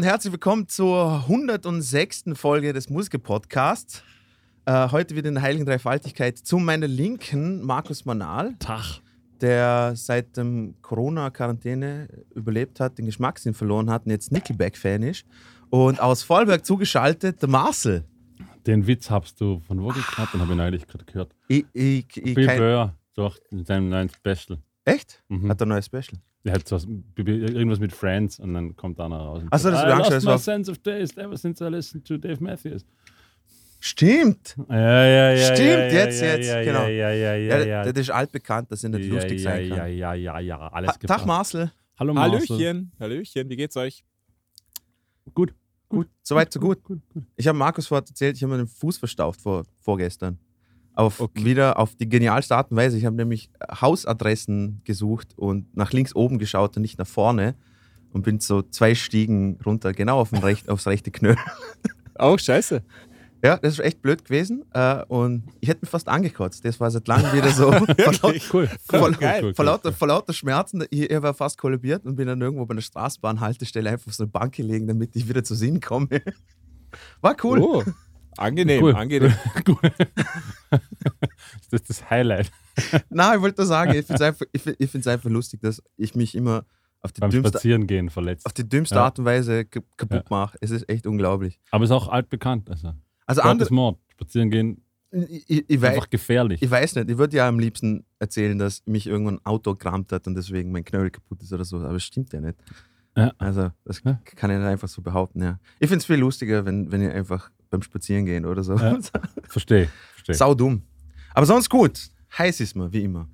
Und herzlich willkommen zur 106. Folge des Musiker-Podcasts. Äh, heute wieder in der Heiligen Dreifaltigkeit zu meiner Linken Markus Manal, Tag. der seit dem Corona-Quarantäne überlebt hat, den Geschmackssinn verloren hat und jetzt Nickelback-Fan ist. Und aus Vorarlberg zugeschaltet der Marcel. Den Witz hast du von wo geklappt? Den habe ich neulich gerade gehört. Ich, ich, ich, Bill kein, Burr, doch, in seinem neuen Special. echt? Mhm. Hat er ein neues Special? Der hat so was, irgendwas mit Friends und dann kommt einer raus. und Ach so, sagt, das I lost angeschaut, my sense of taste ever since I listened to Dave Matthews. Stimmt! Ja, ja, ja. Stimmt, ja, jetzt, ja, jetzt, ja, genau. Ja, ja, ja, Ja, ja. ja. Das ist altbekannt, dass er nicht ja, lustig ja, sein kann. Ja, ja, ja, ja, alles Ha- Tag. Marcel. Hallo Marcel. Hallöchen, Hallöchen, wie geht's euch? Gut. Gut, soweit so gut. gut, gut. Ich habe Markus vorher erzählt, ich habe mir den Fuß verstaucht vor, vorgestern. Auf, Okay. Wieder auf die genialste Art und Weise. Ich habe nämlich Hausadressen gesucht und nach links oben geschaut und nicht nach vorne. Und bin so zwei Stiegen runter, genau auf den recht, aufs rechte Knöll. Auch scheiße. Ja, das ist echt blöd gewesen. Äh, und ich hätte mich fast angekotzt. Das war seit langem wieder so. Cool. cool, vor, lauter, vor lauter Schmerzen. Ich, ich war fast kollabiert und bin dann irgendwo bei einer Straßenbahnhaltestelle einfach auf so eine Bank gelegen, damit ich wieder zu Sinn komme. War cool. Oh, angenehm, Cool. angenehm. Gut. das ist das Highlight Nein, ich wollte nur sagen, ich finde es einfach, ich ich einfach lustig, dass ich mich immer auf die beim dümmste, Spazierengehen verletzt. auf die dümmste Ja. Art und Weise kaputt mache. Es ist echt unglaublich. Aber ist auch altbekannt. Also, Also andere, Mord. Spazierengehen ich, ich, ich, weiß, einfach gefährlich. ich weiß nicht, ich würde ja am liebsten erzählen, dass mich irgendwann ein Auto gerammt hat und deswegen mein Knöchel kaputt ist oder so, aber es stimmt ja nicht. Ja. Also, das Ja. kann ich nicht einfach so behaupten, ja. Ich finde es viel lustiger, wenn, wenn ihr einfach beim Spazierengehen oder so. Ja. Verstehe. Verstehe. Sau dumm. Aber sonst gut. Heiß ist mir, wie immer.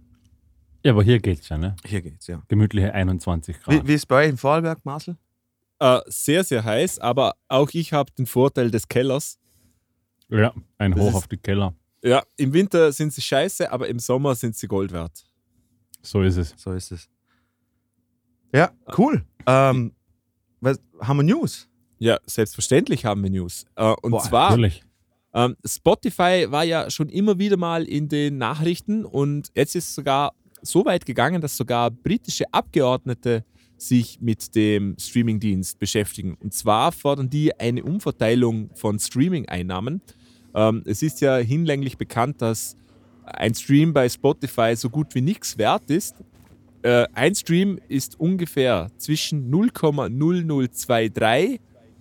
Ja, aber hier geht's ja, ne? Hier geht's, ja. Gemütliche 21 Grad. Wie, wie ist es bei euch in Vorarlberg, Marcel? Äh, sehr, sehr heiß, aber auch ich habe den Vorteil des Kellers. ja, ein Das Hoch ist- auf die Keller. Ja, im Winter sind sie scheiße, aber im Sommer sind sie Gold wert. So ist es. So ist es. Ja, cool. Ähm, was, haben wir News? Ja, selbstverständlich haben wir News. Äh, und Boah, zwar, Natürlich. ähm, Spotify war ja schon immer wieder mal in den Nachrichten und jetzt ist es sogar so weit gegangen, dass sogar britische Abgeordnete sich mit dem Streamingdienst beschäftigen. Und zwar fordern die eine Umverteilung von Streaming-Einnahmen. Ähm, es ist ja hinlänglich bekannt, dass ein Stream bei Spotify so gut wie nichts wert ist. Äh, ein Stream ist ungefähr zwischen 0,0023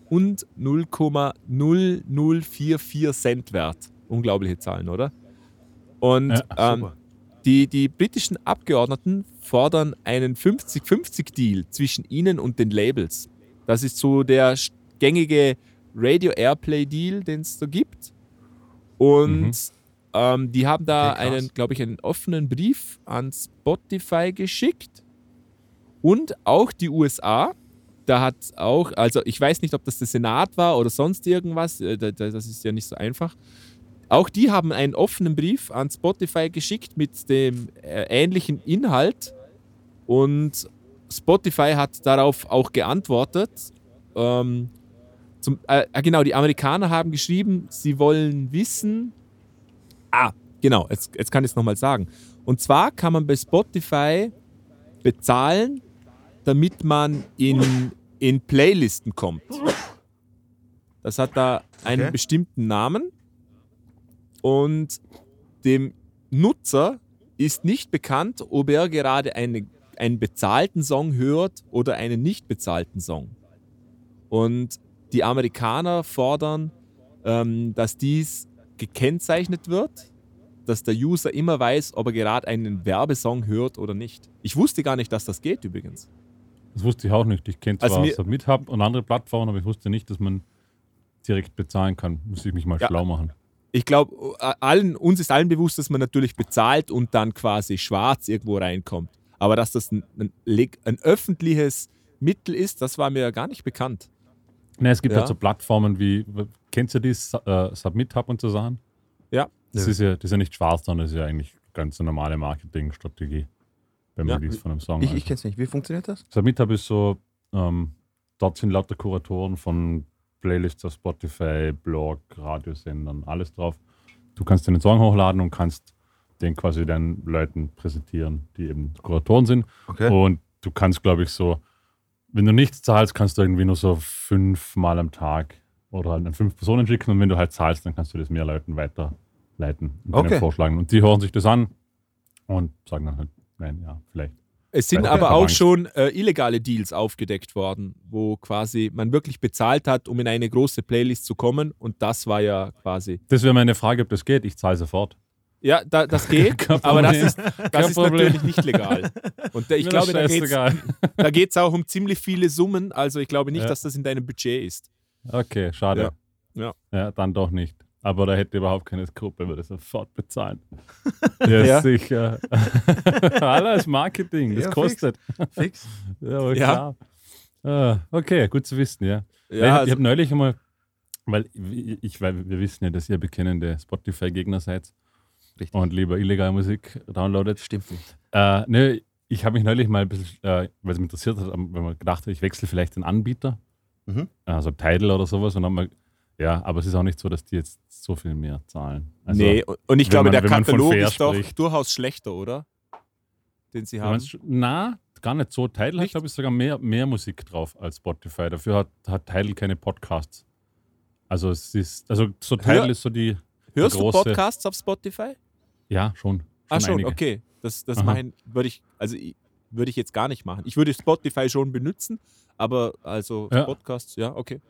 und 0,0044 Cent wert. Unglaubliche Zahlen, oder? Und Ja, ähm, die, die britischen Abgeordneten fordern einen 50-50-Deal zwischen ihnen und den Labels. Das ist so der gängige Radio Airplay Deal, den es da gibt. Und Mhm. ähm, die haben da Okay, einen, glaube ich, einen offenen Brief an Spotify geschickt. Und auch die USA. Da hat auch, also ich weiß nicht, ob das der Senat war oder sonst irgendwas, äh, da- da- das ist ja nicht so einfach. Auch die haben einen offenen Brief an Spotify geschickt mit dem äh, ähnlichen Inhalt und Spotify hat darauf auch geantwortet. Ähm, zum, äh, äh, genau, die Amerikaner haben geschrieben, sie wollen wissen. Ah, genau, jetzt, jetzt kann ich es nochmal sagen. Und zwar kann man bei Spotify bezahlen, damit man in, in Playlisten kommt. Das hat da einen Okay. bestimmten Namen und dem Nutzer ist nicht bekannt, ob er gerade eine, einen bezahlten Song hört oder einen nicht bezahlten Song. Und die Amerikaner fordern, ähm, dass dies gekennzeichnet wird, dass der User immer weiß, ob er gerade einen Werbesong hört oder nicht. Ich wusste gar nicht, dass das geht übrigens. Das wusste ich auch nicht. Ich kenne zwar Also mir- Submit Hub und andere Plattformen, aber ich wusste nicht, dass man direkt bezahlen kann. Muss ich mich mal Ja. schlau machen. Ich glaube, allen, uns ist allen bewusst, dass man natürlich bezahlt und dann quasi schwarz irgendwo reinkommt. Aber dass das ein, ein, ein öffentliches Mittel ist, das war mir ja gar nicht bekannt. Ne, es gibt Ja. halt so Plattformen wie, kennst du die äh, Submit Hub und so Sachen? Ja. Das, Ja. Ist ja, das ist ja nicht schwarz, sondern das ist ja eigentlich ganz eine normale Marketingstrategie beim Ja. Release von einem Song. Ich, also. ich kenne es nicht. Wie funktioniert das? Submit Hub ist so, ähm, dort sind lauter Kuratoren von Playlists auf Spotify, Blog, Radiosendern, alles drauf. Du kannst den Song hochladen und kannst den quasi deinen Leuten präsentieren, die eben Kuratoren sind. Okay. Und du kannst, glaube ich, so wenn du nichts zahlst, kannst du irgendwie nur so fünfmal am Tag oder halt an fünf Personen schicken und wenn du halt zahlst, dann kannst du das mehr Leuten weiterleiten und Okay. vorschlagen. Und die hören sich das an und sagen dann halt, nein, ja, vielleicht. Es sind aber auch Angst. schon äh, illegale Deals aufgedeckt worden, wo quasi man wirklich bezahlt hat, um in eine große Playlist zu kommen. Und das war ja quasi. Das wäre meine Frage, ob das geht. Ich zahle sofort. Ja, da, das geht, aber das ist, das ist natürlich nicht legal. Und da, ich Mir glaube, da geht es auch um ziemlich viele Summen. Also ich glaube nicht, Ja. dass das in deinem Budget ist. Okay, schade. Ja. Ja, dann doch nicht. Aber da hätte überhaupt keine Skrupel, würde sofort bezahlen. Ja, Ja. sicher. Alles Marketing, das Ja, fix. kostet. Fix. Ja, aber klar. Ah, okay, gut zu wissen, ja. Ja, ich also, habe neulich einmal, weil ich, weil wir wissen ja, dass ihr bekennende Spotify-Gegner seid Richtig. und lieber illegale Musik downloadet. Stimmt nicht. Äh, ne, ich habe mich neulich mal ein bisschen, äh, weil es mich interessiert hat, wenn man gedacht hat, ich wechsle vielleicht den Anbieter, Mhm. also Tidal oder sowas, und dann mal, ja, aber es ist auch nicht so, dass die jetzt so viel mehr zahlen. Also, nee, und- ich glaube, man- der Katalog ist doch spricht. durchaus schlechter, oder? Den sie Du haben. na, gar nicht so. Tidal hat, glaube ich, sogar mehr, mehr Musik drauf als Spotify. Dafür hat, hat Tidal keine Podcasts. Also es ist, also so Tidal Hör- ist so die, Hörst du große- Podcasts auf Spotify? ja, schon. Ah, schon, einige. okay. Das, das mein, würde ich, also würde ich jetzt gar nicht machen. Ich würde Spotify schon benutzen, aber also Ja. Podcasts, ja, okay.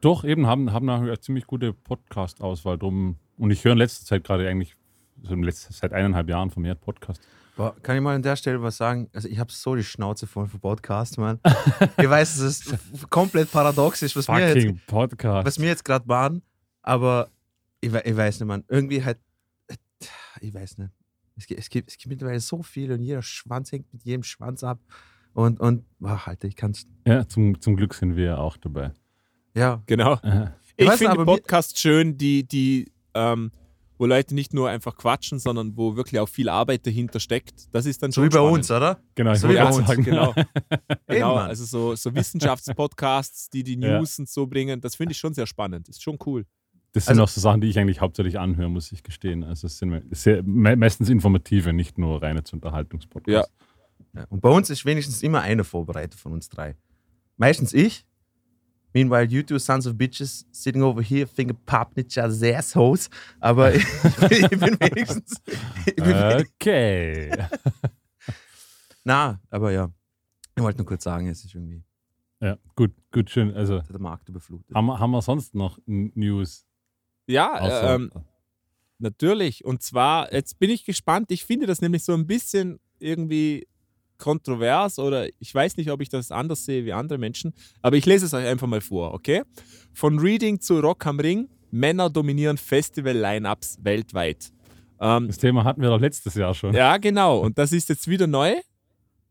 Doch, eben haben, haben eine ziemlich gute Podcast-Auswahl drum. Und ich höre in letzter Zeit gerade eigentlich, so in letzter, seit eineinhalb Jahren vermehrt Podcast. Boah, kann ich mal an der Stelle was sagen? Also ich habe so die Schnauze voll von Podcast, Mann. ich weiß, es komplett paradox ist, was wir jetzt, Fucking Podcast. was wir jetzt gerade waren, aber ich, ich weiß nicht, Mann. Irgendwie halt, ich weiß nicht. Es gibt, es, gibt, es gibt mittlerweile so viele und jeder Schwanz hängt mit jedem Schwanz ab. Und, und ach, Alter, ich kann's. ja, zum, zum Glück sind wir ja auch dabei. Ja, Genau. Äh, Ich weiß, finde Podcasts schön, die, die, ähm, wo Leute nicht nur einfach quatschen, sondern wo wirklich auch viel Arbeit dahinter steckt. Das ist dann so schon wie bei spannend. uns, oder? genau, So wie bei uns, sagen. Genau, genau. Also so, so Wissenschaftspodcasts, die die Ja. News und so bringen, das finde ich schon sehr spannend. Ist schon cool. Das sind Also- auch so Sachen, die ich eigentlich hauptsächlich anhöre, muss ich gestehen. Also es sind sehr, me meistens informative, nicht nur reine Unterhaltungspodcasts. Ja. Und bei uns ist wenigstens immer einer vorbereitet von uns drei. Meistens ich. Meanwhile, you two sons of bitches sitting over here thinking pop each other's assholes. Aber ich, ich bin wenigstens. Ich bin Äh. Okay. Na, aber ja. Ich wollte nur kurz sagen, es ist irgendwie ja, gut, gut, schön. Also der Markt überflutet. haben wir, haben wir sonst noch News? Ja, Außer, ähm, Natürlich. Und zwar, jetzt bin ich gespannt. Ich finde das nämlich so ein bisschen irgendwie kontrovers oder ich weiß nicht, ob ich das anders sehe wie andere Menschen, aber ich lese es euch einfach mal vor, okay? Von Reading zu Rock am Ring. Männer dominieren Festival-Lineups weltweit. Ähm, das Thema hatten wir doch letztes Jahr schon. ja, genau. Und das ist jetzt wieder neu.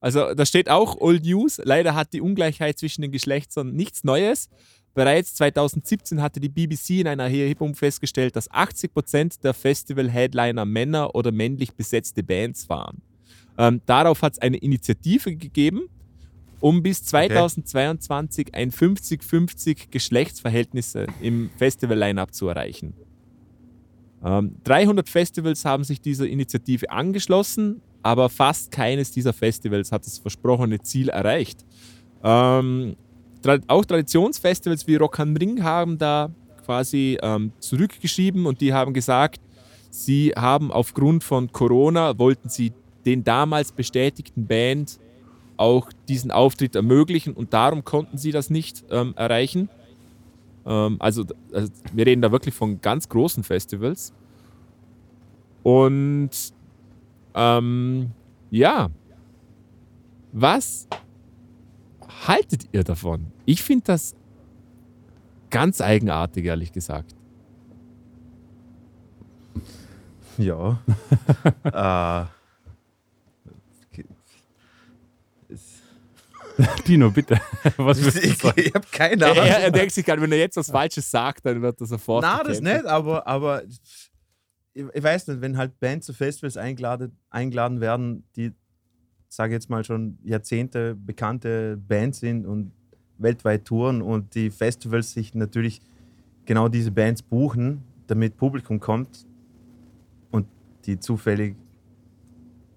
Also da steht auch Old News. Leider hat die Ungleichheit zwischen den Geschlechtern nichts Neues. Bereits 2017 hatte die BBC in einer Erhebung festgestellt, dass 80% der Festival-Headliner Männer oder männlich besetzte Bands waren. Ähm, darauf hat es eine Initiative gegeben, um bis 2022 ein 50-50 Geschlechtsverhältnis im Festival-Line-Up zu erreichen. Ähm, 300 Festivals haben sich dieser Initiative angeschlossen, aber fast keines dieser Festivals hat das versprochene Ziel erreicht. Ähm, auch Traditionsfestivals wie Rock am Ring haben da quasi ähm, zurückgeschrieben und die haben gesagt, sie haben aufgrund von Corona, wollten sie den damals bestätigten Band auch diesen Auftritt ermöglichen und darum konnten sie das nicht ähm, erreichen. Ähm, also, also wir reden da wirklich von ganz großen Festivals. Und ähm, ja, was haltet ihr davon? Ich finde das ganz eigenartig, ehrlich gesagt. Ja. äh, es- Dino, bitte. Was ich ich habe keine Ahnung. er, er denkt sich gerade, wenn er jetzt was Falsches sagt, dann wird er sofort. Nein, das nicht, aber, aber ich, ich weiß nicht, wenn halt Bands zu Festivals eingeladen, eingeladen werden, die, sage jetzt mal, schon Jahrzehnte bekannte Bands sind und weltweit touren und die Festivals sich natürlich genau diese Bands buchen, damit Publikum kommt und die zufällig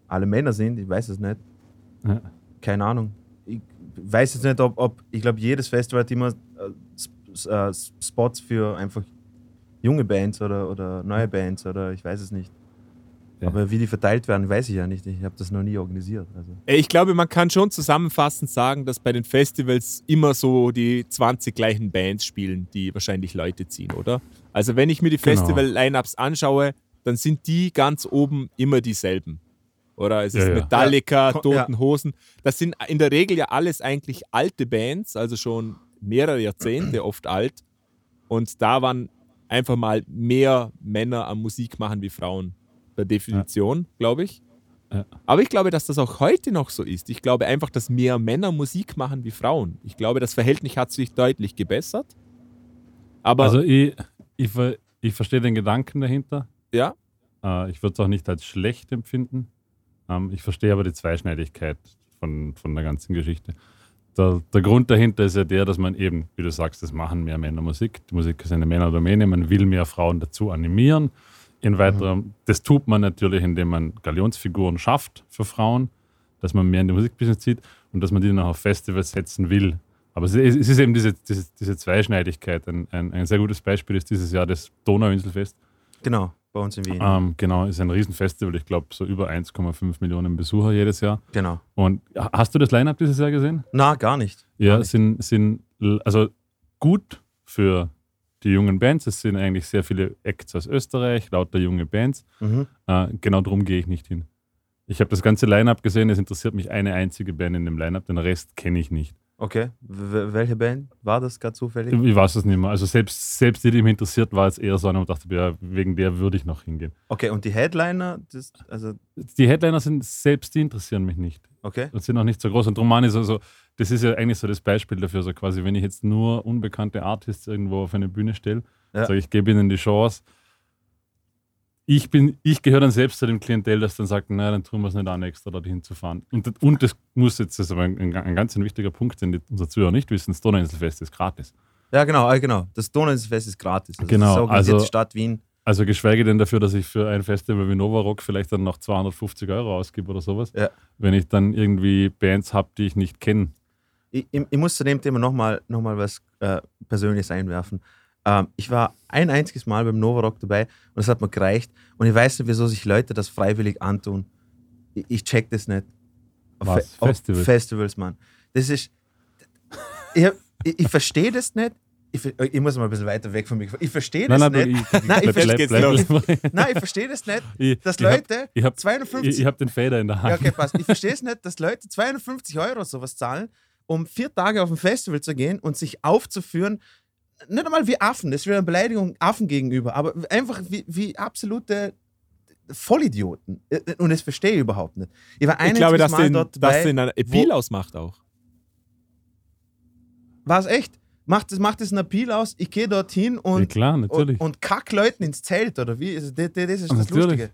alle Männer sind, ich weiß es nicht, Ja. keine Ahnung. Ich, weiß jetzt nicht, ob, ob ich glaube, jedes Festival hat immer äh, äh, Spots für einfach junge Bands oder, oder neue Bands oder ich weiß es nicht. Ja. Aber wie die verteilt werden, weiß ich ja nicht. Ich habe das noch nie organisiert. Also. Ich glaube, man kann schon zusammenfassend sagen, dass bei den Festivals immer so die 20 gleichen Bands spielen, die wahrscheinlich Leute ziehen, oder? Also wenn ich mir die Genau. Festival-Lineups anschaue, dann sind die ganz oben immer dieselben. Oder es Ja, ist ja. Metallica, Ja, Toten Hosen. Das sind in der Regel ja alles eigentlich alte Bands, also schon mehrere Jahrzehnte oft alt. Und da waren einfach mal mehr Männer am Musik machen wie Frauen. Per Definition, glaube ich. Ja. Aber ich glaube, dass das auch heute noch so ist. Ich glaube einfach, dass mehr Männer Musik machen wie Frauen. Ich glaube, das Verhältnis hat sich deutlich gebessert. Aber Also ich, ich, ver- ich verstehe den Gedanken dahinter. ja, Äh, ich würde es auch nicht als schlecht empfinden. Ähm, ich verstehe aber die Zweischneidigkeit von, von der ganzen Geschichte. Der, der Grund dahinter ist ja der, dass man eben, wie du sagst, das machen mehr Männer Musik. Die Musik ist eine Männerdomäne. Man will mehr Frauen dazu animieren. In weiterem, das tut man natürlich, indem man Galionsfiguren schafft für Frauen, dass man mehr in die Musikbusiness zieht und dass man die dann auch auf Festivals setzen will. Aber es ist, es ist eben diese, diese, diese Zweischneidigkeit. Ein, ein, ein sehr gutes Beispiel ist dieses Jahr das Donauinselfest. Genau, bei uns in Wien. Ähm, genau, ist ein Riesenfestival. Ich glaube, so über 1,5 Millionen Besucher jedes Jahr. Genau. Und hast du das Line-Up dieses Jahr gesehen? Na, gar nicht. Ja, Gar nicht. sind, sind also gut für die jungen Bands. Es sind eigentlich sehr viele Acts aus Österreich, lauter junge Bands. Mhm. Äh, genau darum gehe ich nicht hin. Ich habe das ganze Line-Up gesehen. Es interessiert mich eine einzige Band in dem Line-Up. Den Rest kenne ich nicht. Okay. W welche Band war das gerade zufällig? Ich weiß es nicht mehr. Also selbst, selbst die, die mich interessiert, war jetzt eher so eine und dachte, ja, wegen der würde ich noch hingehen. Okay, und die Headliner, das, also, Die Headliner sind selbst, die interessieren mich nicht. okay. und sind auch nicht so groß. Und Roman ist also, das ist ja eigentlich so das Beispiel dafür, so quasi, wenn ich jetzt nur unbekannte Artists irgendwo auf eine Bühne stelle, Ja. sage ich, gebe ihnen die Chance. Ich, bin, ich gehöre dann selbst zu dem Klientel, das dann sagt, naja, dann tun wir es nicht an, extra dorthin zu fahren. Und, und das muss jetzt, das ist aber ein, ein, ein ganz ein wichtiger Punkt, den die, unsere Zuhörer nicht wissen, das Donauinselfest ist gratis. Ja, genau, äh, genau. Das Donauinselfest ist gratis. Also Genau, Das ist also- Stadt Wien. Also geschweige denn dafür, dass ich für ein Festival wie Nova Rock vielleicht dann noch 250 Euro ausgebe oder sowas, Ja. wenn ich dann irgendwie Bands habe, die ich nicht kenne. Ich, ich, ich muss zu dem Thema nochmal noch mal was äh, Persönliches einwerfen. Ähm, ich war ein einziges Mal beim Novarock dabei und das hat mir gereicht. Und ich weiß nicht, wieso sich Leute das freiwillig antun. Ich, ich check das nicht. Was? Fe- Festivals? Festivals, Mann. Das ist. Ich, ich, ich verstehe das nicht. Ich, ich muss mal ein bisschen weiter weg von mir. Ich verstehe das Nein, nein, nicht. ich, Nein, ich bleib- los. bleib- Nein, ich verstehe das nicht, Ich- dass hab- Leute Ich habe 250 ich, ich hab den Fader in der Ja, Hand. okay, passt. Ich verstehe es nicht, dass Leute 250 Euro sowas zahlen, um vier Tage auf ein Festival zu gehen und sich aufzuführen. Nicht einmal wie Affen, das wäre eine Beleidigung Affen gegenüber, aber einfach wie, wie absolute Vollidioten. Und das verstehe ich überhaupt nicht. Ich war ein ich glaube, dass den, dort dass dabei. den ein Appeal wo- ausmacht auch. War es echt? Macht das, macht das einen Appeal aus? Ich gehe dorthin ja, und, klar, und, natürlich. und kack Leuten ins Zelt, oder wie? Also, das, das ist das Natürlich. Lustige.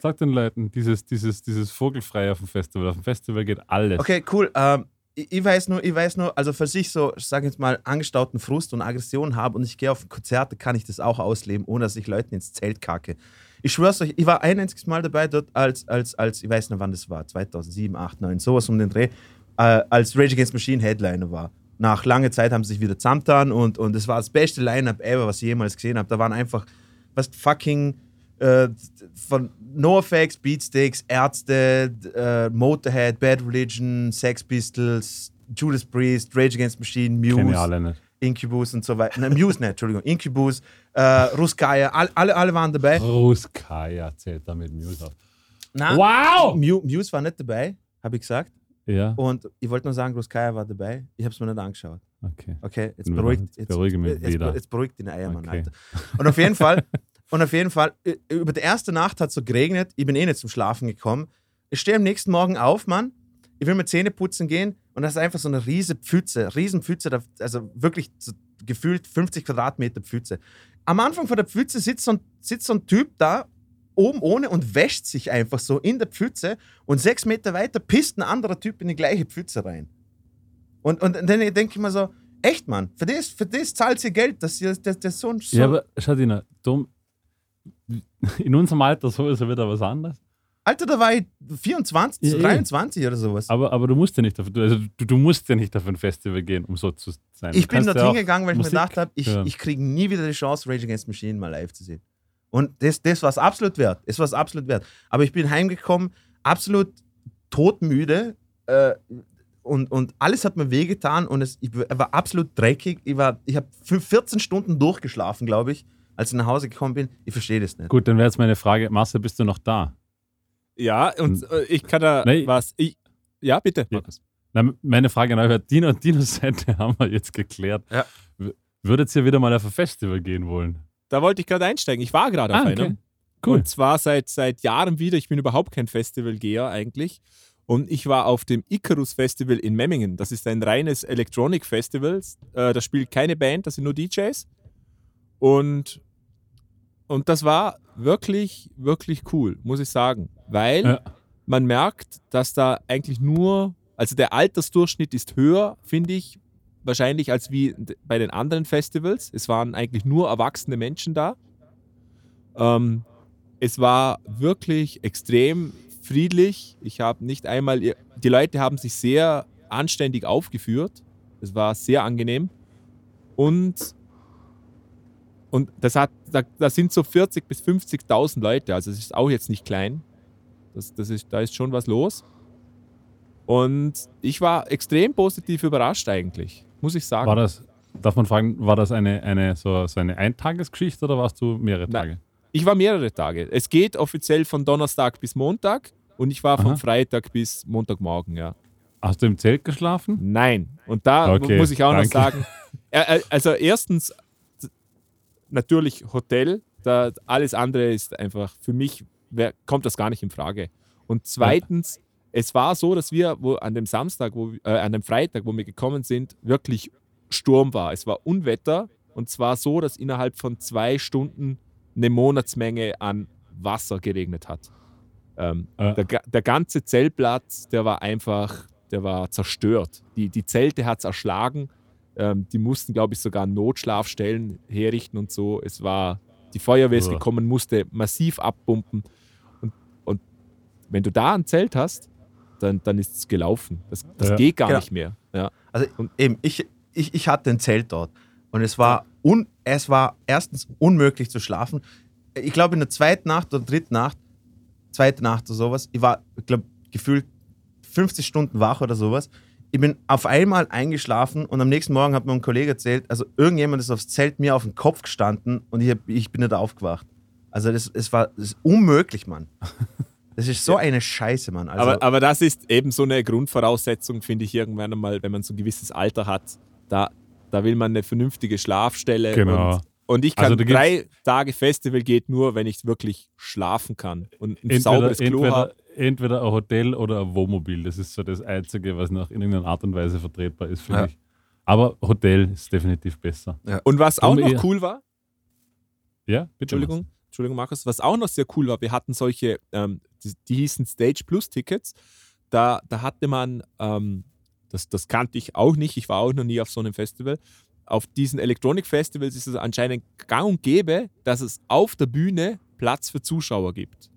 Sag den Leuten, dieses, dieses, dieses Vogelfrei auf dem Festival. Auf dem Festival geht alles. Okay, cool. Ähm, ich, ich weiß nur, ich weiß nur, also falls ich so, ich sage jetzt mal, angestauten Frust und Aggression habe und ich gehe auf Konzerte, kann ich das auch ausleben, ohne dass ich Leuten ins Zelt kacke. Ich schwör's euch, ich war ein einziges Mal dabei dort, als, als, als ich weiß nicht, wann das war, 2007, 8, 9, sowas um den Dreh, äh, als Rage Against Machine Headliner war. Nach langer Zeit haben sie sich wieder zusammengetan und, und es war das beste Line-Up ever, was ich jemals gesehen habe. Da waren einfach, was fucking äh, von NoFX, Beatsteaks, Ärzte, äh, Motorhead, Bad Religion, Sex Pistols, Judas Priest, Rage Against Machine, Muse. Incubus und so weiter. Nein, Muse nicht, Entschuldigung. Incubus, äh, Ruskaya, all, alle, alle waren dabei. Ruskaya zählt da mit Muse auf. Nein, Wow! Mu- Muse war nicht dabei, habe ich gesagt. Ja, Und ich wollte nur sagen, Ruskaya war dabei. Ich habe es mir nicht angeschaut. okay. Okay, jetzt Jetzt beruhigt, jetzt, beruhige mich jetzt, wieder. jetzt beruhigt den Eiermann, Okay. Alter. Und auf jeden Fall, und auf jeden Fall, über die erste Nacht hat es so geregnet. Ich bin eh nicht zum Schlafen gekommen. Ich stehe am nächsten Morgen auf, Mann. Ich will mir Zähne putzen gehen und das ist einfach so eine riese Pfütze, riesen Pfütze, also wirklich so gefühlt 50 Quadratmeter Pfütze. Am Anfang von der Pfütze sitzt so ein, sitzt so ein Typ da, oben ohne und wäscht sich einfach so in der Pfütze und sechs Meter weiter pisst ein anderer Typ in die gleiche Pfütze rein. Und, und dann denke ich mir so, echt, Mann, für das, für das zahlt ihr Geld, dass ihr das, das so ein so Ja, aber Schadina, dumm. In unserem Alter sowieso wieder was anderes. Alter, da war ich 24, Ja, eh. 23 oder sowas. Aber, aber du musst ja nicht auf, du- also du, du musst ja nicht auf ein Festival gehen, um so zu sein. ich Du bin kannst dorthin ja auch gegangen, weil ich mir Musik gedacht habe, ich, hören. ich kriege nie wieder die Chance, Rage Against Machine mal live zu sehen. Und das, das war es absolut wert. Es war absolut wert. Aber ich bin heimgekommen, absolut todmüde äh, und, und alles hat mir wehgetan und es, ich war absolut dreckig. Ich, war- ich habe 14 Stunden durchgeschlafen, glaube ich, als ich nach Hause gekommen bin. Ich verstehe das nicht. Gut, dann wäre jetzt meine Frage, Marcel, bist du noch da? Ja, und äh, ich kann da Nee. was. Ich, ja, bitte, Ja. Markus. Na, meine Frage an euch Dino und Dinos Seite haben wir jetzt geklärt. Ja. Würdet ihr wieder mal auf ein Festival gehen wollen? Da wollte ich gerade einsteigen. Ich war gerade auf Ah, okay. einem. Cool. Und zwar seit, seit Jahren wieder. Ich bin überhaupt kein Festivalgeher eigentlich. Und ich war auf dem Icarus Festival in Memmingen. Das ist ein reines Electronic Festival. Äh, da spielt keine Band, das sind nur DJs. Und, und das war wirklich, wirklich cool, muss ich sagen. Weil Ja. man merkt, dass da eigentlich nur, also der Altersdurchschnitt ist höher, finde ich, wahrscheinlich als wie bei den anderen Festivals. Es waren eigentlich nur erwachsene Menschen da. Ähm, es war wirklich extrem friedlich. Ich habe nicht einmal, die Leute haben sich sehr anständig aufgeführt. Es war sehr angenehm. Und, und das hat, da, da sind so 40.000 bis 50.000 Leute, also es ist auch jetzt nicht klein. Das, das ist, da ist schon was los. Und ich war extrem positiv überrascht eigentlich, muss ich sagen. War das, darf man fragen, war das eine, eine, so, so eine Eintagesgeschichte oder warst du mehrere Nein. Tage? Ich war mehrere Tage. Es geht offiziell von Donnerstag bis Montag und ich war von Aha. Freitag bis Montagmorgen, ja. Hast du im Zelt geschlafen? Nein. Und da Okay, muss ich auch danke. noch sagen, äh, äh, also erstens natürlich Hotel, da alles andere ist einfach für mich wär, kommt das gar nicht in Frage. Und zweitens, es war so, dass wir wo an dem Samstag, wo, äh, an dem Freitag, wo wir gekommen sind, wirklich Sturm war. Es war Unwetter und zwar so, dass innerhalb von zwei Stunden eine Monatsmenge an Wasser geregnet hat. Ähm, Äh. der, der ganze Zeltplatz, der war einfach, der war zerstört. Die, die Zelte hat es erschlagen. Ähm, die mussten, glaube ich, sogar Notschlafstellen herrichten und so. Es war, die Feuerwehr ist Uah. gekommen, musste massiv abpumpen. Und, und wenn du da ein Zelt hast, dann, dann ist es gelaufen. Das, das Ja. geht gar Genau. nicht mehr. Ja. Also eben, ich, ich, ich hatte ein Zelt dort und es war, un, es war erstens unmöglich zu schlafen. Ich glaube, in der zweiten Nacht oder dritten Nacht, zweite Nacht oder sowas, ich war, ich glaube, gefühlt 50 Stunden wach oder sowas. Ich bin auf einmal eingeschlafen und am nächsten Morgen hat mir ein Kollege erzählt, also irgendjemand ist aufs Zelt mir auf den Kopf gestanden und ich, hab, ich bin nicht aufgewacht. Also das, es war das ist unmöglich, Mann. Das ist so eine Scheiße, Mann. Also, aber, aber das ist eben so eine Grundvoraussetzung, finde ich, irgendwann einmal, wenn man so ein gewisses Alter hat. Da, da will man eine vernünftige Schlafstelle. Genau. Und, und ich kann Also da gibt's- drei Tage Festival geht nur, wenn ich wirklich schlafen kann und ein Entweder, sauberes Klo habe. Entweder, ein Hotel oder ein Wohnmobil. Das ist so das Einzige, was noch in irgendeiner Art und Weise vertretbar ist, finde Ja. ich. Aber Hotel ist definitiv besser. Und was auch noch eher- cool war, Ja, bitte. Entschuldigung, Entschuldigung, Markus, was auch noch sehr cool war, wir hatten solche, ähm, die, die hießen Stage Plus Tickets. Da, da hatte man, ähm, das, das kannte ich auch nicht, ich war auch noch nie auf so einem Festival. Auf diesen Electronic Festivals ist es anscheinend gang und gäbe, dass es auf der Bühne Platz für Zuschauer gibt.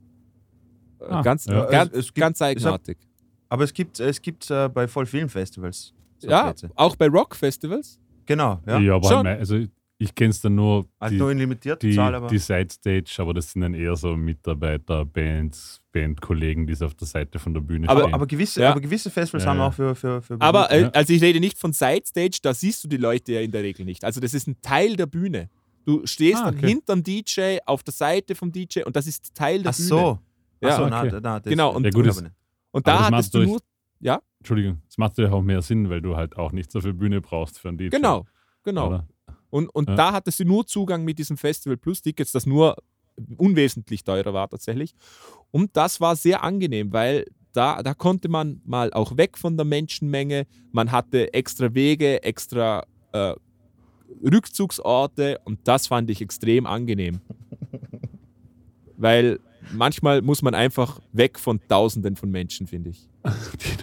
Ah, ganz, ja. ganz, Es- es gibt- ganz es hat- eigenartig. aber es gibt es gibt äh, bei voll vielen Festivals. so Ja, Plätze. auch bei Rock-Festivals. Genau, Ja, ja. aber Schon. also ich kenne es dann nur Also die, nur in limitierter die, Zahl, aber. die Side-Stage, aber das sind dann eher so Mitarbeiter, Bands, Bandkollegen, die so auf der Seite von der Bühne Aber- stehen. aber, gewisse, Ja. aber gewisse Festivals Ja, haben ja. auch für. für, für Aber äh, Ja. also ich rede nicht von Sidestage, da siehst du die Leute ja in der Regel nicht. Also das ist ein Teil der Bühne. Du stehst Ah, dann okay. hinterm DJ, auf der Seite vom DJ und das ist Teil der Ach Bühne. so. Ja, Ach so, okay. na, na, das, Genau, und- Ja, gut. Und da hattest du nur. Entschuldigung, das macht ja auch mehr Sinn, weil du halt auch nicht so viel Bühne brauchst für einen DJ. Genau, genau. Oder? Und, und Ja. da hattest du nur Zugang mit diesem Festival Plus Tickets, das nur unwesentlich teurer war tatsächlich. Und das war sehr angenehm, weil da, da konnte man mal auch weg von der Menschenmenge. Man hatte extra Wege, extra äh, Rückzugsorte und das fand ich extrem angenehm. weil manchmal muss man einfach weg von Tausenden von Menschen, finde ich.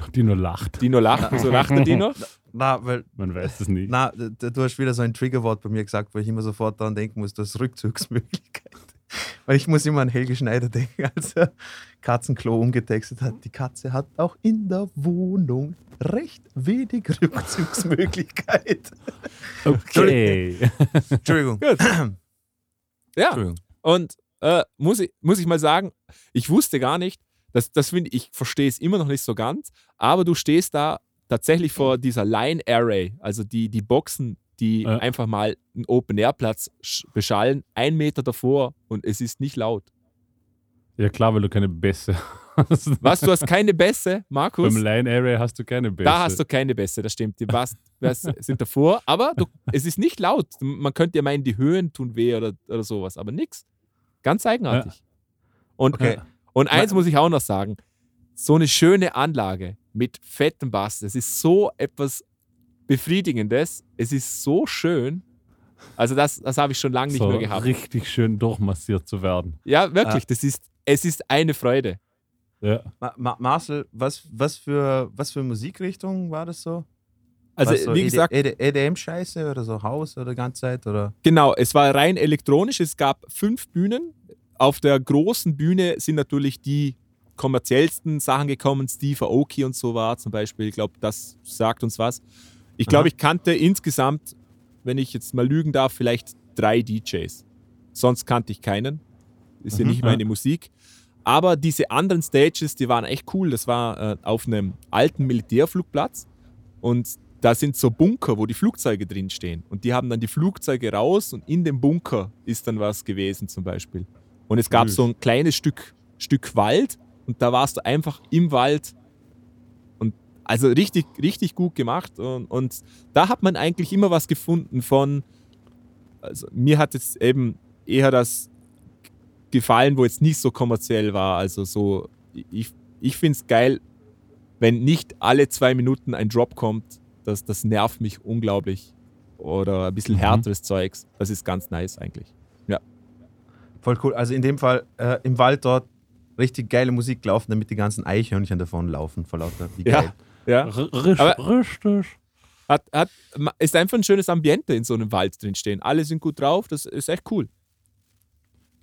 Die, die nur lacht. Dino lacht, wieso lacht der Dino? Na, weil, Man weiß es nicht. na, du hast wieder so ein Triggerwort bei mir gesagt, wo ich immer sofort daran denken muss, das ist Rückzugsmöglichkeit. Weil ich muss immer an Helge Schneider denken, als er Katzenklo umgetextet hat. Die Katze hat auch in der Wohnung recht wenig Rückzugsmöglichkeit. Okay. Entschuldigung. Gut. Ja, Entschuldigung. und äh, muss, ich, muss ich mal sagen, ich wusste gar nicht, das, das finde ich, ich verstehe es immer noch nicht so ganz, aber du stehst da tatsächlich vor dieser Line Array, also die, die Boxen, die Ja. einfach mal einen Open-Air-Platz sch- beschallen, ein Meter davor und es ist nicht laut. Ja, klar, weil du keine Bässe hast. Was, du hast keine Bässe, Markus? Beim Line Array hast du keine Bässe. Da hast du keine Bässe, das stimmt. Die Bass sind davor, aber du, es ist nicht laut. Man könnte ja meinen, die Höhen tun weh oder, oder sowas, aber nix. Ganz eigenartig. Und, Okay. und eins muss ich auch noch sagen: so eine schöne Anlage mit fettem Bass, das ist so etwas Befriedigendes. Es ist so schön. Also, das, das habe ich schon lange nicht so mehr gehabt. richtig schön durchmassiert zu werden. Ja, wirklich, das ist, es ist eine Freude. Ja. Ma Ma Marcel, was, was, für, was für Musikrichtung war das so? Also, so wie gesagt, EDM-Scheiße oder so Haus oder ganze Zeit? Oder? Genau, es war rein elektronisch. Es gab fünf Bühnen. Auf der großen Bühne sind natürlich die kommerziellsten Sachen gekommen. Steve Aoki und so war zum Beispiel. Ich glaube, das sagt uns was. Ich Aha. glaube, ich kannte insgesamt, wenn ich jetzt mal lügen darf, vielleicht drei DJs. Sonst kannte ich keinen. Ist ja Mhm. nicht meine Musik. Aber diese anderen Stages, die waren echt cool. Das war äh, auf einem alten Militärflugplatz. Und da sind so Bunker, wo die Flugzeuge drinstehen. Und die haben dann die Flugzeuge raus und in dem Bunker ist dann was gewesen zum Beispiel. Und es gab Süß. so ein kleines Stück, Stück Wald und da warst du einfach im Wald. Und also richtig, richtig gut gemacht. Und, und da hat man eigentlich immer was gefunden von, also mir hat jetzt eben eher das gefallen, wo jetzt nicht so kommerziell war. Also so, ich, ich finde es geil, wenn nicht alle zwei Minuten ein Drop kommt. Das, das nervt mich unglaublich. Oder ein bisschen Mhm. härteres Zeugs. Das ist ganz nice eigentlich. Voll cool. Also in dem Fall äh, im Wald dort richtig geile Musik laufen, damit die ganzen Eichhörnchen davon laufen vor lauter. Wie Ja. geil. Ja. R richtig, Aber- richtig. Hat, hat, ist einfach ein schönes Ambiente in so einem Wald drinstehen. Alle sind gut drauf. Das ist echt cool.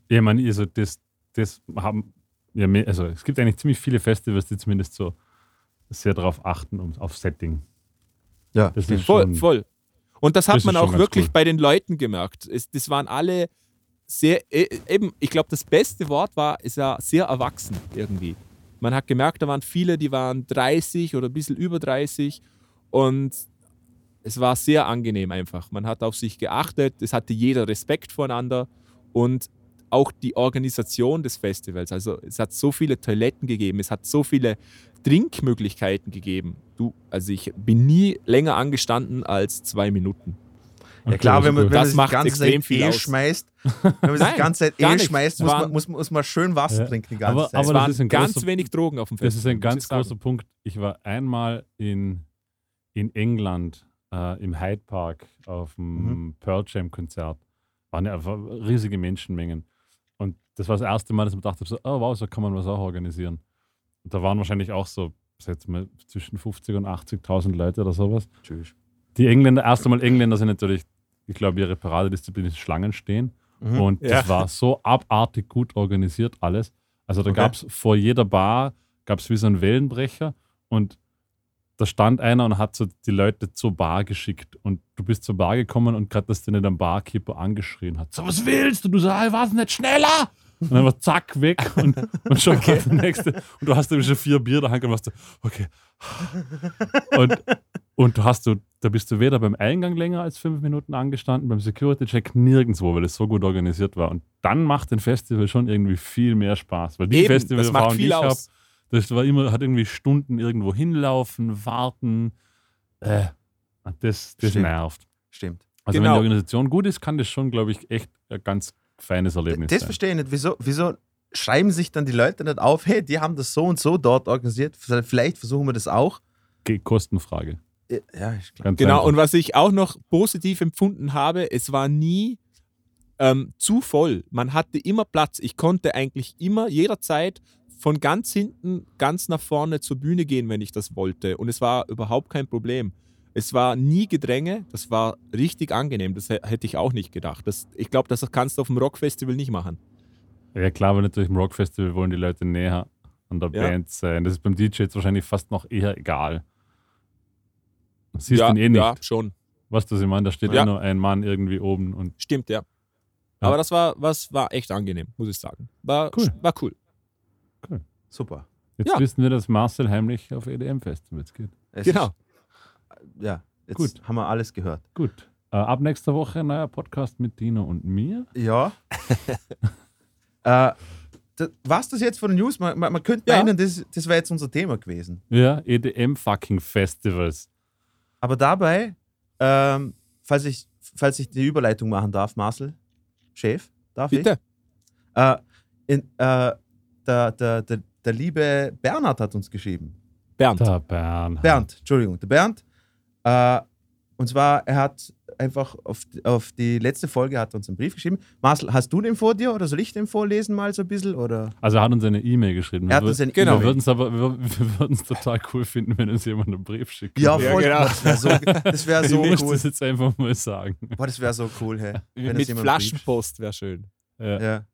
Ja, ich meine, also das, das haben ja mehr, also es gibt eigentlich ziemlich viele Festivals, die zumindest so sehr darauf achten, um, auf Setting. Ja, Das ist Voll, schon, voll. Und das hat das man auch wirklich cool. bei den Leuten gemerkt. Es, das waren alle sehr, e- eben, ich glaube, das beste Wort war, ist ja sehr erwachsen irgendwie. Man hat gemerkt, da waren viele, die waren 30 oder ein bisschen über 30 und es war sehr angenehm einfach. Man hat auf sich geachtet, es hatte jeder Respekt voneinander und auch die Organisation des Festivals. Also es hat so viele Toiletten gegeben, es hat so viele Trinkmöglichkeiten gegeben. Du, also ich bin nie länger angestanden als zwei Minuten. Ja klar, wenn man, wenn Das man sich macht die ganze extrem Zeit viel eh aus. schmeißt, wenn man sich Nein, die ganze Zeit eh nicht. schmeißt, muss man, muss, muss man schön Wasser Ja. trinken die ganze Aber- Zeit. Es aber das waren ist ein ganz großer- wenig Drogen auf dem Festival. Das ist ein ganz sagen. großer Punkt. Ich war einmal in, in England äh, im Hyde Park auf dem Pearl Jam Konzert. Waren ja einfach riesige Menschenmengen. Das war das erste Mal, dass ich mir dachte, so, oh wow, so kann man was auch organisieren. Und da waren wahrscheinlich auch so, jetzt mal, zwischen 50 und 80.000 Leute oder sowas. Tschüss. Die Engländer, erst einmal Engländer sind natürlich, ich glaube, ihre Paradedisziplin ist Schlangen stehen. Mhm. Und Ja. das war so abartig gut organisiert alles. Also da Okay. gab es vor jeder Bar, gab es wie so einen Wellenbrecher und da stand einer und hat so die Leute zur Bar geschickt. Und du bist zur Bar gekommen und gerade, dass der nicht am Barkeeper angeschrien hat. So, was willst du? Du sagst, was nicht schneller? Und dann war zack, weg und, und schon war der nächste. Und du hast nämlich schon vier Bier da und warst du, okay. Und, und du hast du, da bist du weder beim Eingang länger als fünf Minuten angestanden, beim Security-Check nirgendwo, weil es so gut organisiert war. Und dann macht ein Festival schon irgendwie viel mehr Spaß. Weil die Eben, macht viel die ich habe, das war immer, hat irgendwie Stunden irgendwo hinlaufen, warten. Äh, das, das Stimmt. nervt. Stimmt. Also wenn Genau. die Organisation gut ist, kann das schon, glaube ich, echt ein ganz feines Erlebnis Das sein. verstehe ich nicht. Wieso, wieso schreiben sich dann die Leute nicht auf, hey, die haben das so und so dort organisiert, vielleicht versuchen wir das auch. Ge- Kostenfrage. Ja, ist klar. Ganz Genau, einfach. und was ich auch noch positiv empfunden habe, es war nie ähm, zu voll. Man hatte immer Platz. Ich konnte eigentlich immer jederzeit von ganz hinten ganz nach vorne zur Bühne gehen, wenn ich das wollte. Und es war überhaupt kein Problem. Es war nie Gedränge, das war richtig angenehm. Das hä- hätte ich auch nicht gedacht. Das, ich glaube, das kannst du auf dem Rockfestival nicht machen. Ja, klar, aber natürlich im Rockfestival wollen die Leute näher an der Ja. Band sein. Das ist beim DJ jetzt wahrscheinlich fast noch eher egal. Siehst ja, ihn eh nicht. ja, schon. Weißt du, was ich meine? Da steht Ja. eh nur ein Mann irgendwie oben und Stimmt, ja. Aber das war, was war echt angenehm, muss ich sagen. War Cool. War cool. Super. jetzt Ja. wissen wir, dass Marcel heimlich auf EDM-Festivals geht. Es Genau. Ist, ja, jetzt Gut. haben wir alles gehört. Gut. Äh, ab nächster Woche ein neuer Podcast mit Dino und mir. Ja. äh, das, was das jetzt von den News? Man, man, man könnte Ja. meinen, das, das wäre jetzt unser Thema gewesen. Ja, EDM-Fucking-Festivals. Aber dabei, ähm, falls, ich, falls ich die Überleitung machen darf, Marcel, Chef, darf Bitte. ich? Äh, in, äh, der, der, der, der liebe Bernhard hat uns geschrieben. Bernd. Der Bernhard. Bernd, Entschuldigung, der Bernd. Äh, und zwar, er hat einfach auf, auf die letzte Folge hat er uns einen Brief geschrieben. Marcel, hast du den vor dir oder soll ich den vorlesen mal so ein bisschen? Oder? Also er hat uns eine E-Mail geschrieben. Er hat Wir uns eine würden- Genau. Wir würden es aber wir, wir würden es total cool finden, wenn uns jemand einen Brief schickt. Ja, Ja, voll. genau. Boah, Das wäre so, ich cool. das jetzt einfach mal sagen. Boah, das wäre so cool, hey. Wenn Mit Flaschenpost wäre schön. Ja. Ja.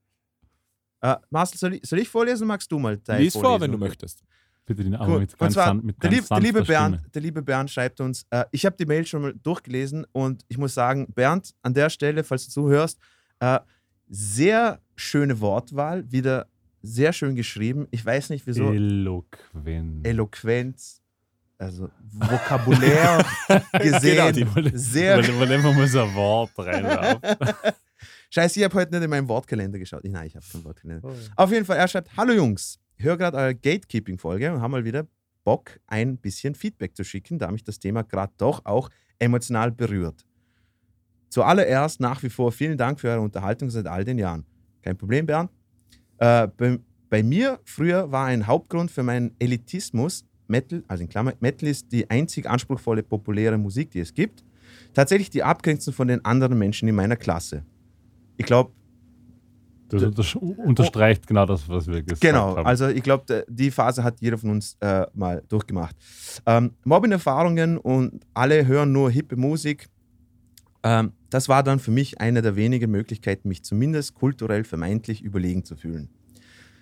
Äh, Marcel, soll ich, soll ich vorlesen? Magst du mal dein Lies vor, wenn du möchtest. Bitte den Cool. aber mit ganz, zwar, san- mit der, ganz lieb, der, liebe Bernd, Stimme. der liebe Bernd schreibt uns, äh, ich habe die Mail schon mal durchgelesen und ich muss sagen, Bernd, an der Stelle, falls du zuhörst, äh, sehr schöne Wortwahl, wieder sehr schön geschrieben. Ich weiß nicht, wieso. Eloquent. Eloquenz, also Vokabulär gesehen. Ich wollte- sehr ich wollte einfach mal so ein Wort reinwerfen. Scheiße, ich habe heute nicht in meinen Wortkalender geschaut. Nein, ich habe keinen Wortkalender. Auf jeden Fall, er schreibt: Hallo Jungs, höre gerade eure Gatekeeping-Folge und habe mal wieder Bock, ein bisschen Feedback zu schicken, da mich das Thema gerade doch auch emotional berührt. Zuallererst nach wie vor vielen Dank für eure Unterhaltung seit all den Jahren. Kein Problem, Bernd. Äh, bei, bei mir früher war ein Hauptgrund für meinen Elitismus, Metal, also in Klammer, Metal ist die einzig anspruchsvolle populäre Musik, die es gibt, tatsächlich die Abgrenzung von den anderen Menschen in meiner Klasse. Ich glaube, Das unterstreicht genau das, was wir gesagt Genau, haben. also ich glaube, die Phase hat jeder von uns äh, mal durchgemacht. Ähm, Mobbing-Erfahrungen und alle hören nur hippe Musik. Ähm, das war dann für mich eine der wenigen Möglichkeiten, mich zumindest kulturell vermeintlich überlegen zu fühlen.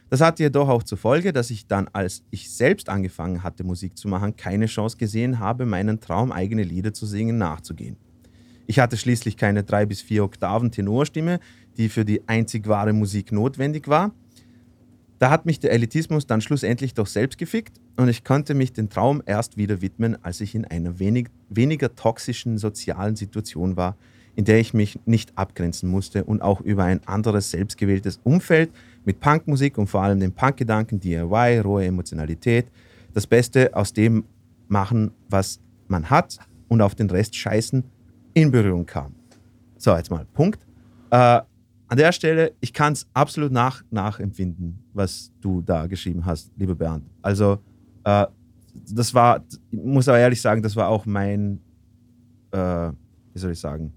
Das hatte jedoch auch zur Folge, dass ich dann, als ich selbst angefangen hatte, Musik zu machen, keine Chance gesehen habe, meinen Traum, eigene Lieder zu singen, nachzugehen. Ich hatte schließlich keine drei bis vier Oktaven Tenorstimme, die für die einzig wahre Musik notwendig war. Da hat mich der Elitismus dann schlussendlich doch selbst gefickt und ich konnte mich dem Traum erst wieder widmen, als ich in einer wenig, weniger toxischen sozialen Situation war, in der ich mich nicht abgrenzen musste und auch über ein anderes selbstgewähltes Umfeld mit Punkmusik und vor allem den Punkgedanken, DIY, rohe Emotionalität, das Beste aus dem machen, was man hat und auf den Rest scheißen, in Berührung kam. So, jetzt mal Punkt. Äh, an der Stelle, ich kann es absolut nach, nachempfinden, was du da geschrieben hast, lieber Bernd. Also, äh, das war, ich muss aber ehrlich sagen, das war auch mein, äh, wie soll ich sagen,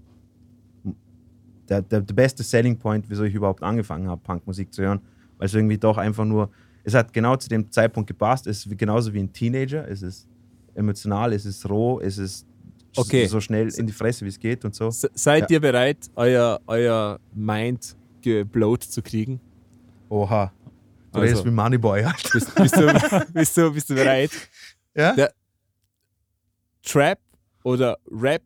der, der, der beste Selling Point, wieso ich überhaupt angefangen habe, Punkmusik zu hören, weil es irgendwie doch einfach nur, es hat genau zu dem Zeitpunkt gepasst, es ist genauso wie ein Teenager, es ist emotional, es ist roh, es ist Okay. so schnell in die Fresse, wie es geht und so. Se- Seid Ja. ihr bereit, euer, euer Mind geblowt zu kriegen? Oha. Du Also. redest wie Moneyboy. Bist, bist, du, bist, du, bist du bereit? Ja? Der- Trap oder Rap,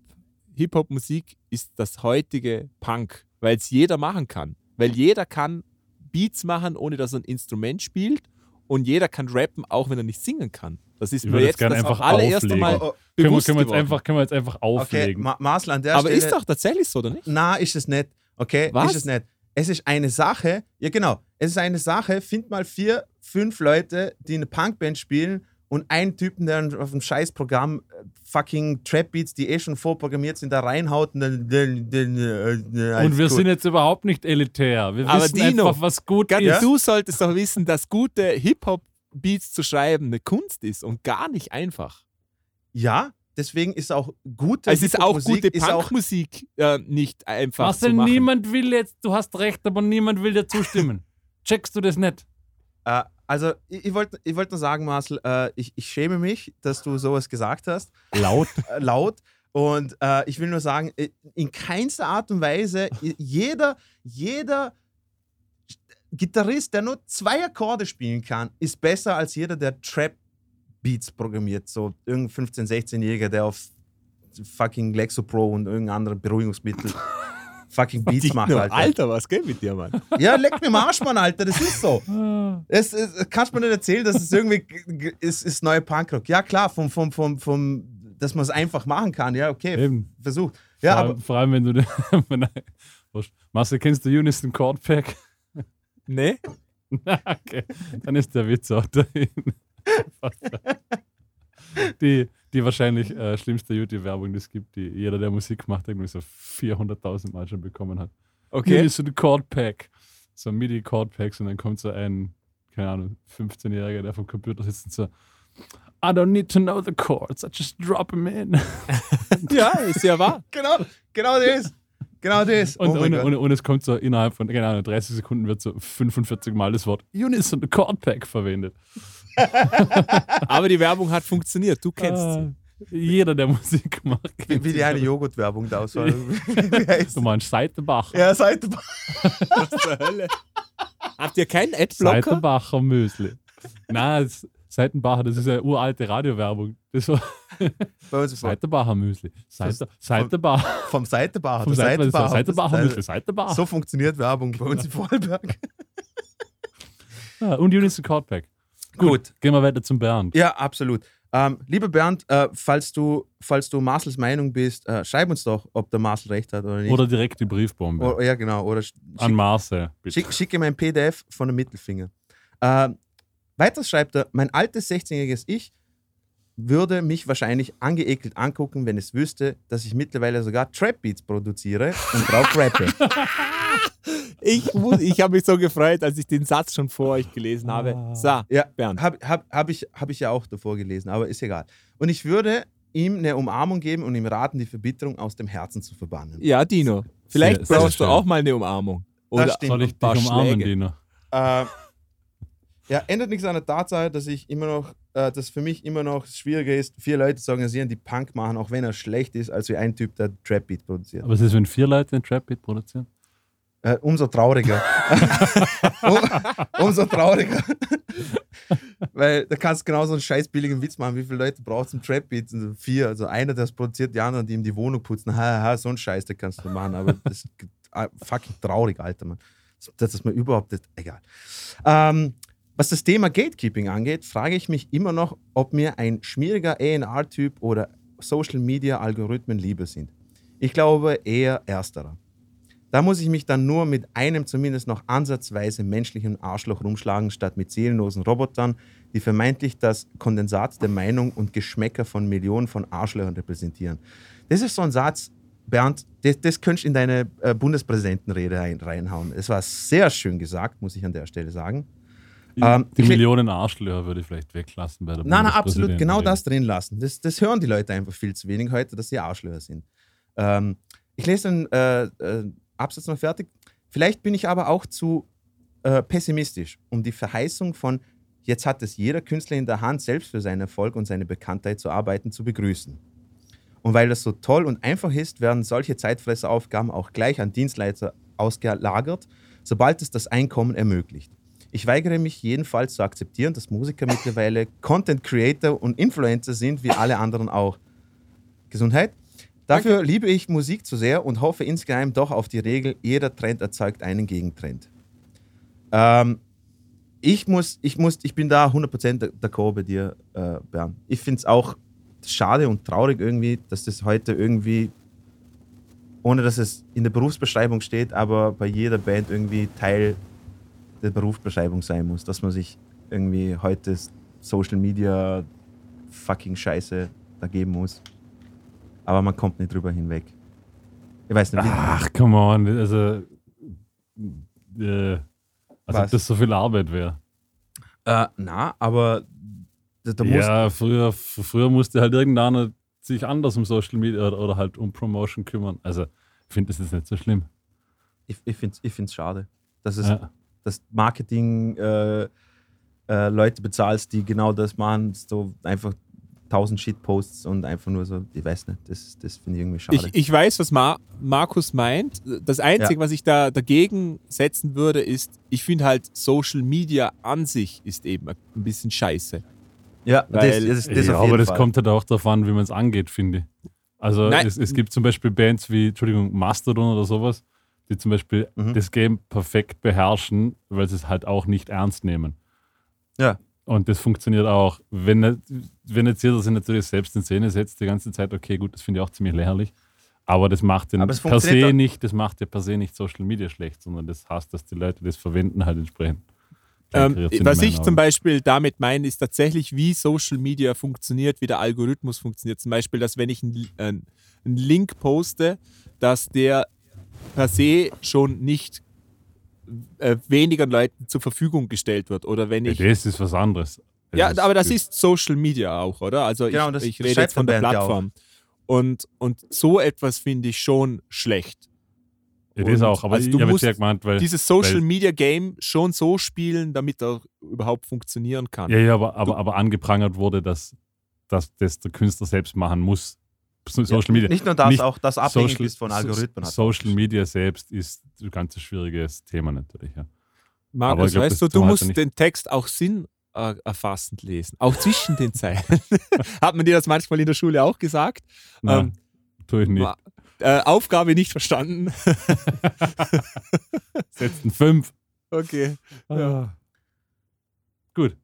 Hip-Hop-Musik ist das heutige Punk, weil es jeder machen kann. Weil jeder kann Beats machen, ohne dass er ein Instrument spielt und jeder kann rappen, auch wenn er nicht singen kann. Das ist mir jetzt das einfach allererste auflegen. Mal Oh, oh, können, wir, bewusst können, wir jetzt geworden. einfach, können wir jetzt einfach Okay, auflegen. Ma Marcel, an der Aber Stelle. ist doch tatsächlich so, oder nicht? Na, ist es nicht. Okay, Was? ist es nicht. Es ist eine Sache, ja genau, es ist eine Sache, find mal vier, fünf Leute, die eine Punkband spielen und einen Typen, der auf dem Scheißprogramm äh, fucking Trap-Beats, die eh schon vorprogrammiert sind, da reinhaut und dann... dann, dann äh, Und wir sind jetzt überhaupt nicht elitär. Wir Aber wissen Dino, einfach, was gut ist. Du solltest doch wissen, dass gute Hip-Hop-Beats zu schreiben eine Kunst ist und gar nicht einfach. Ja, deswegen ist auch gute Es ist auch gute ist auch- Punkmusik äh, nicht einfach Marcel, zu machen. niemand will jetzt, du hast recht, aber niemand will dir zustimmen. Checkst du das nicht? Äh, also, ich, ich wollte ich wollt nur sagen, Marcel, äh, ich, ich schäme mich, dass du sowas gesagt hast. Laut. äh, laut. Und äh, ich will nur sagen, in keinster Art und Weise, jeder, jeder Gitarrist, der nur zwei Akkorde spielen kann, ist besser als jeder, der Trap-Beats programmiert. So irgendein 15-, 16-Jähriger, der auf fucking Lexopro und irgendein anderes Beruhigungsmittel fucking Beats macht, Alter. Alter, was geht mit dir, Mann? Ja, leck mir am Arsch, Mann, Alter, das ist so. Es, es, kannst du mir nicht erzählen, dass es irgendwie ist, ist neue Punkrock. Ja, klar, vom, vom, vom, vom, dass man es einfach machen kann. Ja, okay, Eben. versuch. Ja, vor, aber allem, vor allem, wenn du. Marcel, kennst du Unison Chord Pack? Nee? okay, dann ist der Witz auch dahin. die, die wahrscheinlich äh, schlimmste YouTube-Werbung, die es gibt, die jeder, der Musik macht, irgendwie so 400.000 Mal schon bekommen hat. Okay. Unison Chord Pack. So MIDI Chord Packs und dann kommt so ein, keine Ahnung, 15-Jähriger, der vom Computer sitzt und so. I don't need to know the chords, I just drop them in. Ja, ist ja wahr. genau, genau das. Genau das. Und, oh und, und, und es kommt so innerhalb von, Ahnung, 30 Sekunden wird so 45 Mal das Wort Unison Chord Pack verwendet. Aber die Werbung hat funktioniert. Du kennst sie. Ah, jeder, der Musik macht, wie, wie die eine Joghurtwerbung da aussah. Du meinst Seitenbach. Ja, Seite. Was zur Hölle? Habt ihr keinen Adblocker? Seitenbacher Müsli. Nein, das Seitenbacher, das ist eine uralte Radiowerbung. Das war Bei uns Seitenbacher Müsli. Seite, Seitenbacher. vom Seitenbacher. Vom Seitenbacher, Seitenbacher. Müsli. Seitenbacher. So funktioniert Werbung bei uns in Vorarlberg. Ja, und Unison Chord Pack. Gut. Gehen wir weiter zum Bernd. Ja, absolut. Ähm, lieber Bernd, äh, falls, du, falls du Marcels Meinung bist, äh, schreib uns doch, ob der Marcel recht hat oder nicht. Oder direkt die Briefbombe. O- ja, genau. Oder sch- An schick, Marcel, bitte. schick, schicke mir ein PDF von dem Mittelfinger. Ähm, weiters schreibt er, mein altes 16-jähriges Ich würde mich wahrscheinlich angeekelt angucken, wenn es wüsste, dass ich mittlerweile sogar Trap-Beats produziere und drauf rappe. Ich, muss- ich habe mich so gefreut, als ich den Satz schon vor euch gelesen habe. So, Ja, Bernd. habe hab, hab ich, hab ich ja auch davor gelesen, aber ist egal. Und ich würde ihm eine Umarmung geben und ihm raten, die Verbitterung aus dem Herzen zu verbannen. Ja, Dino. Vielleicht Sehr- sehr brauchst du schön. auch mal eine Umarmung. Oder. Soll ich dich umarmen, Schläge. Dino? Äh, ja, ändert nichts an der Tatsache, dass ich immer noch, äh, dass für mich immer noch schwieriger ist, vier Leute zu organisieren, die Punk machen, auch wenn er schlecht ist, als wie ein Typ, der Trap Beat produziert. Aber es ist, wenn vier Leute ein Trap-Beat produzieren? Äh, umso trauriger. um, umso trauriger. Weil da kannst du genauso einen scheiß billigen Witz machen. Wie viele Leute brauchst du zum Trap Beat? Also vier. Also einer, der es produziert, die anderen, die ihm die Wohnung putzen. Ha, ha, so ein Scheiß, den kannst du machen. Aber das ist ah, fucking traurig, Alter, Mann. Das ist mir überhaupt nicht, egal. Ähm, was das Thema Gatekeeping angeht, frage ich mich immer noch, ob mir ein schmieriger AR-Typ oder Social Media Algorithmen lieber sind. Ich glaube eher ersterer. Da muss ich mich dann nur mit einem zumindest noch ansatzweise menschlichen Arschloch rumschlagen, statt mit seelenlosen Robotern, die vermeintlich das Kondensat der Meinung und Geschmäcker von Millionen von Arschlöchern repräsentieren. Das ist so ein Satz, Bernd, das, das könntest du in deine äh, Bundespräsidentenrede rein, reinhauen. Es war sehr schön gesagt, muss ich an der Stelle sagen. Ähm, die Millionen Arschlöcher würde ich vielleicht weglassen bei der Nein, nein, absolut genau das drin lassen. Das, das hören die Leute einfach viel zu wenig heute, dass sie Arschlöcher sind. Ähm, ich lese den äh, äh, Absatz noch fertig. Vielleicht bin ich aber auch zu äh, pessimistisch, um die Verheißung von jetzt hat es jeder Künstler in der Hand, selbst für seinen Erfolg und seine Bekanntheit zu arbeiten, zu begrüßen. Und weil das so toll und einfach ist, werden solche Zeitfresseraufgaben auch gleich an Dienstleister ausgelagert, sobald es das Einkommen ermöglicht. Ich weigere mich jedenfalls zu akzeptieren, dass Musiker mittlerweile Content Creator und Influencer sind, wie alle anderen auch. Gesundheit. Dafür liebe ich Musik zu sehr und hoffe insgeheim doch auf die Regel, jeder Trend erzeugt einen Gegentrend. Ähm, ich, muss, ich, muss, ich bin da 100% d'accord bei dir, äh, Bernd. Ich finde es auch schade und traurig irgendwie, dass das heute irgendwie, ohne dass es in der Berufsbeschreibung steht, aber bei jeder Band irgendwie Teil der Berufsbeschreibung sein muss, dass man sich irgendwie heute Social Media fucking Scheiße da geben muss. Aber man kommt nicht drüber hinweg. Ich weiß nicht, Ach, come on. Also, äh, als ob das so viel Arbeit wäre. äh, na, aber da, da muss, Ja, früher, früher musste halt irgendeiner sich anders um Social Media oder, oder halt um Promotion kümmern. Also, ich finde das jetzt nicht so schlimm. ich, ich finde es ich find's schade, dass es Ja. Dass Marketing äh, äh, Leute bezahlst, die genau das machen, so einfach tausend Shitposts und einfach nur so, ich weiß nicht, das, das finde ich irgendwie schade. Ich, ich weiß, was Mar Markus meint. Das Einzige, Ja. was ich da dagegen setzen würde, ist, ich finde halt Social Media an sich ist eben ein bisschen scheiße. ja, weil- das, das, das ja, auf jeden aber das Fall. kommt halt auch darauf an, wie man es angeht, finde ich. Also es, es gibt zum Beispiel Bands wie, Entschuldigung, Mastodon oder sowas, die zum Beispiel Mhm. das Game perfekt beherrschen, weil sie es halt auch nicht ernst nehmen. Ja. Und das funktioniert auch. Wenn, wenn jetzt jeder sich natürlich selbst in Szene setzt die ganze Zeit, okay, gut, das finde ich auch ziemlich lächerlich. Aber das macht den per se nicht, das macht ja per se nicht Social Media schlecht, sondern das heißt, dass die Leute das verwenden halt entsprechend. Ähm, was ich zum. Beispiel damit meine, ist tatsächlich, wie Social Media funktioniert, wie der Algorithmus funktioniert. Zum Beispiel, dass wenn ich einen, einen einen Link poste, dass der per se schon nicht äh, weniger Leuten zur Verfügung gestellt wird. Oder wenn Ja, ich. das ist was anderes. Ja, ist- aber das ist Social Media auch, oder? Also Genau, ich, das- ich das rede jetzt von der Band. Plattform. Und, und so etwas finde ich schon schlecht. Ja, das Und auch, aber also ich du musst ja gemeint, weil. Dieses Social weil- Media Game schon so spielen, damit er überhaupt funktionieren kann. Ja, ja, aber, aber, aber angeprangert wurde, dass, dass das der Künstler selbst machen muss. So- Social Media. Nicht nur das, Nicht auch das abhängig Social- ist von Algorithmen. hat Social. Media selbst ist ein ganz schwieriges Thema natürlich. Ja. Markus, glaub, weißt du, du musst den Text auch Sinn äh, erfassend lesen. Auch zwischen den Zeilen. Hat man dir das manchmal in der Schule auch gesagt? Nein, tue ich nicht. Äh, Aufgabe nicht verstanden. Setzen fünf. okay. Ah. Gut.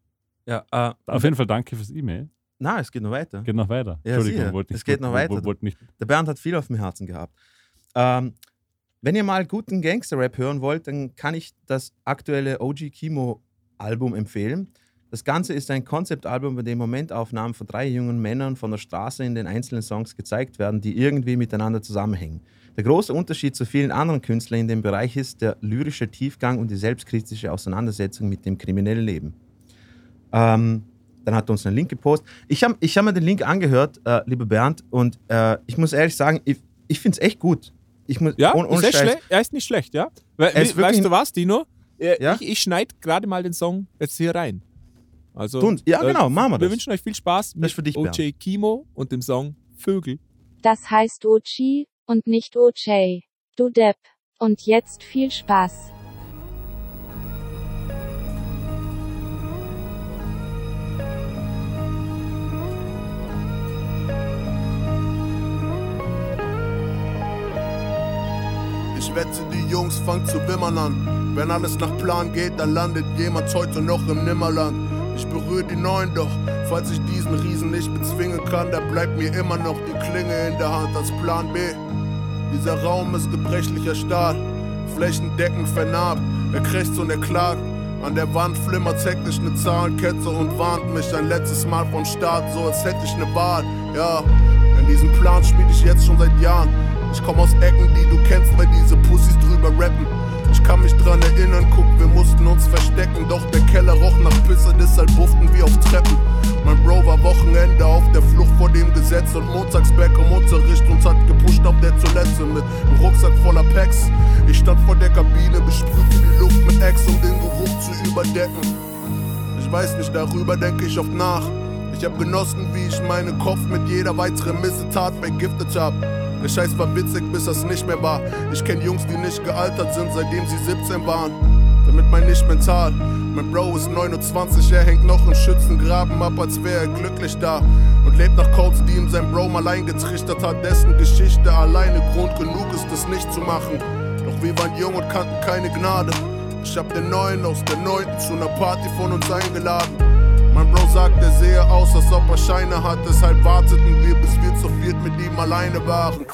Ja, äh, Auf jeden Fall danke fürs E-Mail. Na, es geht noch weiter. Geht noch weiter. Ja, Entschuldigung, wollte nicht. Es geht noch weiter. Wollte nicht. Der Bernd hat viel auf dem Herzen gehabt. Ähm, wenn ihr mal guten Gangster-Rap hören wollt, dann kann ich das aktuelle OG Kimo-Album empfehlen. Das Ganze ist ein Konzeptalbum, bei dem Momentaufnahmen von drei jungen Männern von der Straße in den einzelnen Songs gezeigt werden, die irgendwie miteinander zusammenhängen. Der große Unterschied zu vielen anderen Künstlern in dem Bereich ist der lyrische Tiefgang und die selbstkritische Auseinandersetzung mit dem kriminellen Leben. Ähm, dann hat er uns einen Link gepostet. Ich habe ich hab mir den Link angehört, äh, lieber Bernd, und äh, ich muss ehrlich sagen, ich, ich finde es echt gut. Ich muss, Ja, ohne, ohne ist er, Scheiß. schle- er ist nicht schlecht, ja? We weißt wirklich- du was, Dino? Äh, Ja? Ich, ich schneide gerade mal den Song jetzt hier rein. Also, Tun- ja, genau, machen wir Wir das. wünschen euch viel Spaß mit dich, OJ Kimo und dem Song Vögel. Das heißt Ochi und nicht OJ. Du Depp. Und jetzt viel Spaß. Wette, die Jungs fangen zu wimmern an. Wenn alles nach Plan geht, dann landet jemand heute noch im Nimmerland. Ich berühre die Neuen doch, falls ich diesen Riesen nicht bezwingen kann, da bleibt mir immer noch die Klinge in der Hand als Plan B. Dieser Raum ist gebrechlicher Stahl, flächendeckend vernarbt. Er krächzt und er klagt. An der Wand flimmert hektisch eine Zahlenkette und warnt mich ein letztes Mal vom Start, so als hätte ich eine Wahl. Ja, in diesem Plan schmied ich jetzt schon seit Jahren. Ich komm aus Ecken, die du kennst, weil diese Pussys drüber rappen. Ich kann mich dran erinnern, guck, wir mussten uns verstecken, doch der Keller roch nach Pisse, deshalb bufften wir auf Treppen. Mein Bro war Wochenende auf der Flucht vor dem Gesetz und montags back im Unterricht und hat gepusht auf der Toilette mit einem Rucksack voller Packs. Ich stand vor der Kabine, besprühte die Luft mit Ex, um den Geruch zu überdecken. Ich weiß nicht, darüber denke ich oft nach. Ich hab genossen, wie ich meinen Kopf mit jeder weiteren Missetat vergiftet hab. Der Scheiß war witzig, bis das nicht mehr war. Ich kenn Jungs, die nicht gealtert sind, seitdem sie 17 waren. Damit mein nicht mental. Mein Bro ist 29, er hängt noch im Schützengraben ab, als wäre er glücklich da. Und lebt nach Codes, die ihm sein Bro mal eingetrichtert hat, dessen Geschichte alleine Grund genug ist, es nicht zu machen. Doch wir waren jung und kannten keine Gnade. Ich hab den Neuen aus der Neunten zu einer Party von uns eingeladen. Mein Bro sagt, er sehe aus, als ob er Scheine hat. Deshalb warteten wir, bis wir zu viert mit ihm alleine waren.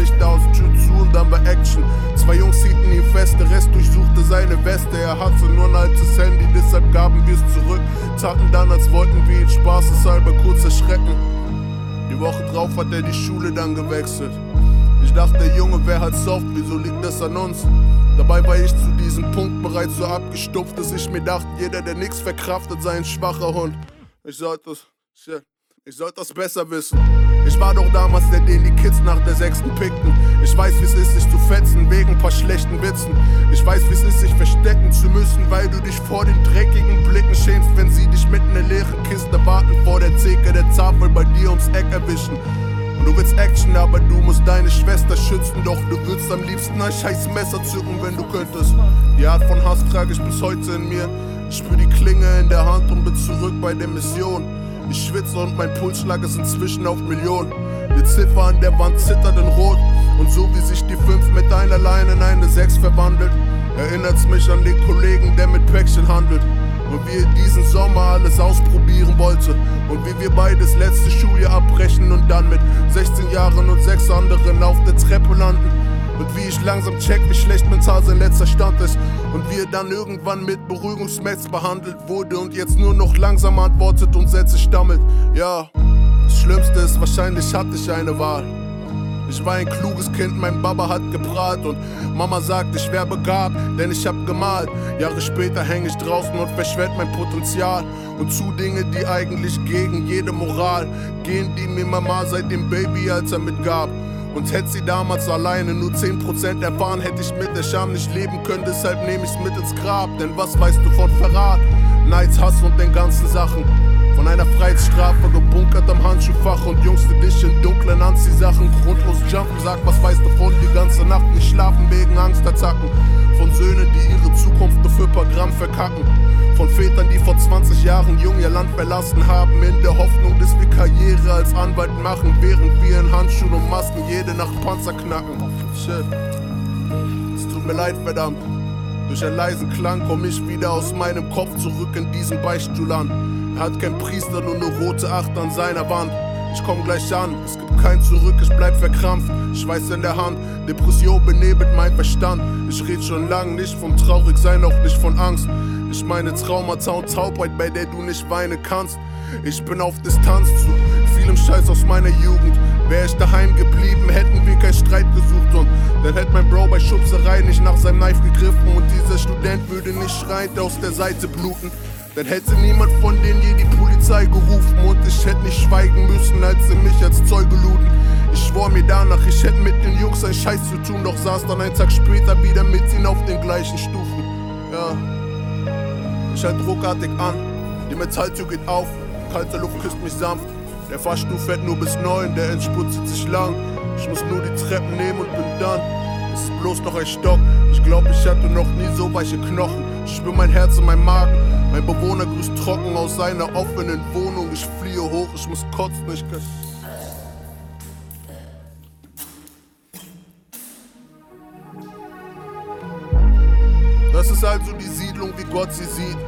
Licht aus, Tür zu und dann war Action. Zwei Jungs hielten ihn fest, der Rest durchsuchte seine Weste. Er hatte nur ein altes Handy, deshalb gaben wir es zurück. Taten dann, als wollten wir ihn spaßeshalber kurz erschrecken. Die Woche drauf hat er die Schule dann gewechselt. Ich dachte, der Junge wäre halt soft, wieso liegt das an uns? Dabei war ich zu diesem Punkt bereits so abgestumpft, dass ich mir dachte, jeder, der nix verkraftet, sei ein schwacher Hund. Ich sollte, shit, Ich sollte das besser wissen. Ich war doch damals der, den die Kids nach der sechsten pickten. Ich weiß, wie es ist, sich zu fetzen wegen paar schlechten Witzen. Ich weiß, wie es ist, sich verstecken zu müssen, weil du dich vor den dreckigen Blicken schämst, wenn sie dich mit einer leeren Kiste warten vor der Theke der Tafel bei dir ums Eck erwischen. Du willst Action, aber du musst deine Schwester schützen. Doch du würdest am liebsten ein scheiß Messer zücken, wenn du könntest. Die Art von Hass trage ich bis heute in mir. Ich spür die Klinge in der Hand und bin zurück bei der Mission. Ich schwitze und mein Pulsschlag ist inzwischen auf Millionen. Die Ziffer an der Wand zittert in Rot. Und so wie sich die 5 mit einer Line in eine 6 verwandelt, erinnert's mich an den Kollegen, der mit Päckchen handelt. Und wie er diesen Sommer alles ausprobieren wollte. Und wie wir beides letzte Schuljahr abbrechen und dann mit 16 Jahren und sechs anderen auf der Treppe landen. Und wie ich langsam check, wie schlecht mental sein letzter Stand ist. Und wie er dann irgendwann mit Beruhigungsmetz behandelt wurde und jetzt nur noch langsam antwortet und Sätze stammelt. Ja, das Schlimmste ist, wahrscheinlich hatte ich eine Wahl. Ich war ein kluges Kind, mein Baba hat geprahlt und Mama sagt, ich wär begabt, denn ich hab gemalt. Jahre später häng ich draußen und verschwend mein Potenzial und zu Dinge, die eigentlich gegen jede Moral gehen, die mir Mama seit dem Babyalter mitgab. Und hätte sie damals alleine nur 10% erfahren, hätte ich mit der Scham nicht leben können, deshalb nehme ich's mit ins Grab. Denn was weißt du von Verrat, Neids, Hass und den ganzen Sachen? Von einer Freiheitsstrafe gebunkert am Handschuhfach und jungste dich in dunklen Anziehsachen. Grundlos jumpen, sag, was weißt du von die ganze Nacht nicht schlafen wegen Angstattacken. Von Söhnen, die ihre Zukunft nur für paar Gramm verkacken. Von Vätern, die vor 20 Jahren jung ihr Land verlassen haben, in der Hoffnung, dass wir Karriere als Anwalt machen, während wir in Handschuhen und Masken jede Nacht Panzer knacken. Shit. Es tut mir leid, verdammt. Durch einen leisen Klang komm ich wieder aus meinem Kopf zurück in diesen Beichtstuhl an. Hat kein Priester, nur eine rote Acht an seiner Wand. Ich komm gleich an, es gibt kein Zurück, ich bleib verkrampft. Schweiß in der Hand, Depression benebelt mein Verstand. Ich red schon lang nicht vom Traurigsein, auch nicht von Angst. Ich meine Traumata und Taubheit, bei der du nicht weinen kannst. Ich bin auf Distanz zu vielem Scheiß aus meiner Jugend. Wär ich daheim geblieben, hätten wir keinen Streit gesucht und dann hätte mein Bro bei Schubserei nicht nach seinem Knife gegriffen und dieser Student würde nicht schreiend aus der Seite bluten. Dann hätte niemand von denen je die Polizei gerufen und ich hätte nicht schweigen müssen, als sie mich als Zeuge luden. Ich schwor mir danach, ich hätte mit den Jungs einen Scheiß zu tun, doch saß dann einen Tag später wieder mit ihnen auf den gleichen Stufen. Ja, ich halt ruckartig an, die Metalltür geht auf, kalte Luft küsst mich sanft. Der Fahrstuhl fährt nur bis neun, der Endspurt zieht sich lang. Ich muss nur die Treppen nehmen und bin dann. Es ist bloß noch ein Stock. Ich glaub, ich hatte noch nie so weiche Knochen. Ich spür mein Herz in meinem Magen. Mein Bewohner grüßt trocken aus seiner offenen Wohnung. Ich fliehe hoch, ich muss kotzen, ich kann. Das ist also die Siedlung, wie Gott sie sieht.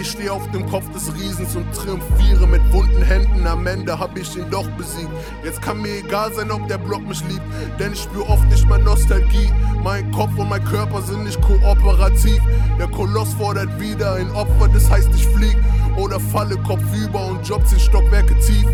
Ich stehe auf dem Kopf des Riesens und triumphiere mit wunden Händen. Am Ende hab ich ihn doch besiegt. Jetzt kann mir egal sein, ob der Block mich liebt, denn ich spür oft nicht mal Nostalgie. Mein Kopf und mein Körper sind nicht kooperativ. Der Koloss fordert wieder ein Opfer, das heißt ich flieg oder falle kopfüber und Jobs in Stockwerke tief.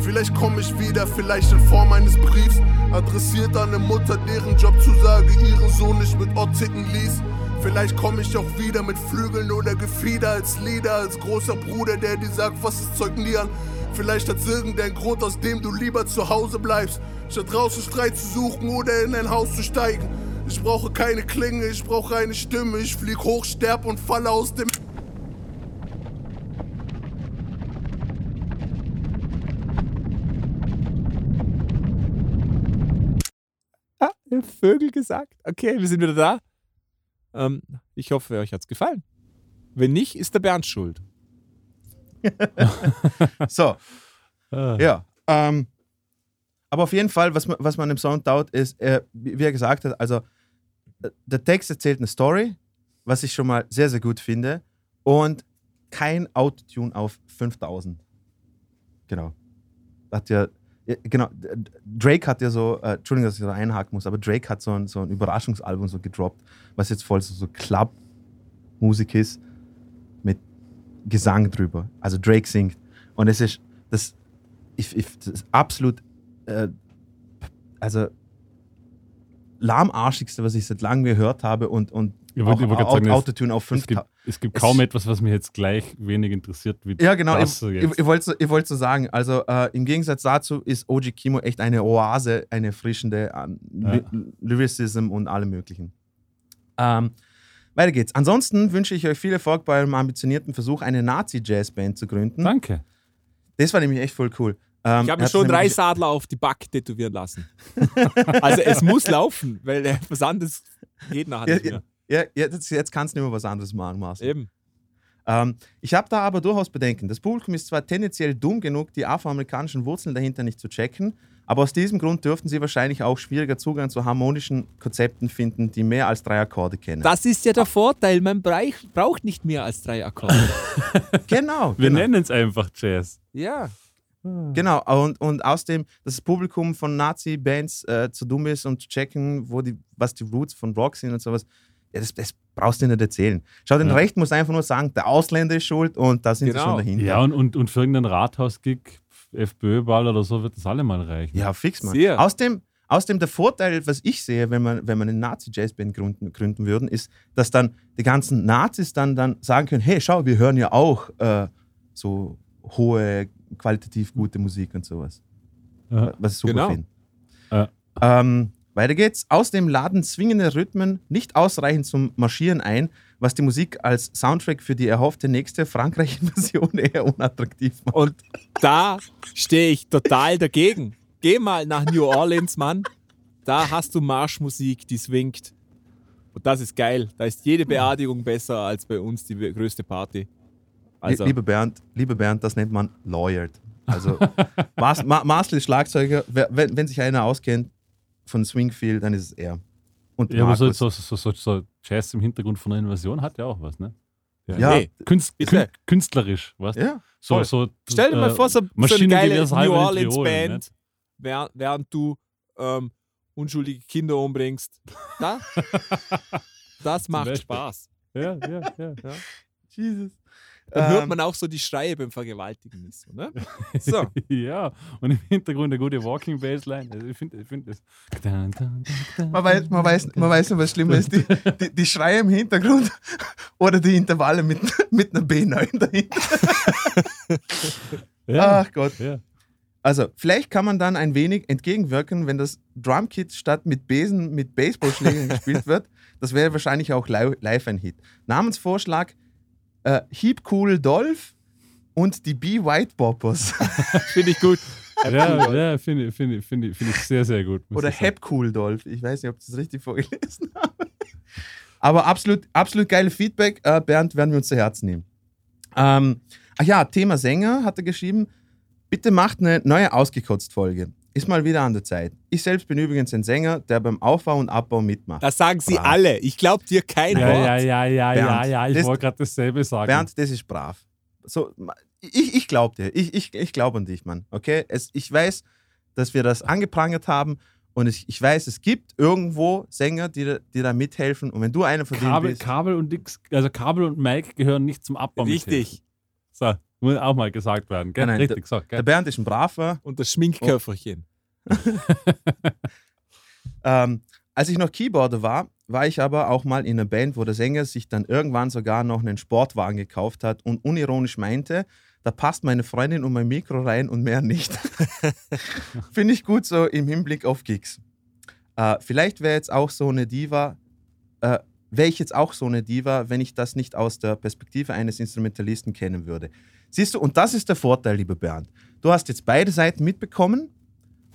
Vielleicht komme ich wieder, vielleicht in Form eines Briefs, adressiert an eine Mutter, deren Jobzusage ihren Sohn nicht mit Ott ticken ließ. Vielleicht komme ich auch wieder mit Flügeln oder Gefieder als Leader, als großer Bruder, der dir sagt, was ist Zeug nie an. Vielleicht hat's irgendeinen Grund, aus dem du lieber zu Hause bleibst, statt draußen Streit zu suchen oder in ein Haus zu steigen. Ich brauche keine Klinge, ich brauche eine Stimme, ich flieg hoch, sterb und falle aus dem Ah, Vögel gesagt. Okay, wir sind wieder da. Ähm, ich hoffe, euch hat's gefallen. Wenn nicht, ist der Bernd schuld. So, Ah. ja. Ähm, aber auf jeden Fall, was, man- was man im Song taugt, ist, äh, wie er gesagt hat, also äh, der Text erzählt eine Story, was ich schon mal sehr, sehr gut finde. Und kein Autotune auf 5000. Genau. Hat ja, genau, D- D- Drake hat ja so, äh, Entschuldigung, dass ich da einhaken muss, aber Drake hat so ein, so ein Überraschungsalbum so gedroppt, was jetzt voll so, so Club-Musik ist, mit Gesang drüber. Also Drake singt. Und es ist, das, ich, ich, das ist absolut, äh, also lahmarschigste, was ich seit langem gehört habe und, und Ich wollte- gerade sagen, es- Autotune auf Es 5 gibt, es gibt Es- kaum etwas, was mich jetzt gleich wenig interessiert wie Ja, genau. das Ich, so ich, jetzt. ich wollte so, ich wollte so sagen, also äh, im Gegensatz dazu ist OG Kimo echt eine Oase, eine erfrischende an Ly Lyricism und allem Möglichen. Ähm, weiter geht's. Ansonsten wünsche ich euch viel Erfolg bei eurem ambitionierten Versuch, eine Nazi-Jazz-Band zu gründen. Danke. Das war nämlich echt voll cool. Ähm, Ich habe mir schon drei Sadler auf die Back tätowieren lassen. also es muss laufen, weil äh, was anderes geht nachher Ja, nicht ja, mehr. Ja, jetzt, jetzt kannst du nicht mehr was anderes machen, Marcel. Eben. Ähm, ich habe da aber durchaus Bedenken. Das Publikum ist zwar tendenziell dumm genug, die afroamerikanischen Wurzeln dahinter nicht zu checken, aber aus diesem Grund dürften sie wahrscheinlich auch schwieriger Zugang zu harmonischen Konzepten finden, die mehr als drei Akkorde kennen. Das ist ja der Vorteil, man braucht nicht mehr als drei Akkorde. genau, Wir genau, nennen es einfach Jazz. ja. genau. Und, und außerdem, dass das Publikum von Nazi-Bands äh, zu dumm ist, um zu checken, wo die, was die Roots von Rock sind und sowas. Ja, das, das brauchst du nicht erzählen. Schau, den Ja. Recht muss einfach nur sagen, der Ausländer ist schuld und da sind sie Genau. schon dahinter. Ja, und, und, und für irgendeinen Rathaus-Gig, FPÖ-Ball oder so, wird das alle mal reichen. Ja, fix, Mann. Sehr. Außerdem, außerdem der Vorteil, was ich sehe, wenn man, wenn man eine Nazi-Jazzband gründen, gründen würden, ist, dass dann die ganzen Nazis dann, dann sagen können, hey, schau, wir hören ja auch äh, so hohe, qualitativ gute Musik und sowas. Ja. Was ich super Genau. finde. Ja. Ähm, weiter geht's. Außerdem laden zwingende Rhythmen nicht ausreichend zum Marschieren ein, was die Musik als Soundtrack für die erhoffte nächste Frankreich-Invasion eher unattraktiv macht. Und da stehe ich total dagegen. Geh mal nach New Orleans, Mann. Da hast du Marschmusik, die swingt. Und das ist geil. Da ist jede Beerdigung besser als bei uns die größte Party. Also, Lie- Lieber Bernd, lieber Bernd, das nennt man lawyered. Also Ma, Marcel ist Schlagzeuger. Wenn, wenn sich einer auskennt von Swingfield, dann ist es er. Und Ja, aber so, Markus. so, so, so, so Jazz im Hintergrund von einer Invasion hat ja auch was, ne? Ja. hey, Künst, Bitte. kün- künstlerisch, weißt du? ja, So, so, stell dir mal äh, vor, so, so eine geile New in Orleans Triolen, Band, während, während du ähm, unschuldige Kinder umbringst. Da, das macht. Spaß. Ja, ja, ja. Jesus. Dann hört Ähm, man auch so die Schreie beim Vergewaltigen nicht so, ne? So. ja, und im Hintergrund eine gute Walking Bassline. Also ich finde ich find das. Man weiß, man, weiß, man weiß was schlimmer ist. Die, die, die Schreie im Hintergrund oder die Intervalle mit, mit einer B9 dahinter. Ja, Ach Gott. ja. Also, vielleicht kann man dann ein wenig entgegenwirken, wenn das Drumkit statt mit Besen mit Baseballschlägen gespielt wird. Das wäre wahrscheinlich auch li- live ein Hit. Namensvorschlag: äh, Heap Cool Dolph und die B White Boppers. Finde ich gut. Ja, ja finde ich, find ich, find find ich sehr, sehr gut. Oder. Hep Cool Dolph. Ich weiß nicht, ob ich das richtig vorgelesen habe. Aber absolut, absolut geile Feedback. Äh, Bernd, werden wir uns zu Herzen nehmen. Ähm, ach ja, Thema Sänger hat er geschrieben. Bitte macht eine neue Ausgekotzt-Folge. Ist mal wieder an der Zeit. Ich selbst bin übrigens ein Sänger, der beim Aufbau und Abbau mitmacht. Das sagen sie Brav. alle. Ich glaube dir kein Ja, Wort. ja, ja, ja, ja, Bernd, ja. Ich das- wollte gerade dasselbe sagen. Bernd, das ist brav. So, ich, ich glaube dir. Ich, ich, ich glaube an dich, Mann. Okay? Es, ich weiß, dass wir das angeprangert haben und ich, ich weiß, es gibt irgendwo Sänger, die, da- die da mithelfen. Und wenn du einer von denen Kabel, bist. Kabel und Dix, also Kabel und Mike gehören nicht zum Abbau. Richtig. helfen. So, muss auch mal gesagt werden. Gell? Nein, nein, Richtig, so, Der gell? Bernd ist ein braver. Und das Schminkköfferchen. Ähm, als ich noch Keyboarder war, war ich aber auch mal in einer Band, wo der Sänger sich dann irgendwann sogar noch einen Sportwagen gekauft hat und unironisch meinte, da passt meine Freundin und mein Mikro rein und mehr nicht. Finde ich gut so im Hinblick auf Gigs. Äh, vielleicht wäre jetzt auch so eine Diva, äh, wäre ich jetzt auch so eine Diva, wenn ich das nicht aus der Perspektive eines Instrumentalisten kennen würde. Siehst du, und das ist der Vorteil, lieber Bernd. Du hast jetzt beide Seiten mitbekommen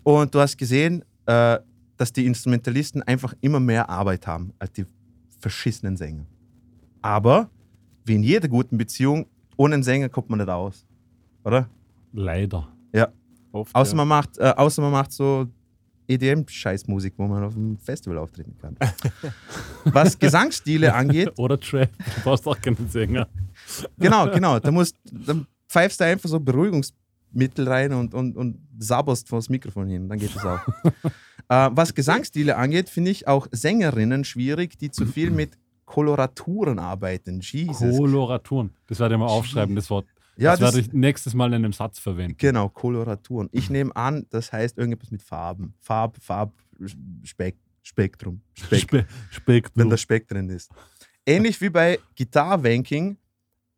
und du hast gesehen, äh, dass die Instrumentalisten einfach immer mehr Arbeit haben als die verschissenen Sänger. Aber wie in jeder guten Beziehung, ohne einen Sänger kommt man nicht aus. Oder? Leider. Oft, Außer, ja. man, macht, äh, außer man macht so EDM-Scheißmusik, wo man auf einem Festival auftreten kann. Was Gesangsstile angeht, Oder Trap. Du brauchst auch keinen Sänger. Genau, genau, da, musst, da pfeifst du einfach so Beruhigungsmittel rein und, und, und sabberst vor das Mikrofon hin, dann geht das auch. äh, was Gesangsstile angeht, finde ich auch Sängerinnen schwierig, die zu viel mit Koloraturen arbeiten. Jesus. Koloraturen. Das werde ich mal aufschreiben, das Wort. ja, das, das, werde ich nächstes Mal in einem Satz verwenden. genau, Koloraturen. Ich nehme an, das heißt irgendetwas mit Farben. Farb, Farb, Speck, Spektrum. Speck, Spe Spektrum. wenn der Speck drin ist. Ähnlich wie bei Guitar-Wanking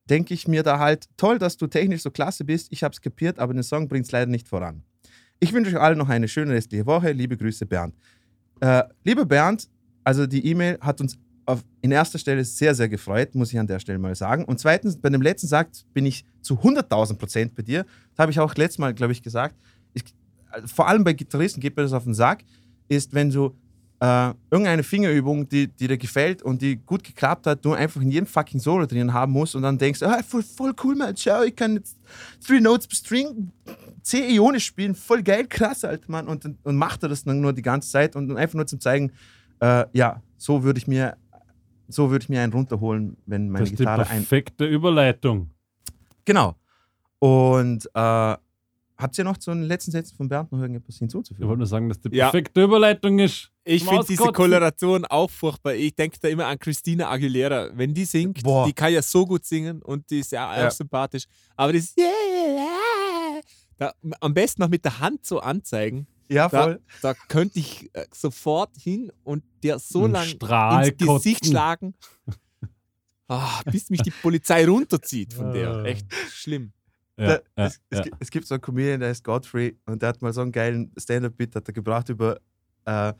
denke ich mir da halt, toll, dass du technisch so klasse bist, ich habe es kapiert, aber den Song bringt es leider nicht voran. Ich wünsche euch allen noch eine schöne restliche Woche. Liebe Grüße, Bernd. Äh, lieber Bernd, also die E-Mail hat uns auf, in erster Stelle sehr, sehr gefreut, muss ich an der Stelle mal sagen. Und zweitens, bei dem letzten Sagt bin ich zu 100.000 Prozent bei dir. Das habe ich auch letztes Mal, glaube ich, gesagt. Ich, äh, vor allem bei Gitarristen geht mir das auf den Sack, ist, wenn du äh, irgendeine Fingerübung, die, die dir gefällt und die gut geklappt hat, du einfach in jedem fucking Solo drin haben musst und dann denkst, ah, voll, voll cool, man, schau, ich kann jetzt Three Notes per String C ionisch spielen, voll geil, krass, Alter, Mann. Und, und macht er das dann nur die ganze Zeit und einfach nur zum zeigen, äh, ja, so würde ich mir so würde ich mir einen runterholen, wenn meine das ist die Gitarre ein. perfekte Überleitung. Genau. Und äh, habt ihr noch zu den letzten Sätzen von Bernd noch irgendetwas Ich hinzuzufügen? wollte nur sagen, dass die Ja. perfekte Überleitung ist. Ich finde diese. Koloration auch furchtbar. Ich denke da immer an Christina Aguilera. Wenn die singt, Boah. die kann ja so gut singen und die ist ja auch Ja. sympathisch. Aber das da, am besten noch mit der Hand so anzeigen. Ja, Da, voll. da könnte ich äh, sofort hin und dir so Ein lang Strahl ins Gesicht schlagen, ah, bis mich die Polizei runterzieht von der. Ah. Echt schlimm. Da, ja, es, ja. gibt- es gibt so einen Comedian, der heißt Godfrey und der hat mal so einen geilen Stand-Up-Bit hat er gebracht über, äh, äh,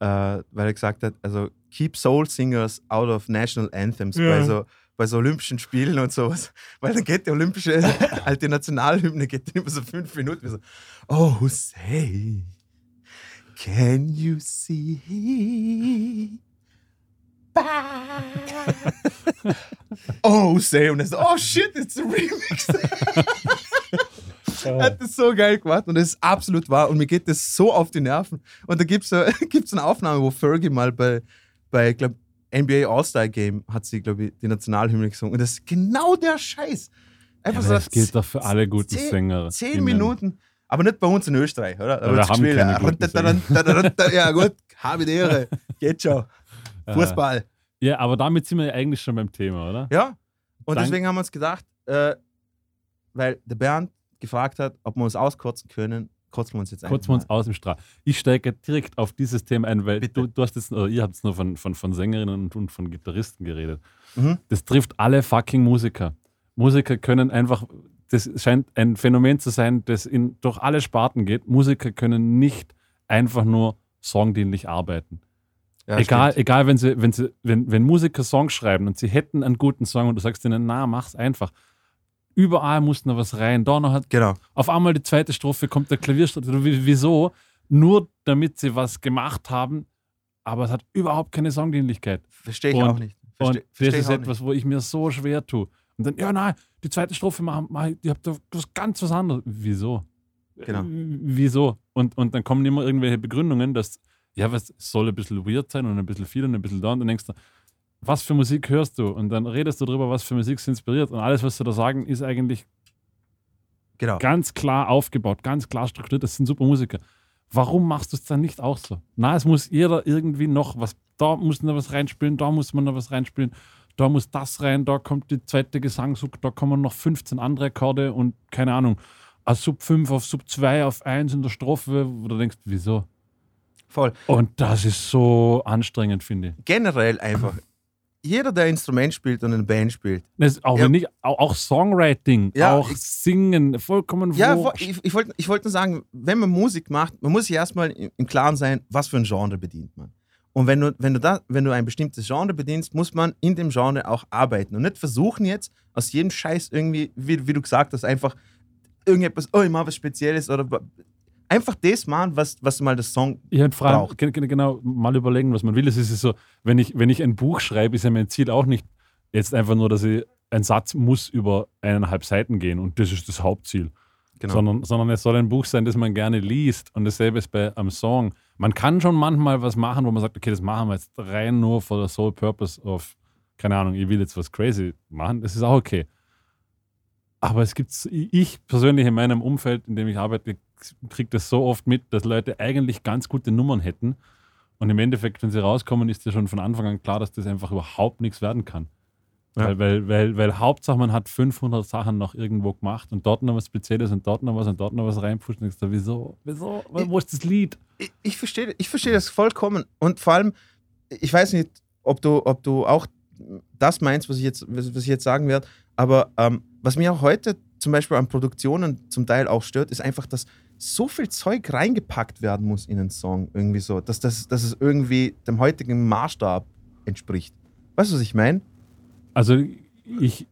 weil er gesagt hat, also keep Soul Singers out of National Anthems Ja. bei, so, bei so Olympischen Spielen und sowas. Weil dann geht die olympische, halt die Nationalhymne geht dann immer so fünf Minuten. So, oh, say, can you see? Oh, say, und er so, oh shit, it's a remix. Er hat das so geil gemacht und das ist absolut wahr und mir geht das so auf die Nerven. Und da gibt es gibt's eine Aufnahme, wo Fergie mal bei, bei glaub, NBA All-Star Game hat sie, glaube ich, die Nationalhymne gesungen. Und das ist genau der Scheiß. Ja, Einfach aber so das gilt doch für alle guten zehn- Sänger. Zehn Minuten. Aber nicht bei uns in Österreich, oder? Da wir wird's haben keine ja. Ja, gut, habe die Ehre. Geht schon. Fußball. Ja, aber damit sind wir ja eigentlich schon beim Thema, oder? Ja. Und Dank- deswegen haben wir uns gedacht, äh, weil der Bernd gefragt hat, ob wir uns auskotzen können, kotzen wir uns jetzt einfach. Kurz wir uns aus dem Strahl. Ich steige direkt auf dieses Thema ein, weil du, du hast jetzt, oder ihr habt jetzt nur von, von, von Sängerinnen und, und von Gitarristen geredet. Mhm. Das trifft alle fucking Musiker. Musiker können einfach, das scheint ein Phänomen zu sein, das in, durch alle Sparten geht. Musiker können nicht einfach nur songdienlich arbeiten. Ja, egal, stimmt. egal wenn, sie, wenn, sie, wenn, wenn Musiker Songs schreiben und sie hätten einen guten Song und du sagst ihnen, na, mach's einfach. Überall muss noch was rein. Da noch hat Genau. auf einmal die zweite Strophe kommt der Klavierstreicher. Wie- Wieso? Nur damit sie was gemacht haben, aber es hat überhaupt keine Songdienlichkeit. Verstehe ich Und- auch nicht. Und Verste- das versteh ist etwas, wo ich mir so schwer tue. Und dann, ja, nein, die zweite Strophe machen, mach, ich- habt da was ganz was anderes. Wieso? Genau. Äh, Wieso? Und, und dann kommen immer irgendwelche Begründungen, dass, ja, was es soll ein bisschen weird sein und ein bisschen viel und ein bisschen da. Und dann denkst du, was für Musik hörst du? Und dann redest du darüber, was für Musik sie inspiriert. Und alles, was sie da sagen, ist eigentlich. Genau. ganz klar aufgebaut, ganz klar strukturiert. Das sind super Musiker. Warum machst du es dann nicht auch so? Na, es muss jeder irgendwie noch was, da muss noch was reinspielen, da muss man noch was reinspielen, da muss das rein, da kommt die zweite Gesangshook, da kommen noch 15 andere Akkorde und keine Ahnung, auf Sub 5 auf Sub 2 auf 1 in der Strophe, wo du denkst, wieso? Voll. Und das ist so anstrengend, finde ich. Generell einfach. Jeder, der Instrument spielt und eine Band spielt. Das auch, Ja. nicht, auch, auch Songwriting, Ja, auch ich- Singen, vollkommen Ja, wurscht. ich, ich wollte ich wollt nur sagen, wenn man Musik macht, man muss sich erstmal im Klaren sein, was für ein Genre bedient man. Und wenn du, wenn, du da, wenn du ein bestimmtes Genre bedienst, muss man in dem Genre auch arbeiten und nicht versuchen jetzt aus jedem Scheiß irgendwie, wie, wie du gesagt hast, einfach irgendetwas, oh, ich mache was Spezielles oder einfach das machen, was, was mal das Song Ich hätte Fragen, braucht. gen- gen- genau, mal überlegen, was man will. Es ist so, wenn ich, wenn ich ein Buch schreibe, ist ja mein Ziel auch nicht jetzt einfach nur, dass ich, ein Satz muss über eineinhalb Seiten gehen und das ist das Hauptziel. Genau. Sondern, sondern es soll ein Buch sein, das man gerne liest und dasselbe ist bei einem Song. Man kann schon manchmal was machen, wo man sagt, okay, das machen wir jetzt rein nur for the sole purpose of, keine Ahnung, ich will jetzt was crazy machen, das ist auch okay. Aber es gibt, ich persönlich in meinem Umfeld, in dem ich arbeite, kriege das so oft mit, dass Leute eigentlich ganz gute Nummern hätten. Und im Endeffekt, wenn sie rauskommen, ist ja schon von Anfang an klar, dass das einfach überhaupt nichts werden kann. Ja. Weil, weil, weil, weil Hauptsache man hat 500 Sachen noch irgendwo gemacht und dort noch was Spezielles und dort noch was und dort noch was reinpusht und du, wieso, wieso, wo ist das Lied? ich, ich verstehe ich verstehe das vollkommen. Und vor allem, ich weiß nicht, ob du, ob du auch das meinst, was ich jetzt, was was ich jetzt sagen werde, aber ähm, was mir auch heute zum Beispiel an Produktionen zum Teil auch stört, ist einfach, dass so viel Zeug reingepackt werden muss in einen Song. Irgendwie so, dass, das, dass es irgendwie dem heutigen Maßstab entspricht. Weißt du, was ich meine? Also ich,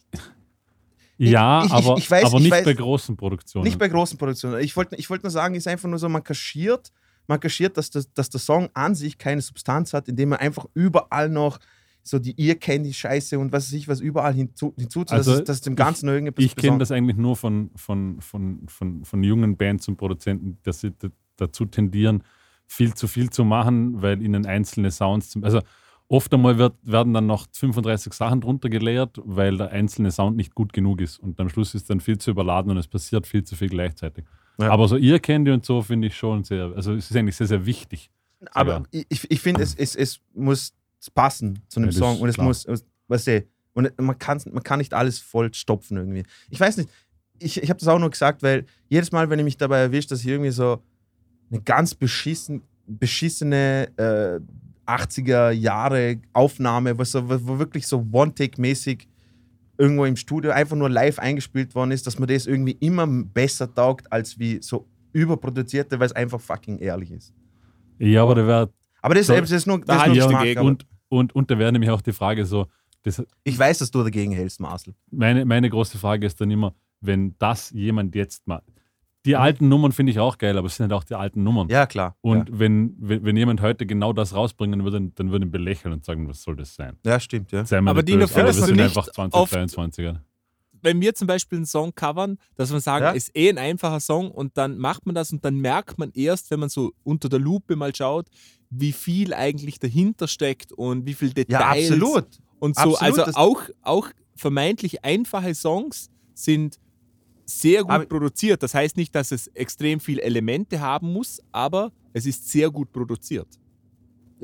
ja, ich- ich- aber, ich weiß- aber ich nicht weiß- bei großen Produktionen. Nicht bei großen Produktionen. Ich wollte ich wollt nur sagen, ist einfach nur so, man kaschiert, man kaschiert, dass, das, dass der Song an sich keine Substanz hat, indem man einfach überall noch so die ihr kennt die Scheiße und was weiß ich, was überall hinzu, hinzu Also dass, es, dass dem Ganzen noch irgendetwas Ich kenne das eigentlich nur von, von, von, von, von jungen Bands und Produzenten, dass sie dazu tendieren, viel zu viel zu machen, weil ihnen einzelne Sounds, zum, also oft einmal wird, werden dann noch 35 Sachen drunter gelayert, weil der einzelne Sound nicht gut genug ist und am Schluss ist dann viel zu überladen und es passiert viel zu viel gleichzeitig. Ja. Aber so ihr kennt und so finde ich schon sehr, also es ist eigentlich sehr, sehr wichtig. Aber ich, ich finde, es, es, es muss passen zu einem Ja, Song und es klar. muss, weißt du, und man kann, man kann nicht alles voll stopfen irgendwie. Ich weiß nicht, ich, ich habe das auch nur gesagt, weil jedes Mal, wenn ich mich dabei erwische, dass ich irgendwie so eine ganz beschissen, beschissene äh, 80er Jahre Aufnahme, was so, wo wirklich so One-Take-mäßig irgendwo im Studio einfach nur live eingespielt worden ist, dass man das irgendwie immer besser taugt als wie so überproduzierte, weil es einfach fucking ehrlich ist. Ja, aber da wäre Aber das, So, das ist nur, da das ist nur Geschmack, dagegen. aber und, und, und da wäre nämlich auch die Frage so, das, Ich weiß, dass du dagegen hältst, Marcel. meine, meine große Frage ist dann immer, wenn das jemand jetzt mal. Die alten Nummern finde ich auch geil, aber es sind halt auch die alten Nummern. Ja, klar. Und wenn, wenn, wenn jemand heute genau das rausbringen würde, dann würde ihn belächeln und sagen, was soll das sein? ja. ja, stimmt, ja. Sei Aber die böse, aber völlig wir sind nicht einfach oft- 2023er. Wenn wir zum Beispiel einen Song covern, dass wir sagen, Ja. ist eh ein einfacher Song und dann macht man das und dann merkt man erst, wenn man so unter der Lupe mal schaut, wie viel eigentlich dahinter steckt und wie viel Ja, Details absolut. und so. Absolut, also auch, auch vermeintlich einfache Songs sind sehr gut Aber- produziert. Das heißt nicht, dass es extrem viele Elemente haben muss, aber es ist sehr gut produziert.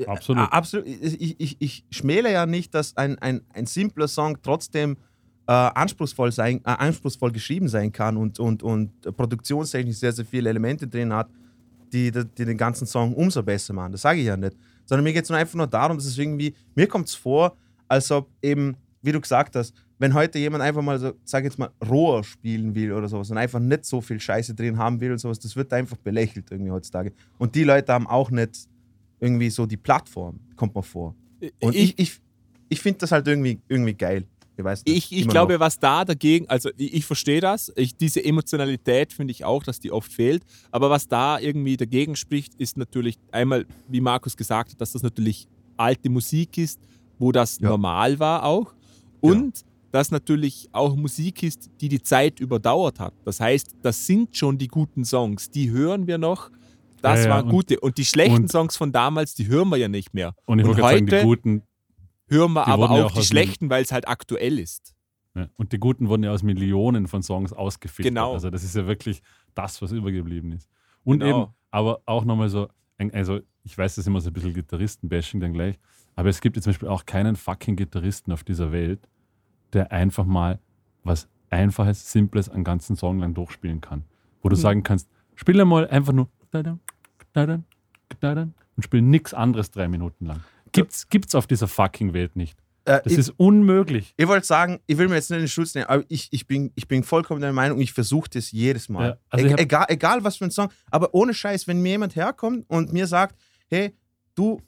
Absolut. Ja, absolut. Ich, ich, ich schmäle ja nicht, dass ein, ein, ein simpler Song trotzdem äh, anspruchsvoll, sein, äh, anspruchsvoll geschrieben sein kann und, und, und produktionstechnisch sehr, sehr viele Elemente drin hat, die, die, die den ganzen Song umso besser machen. Das sage ich ja nicht. Sondern mir geht es nur einfach nur darum, dass es irgendwie, mir kommt es vor, als ob eben, wie du gesagt hast, wenn heute jemand einfach mal so, sag jetzt mal, roher spielen will oder sowas und einfach nicht so viel Scheiße drin haben will und sowas, das wird einfach belächelt irgendwie heutzutage. Und die Leute haben auch nicht irgendwie so die Plattform, kommt mir vor. Und ich, ich, ich finde das halt irgendwie, irgendwie geil. Ich weiß nicht. Ich, ich glaube, noch. was da dagegen, also ich, ich verstehe das, ich, diese Emotionalität finde ich auch, dass die oft fehlt, aber was da irgendwie dagegen spricht, ist natürlich einmal, wie Markus gesagt hat, dass das natürlich alte Musik ist, wo das Ja. normal war auch und dass natürlich auch Musik ist, die die Zeit überdauert hat. Das heißt, das sind schon die guten Songs, die hören wir noch, das Ja, ja, waren gute und die schlechten und- Songs von damals, die hören wir ja nicht mehr. Und ich wollte gerade sagen, die heute- guten, Hören wir Die aber auch auch die schlechten, weil es halt aktuell ist. ja, und die guten wurden ja aus Millionen von Songs ausgefiltert. Genau. Also das ist ja wirklich das, was übergeblieben ist. Und Genau. eben, aber auch nochmal so, also ich weiß, das ist immer so ein bisschen Gitarristen-Bashing dann gleich, aber es gibt jetzt zum Beispiel auch keinen fucking Gitarristen auf dieser Welt, der einfach mal was Einfaches, Simples einen ganzen Song lang durchspielen kann. Wo du Mhm. sagen kannst, spiel einmal einfach nur und spiel nichts anderes drei Minuten lang. Gibt's, gibt's auf dieser fucking Welt nicht. Äh, Das ich, ist unmöglich. ich wollte sagen, ich will mir jetzt nicht in den Schutz nehmen, aber ich, ich, bin, ich bin vollkommen der Meinung, ich versuche das jedes Mal. Ja, also ich e egal, egal was für ein Song, aber ohne Scheiß, wenn mir jemand herkommt und mir sagt, hey, du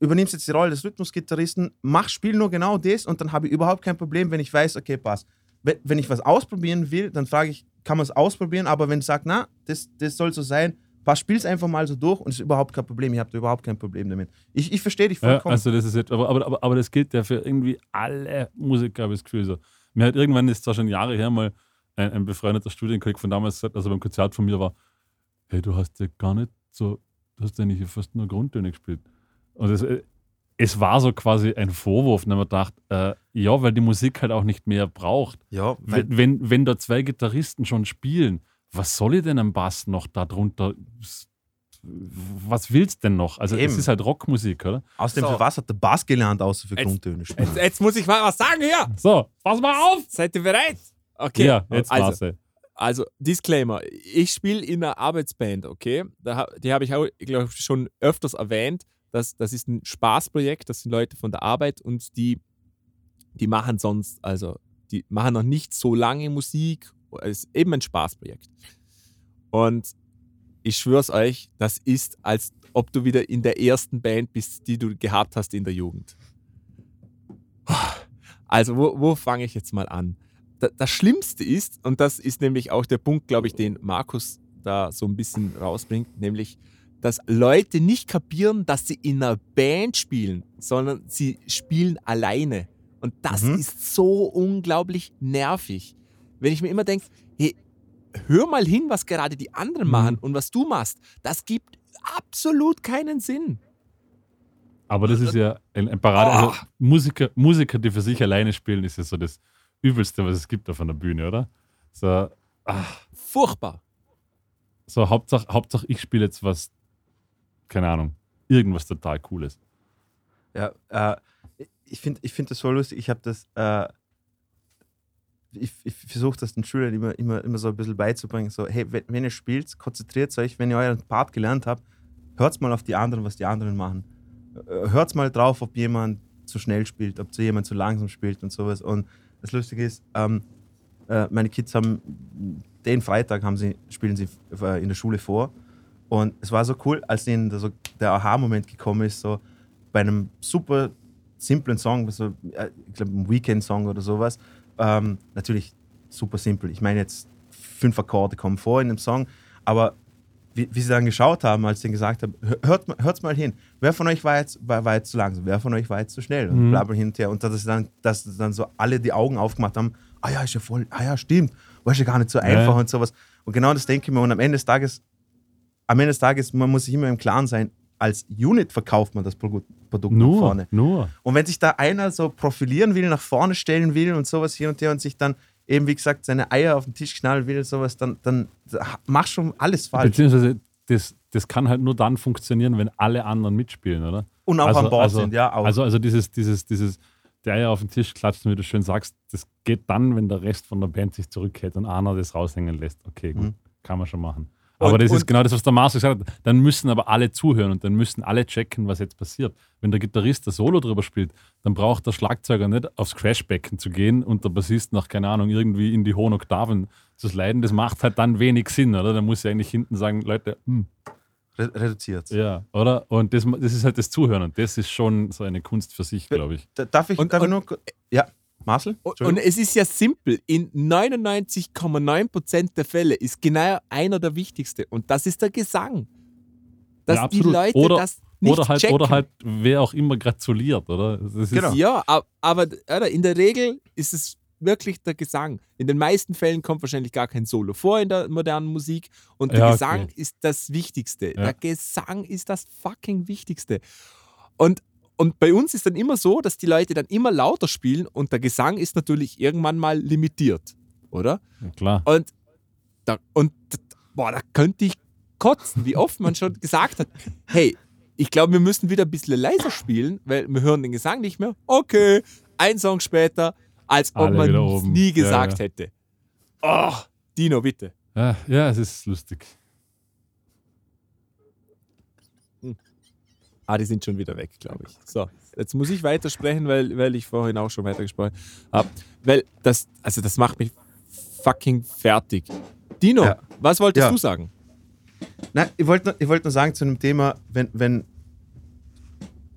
übernimmst jetzt die Rolle des Rhythmusgitarristen, mach, spiel nur genau das und dann habe ich überhaupt kein Problem, wenn ich weiß, okay, passt. Wenn, wenn ich was ausprobieren will, dann frage ich, kann man es ausprobieren, aber wenn du sagst, na, das, das soll so sein, passt, spiel es einfach mal so durch und es ist überhaupt kein Problem, ich habe da überhaupt kein Problem damit. Ich, ich verstehe dich Ja, vollkommen. also das ist jetzt, aber, aber, aber, aber das gilt ja für irgendwie alle Musiker, habe ich das Gefühl. So. Mir hat irgendwann, ist zwar schon Jahre her, mal ein, ein befreundeter Studienkollege von damals gesagt, also beim Konzert von mir war, hey, du hast ja gar nicht so, du hast ja nicht fast nur Grundtöne gespielt. Und es, äh, es war so quasi ein Vorwurf, und haben wir gedacht, äh, ja, weil die Musik halt auch nicht mehr braucht. ja, Wenn, wenn, wenn da zwei Gitarristen schon spielen, was soll ich denn am Bass noch darunter was willst denn noch? Also Eben. es ist halt Rockmusik, oder? Außerdem, So. für was hat der Bass gelernt, außer für Jetzt- Grundtöne spielen? Jetzt, jetzt muss ich mal was sagen hier. So, pass mal auf! Seid ihr bereit? Okay. Ja, jetzt also, war's. Also, Disclaimer. Ich spiele in einer Arbeitsband, okay? Da, die habe ich auch, glaube ich, schon öfters erwähnt. Das, das ist ein Spaßprojekt. Das sind Leute von der Arbeit und die, die machen sonst, also, die machen noch nicht so lange Musik. Es ist eben ein Spaßprojekt. Und ich schwör's euch, das ist, als ob du wieder in der ersten Band bist, die du gehabt hast in der Jugend. Also, wo, wo fange ich jetzt mal an? Da- Das Schlimmste ist, und das ist nämlich auch der Punkt, glaube ich, den Markus da so ein bisschen rausbringt, nämlich, dass Leute nicht kapieren, dass sie in einer Band spielen, sondern sie spielen alleine. Und das Mhm. ist so unglaublich nervig. Wenn ich mir immer denke, hey, hör mal hin, was gerade die anderen Mhm. machen und was du machst, das gibt absolut keinen Sinn. Aber das ist ja ein, ein Parade. Oh. Also Musiker, Musiker, die für sich alleine spielen, ist ja so das Übelste, was es gibt auf einer Bühne, oder? So, ach, Furchtbar. so Hauptsache, Hauptsache ich spiele jetzt was, keine Ahnung, irgendwas total Cooles. Ja, äh, ich finde ich find das so lustig. Ich habe das, äh, ich, ich versuche das den Schülern immer, immer, immer so ein bisschen beizubringen. So, hey, wenn, wenn ihr spielt, konzentriert euch, wenn ihr euren Part gelernt habt, hört mal auf die anderen, was die anderen machen. Hört mal drauf, ob jemand zu schnell spielt, ob jemand zu langsam spielt und sowas. Und das Lustige ist, ähm, äh, meine Kids haben den Freitag haben sie, spielen sie äh, in der Schule vor. Und es war so cool, als ihnen so der Aha-Moment gekommen ist, so bei einem super simplen Song, so, äh, ich glaube, ein Weekend-Song oder sowas. Ähm, natürlich super simpel. Ich meine, jetzt fünf Akkorde kommen vor in dem Song, aber wie, wie sie dann geschaut haben, als sie gesagt haben, hör- hört, hört's mal hin, wer von euch war jetzt, war, war jetzt zu langsam, wer von euch war jetzt zu schnell und Mhm. bla bla hin und dass dann, dass dann so alle die Augen aufgemacht haben, ah ja, ist ja voll, ah ja, stimmt, war ja gar nicht so einfach und sowas. Und genau das denke ich mir. Und am Ende des Tages, am Ende des Tages, man muss sich immer im Klaren sein, als Unit verkauft man das Pro- Produkt nach Nur, vorne. nur. Und wenn sich da einer so profilieren will, nach vorne stellen will und sowas hier und her und sich dann eben, wie gesagt, seine Eier auf den Tisch knallen will sowas, dann, dann mach schon alles falsch. Beziehungsweise das, das kann halt nur dann funktionieren, wenn alle anderen mitspielen, oder? Und auch Also- an Bord also- sind, ja. Auch. Also, also dieses, dieses, dieses, der ja auf den Tisch klatscht, wie du schön sagst, das geht dann, wenn der Rest von der Band sich zurückhält und einer das raushängen lässt. Okay, gut, Mhm. kann man schon machen. Aber Und- das ist genau das, was der Mars gesagt hat. Dann müssen aber alle zuhören und dann müssen alle checken, was jetzt passiert. Wenn der Gitarrist das Solo drüber spielt, dann braucht der Schlagzeuger nicht aufs Crashbecken zu gehen und der Bassist nach, keine Ahnung, irgendwie in die hohen Oktaven zu sliden. Das macht halt dann wenig Sinn, oder? Dann muss er eigentlich hinten sagen, Leute, hm, Re reduziert. ja, oder? Und das, das ist halt das Zuhören und das ist schon so eine Kunst für sich, glaube ich. Da- Darf ich, Und- darf ich und- nur. ku- Ja, Marcel? Und, es ist ja simpel. In 99,9% der Fälle ist genau einer der wichtigste. Und das ist der Gesang. Dass Ja, die. Leute Oder- das nicht Oder halt, checken. oder halt, wer auch immer gratuliert, oder? Das ist, Genau. Ja, ab- aber oder, in der Regel ist es wirklich der Gesang. In den meisten Fällen kommt wahrscheinlich gar kein Solo vor in der modernen Musik. Und der Ja, okay. Gesang ist das Wichtigste. Ja. Der Gesang ist das fucking Wichtigste. Und, und bei uns ist dann immer so, dass die Leute dann immer lauter spielen und der Gesang ist natürlich irgendwann mal limitiert, oder? Ja, klar. Und da, und boah, da könnte ich kotzen, wie oft man schon gesagt hat, hey, ich glaube, wir müssen wieder ein bisschen leiser spielen, weil wir hören den Gesang nicht mehr. Okay, ein Song später, als ob Alle man es nie Ja, gesagt ja. hätte. Oh, Dino, bitte. Ja, ja, es ist lustig. Ah, die sind schon wieder weg, glaube ich. So, jetzt muss ich weitersprechen, weil, weil ich vorhin auch schon weitergesprochen habe. Weil das, also das macht mich fucking fertig. Dino, Ja. was wolltest Ja. du sagen? Nein, ich wollte nur, ich wollt nur sagen zu dem Thema, wenn, wenn,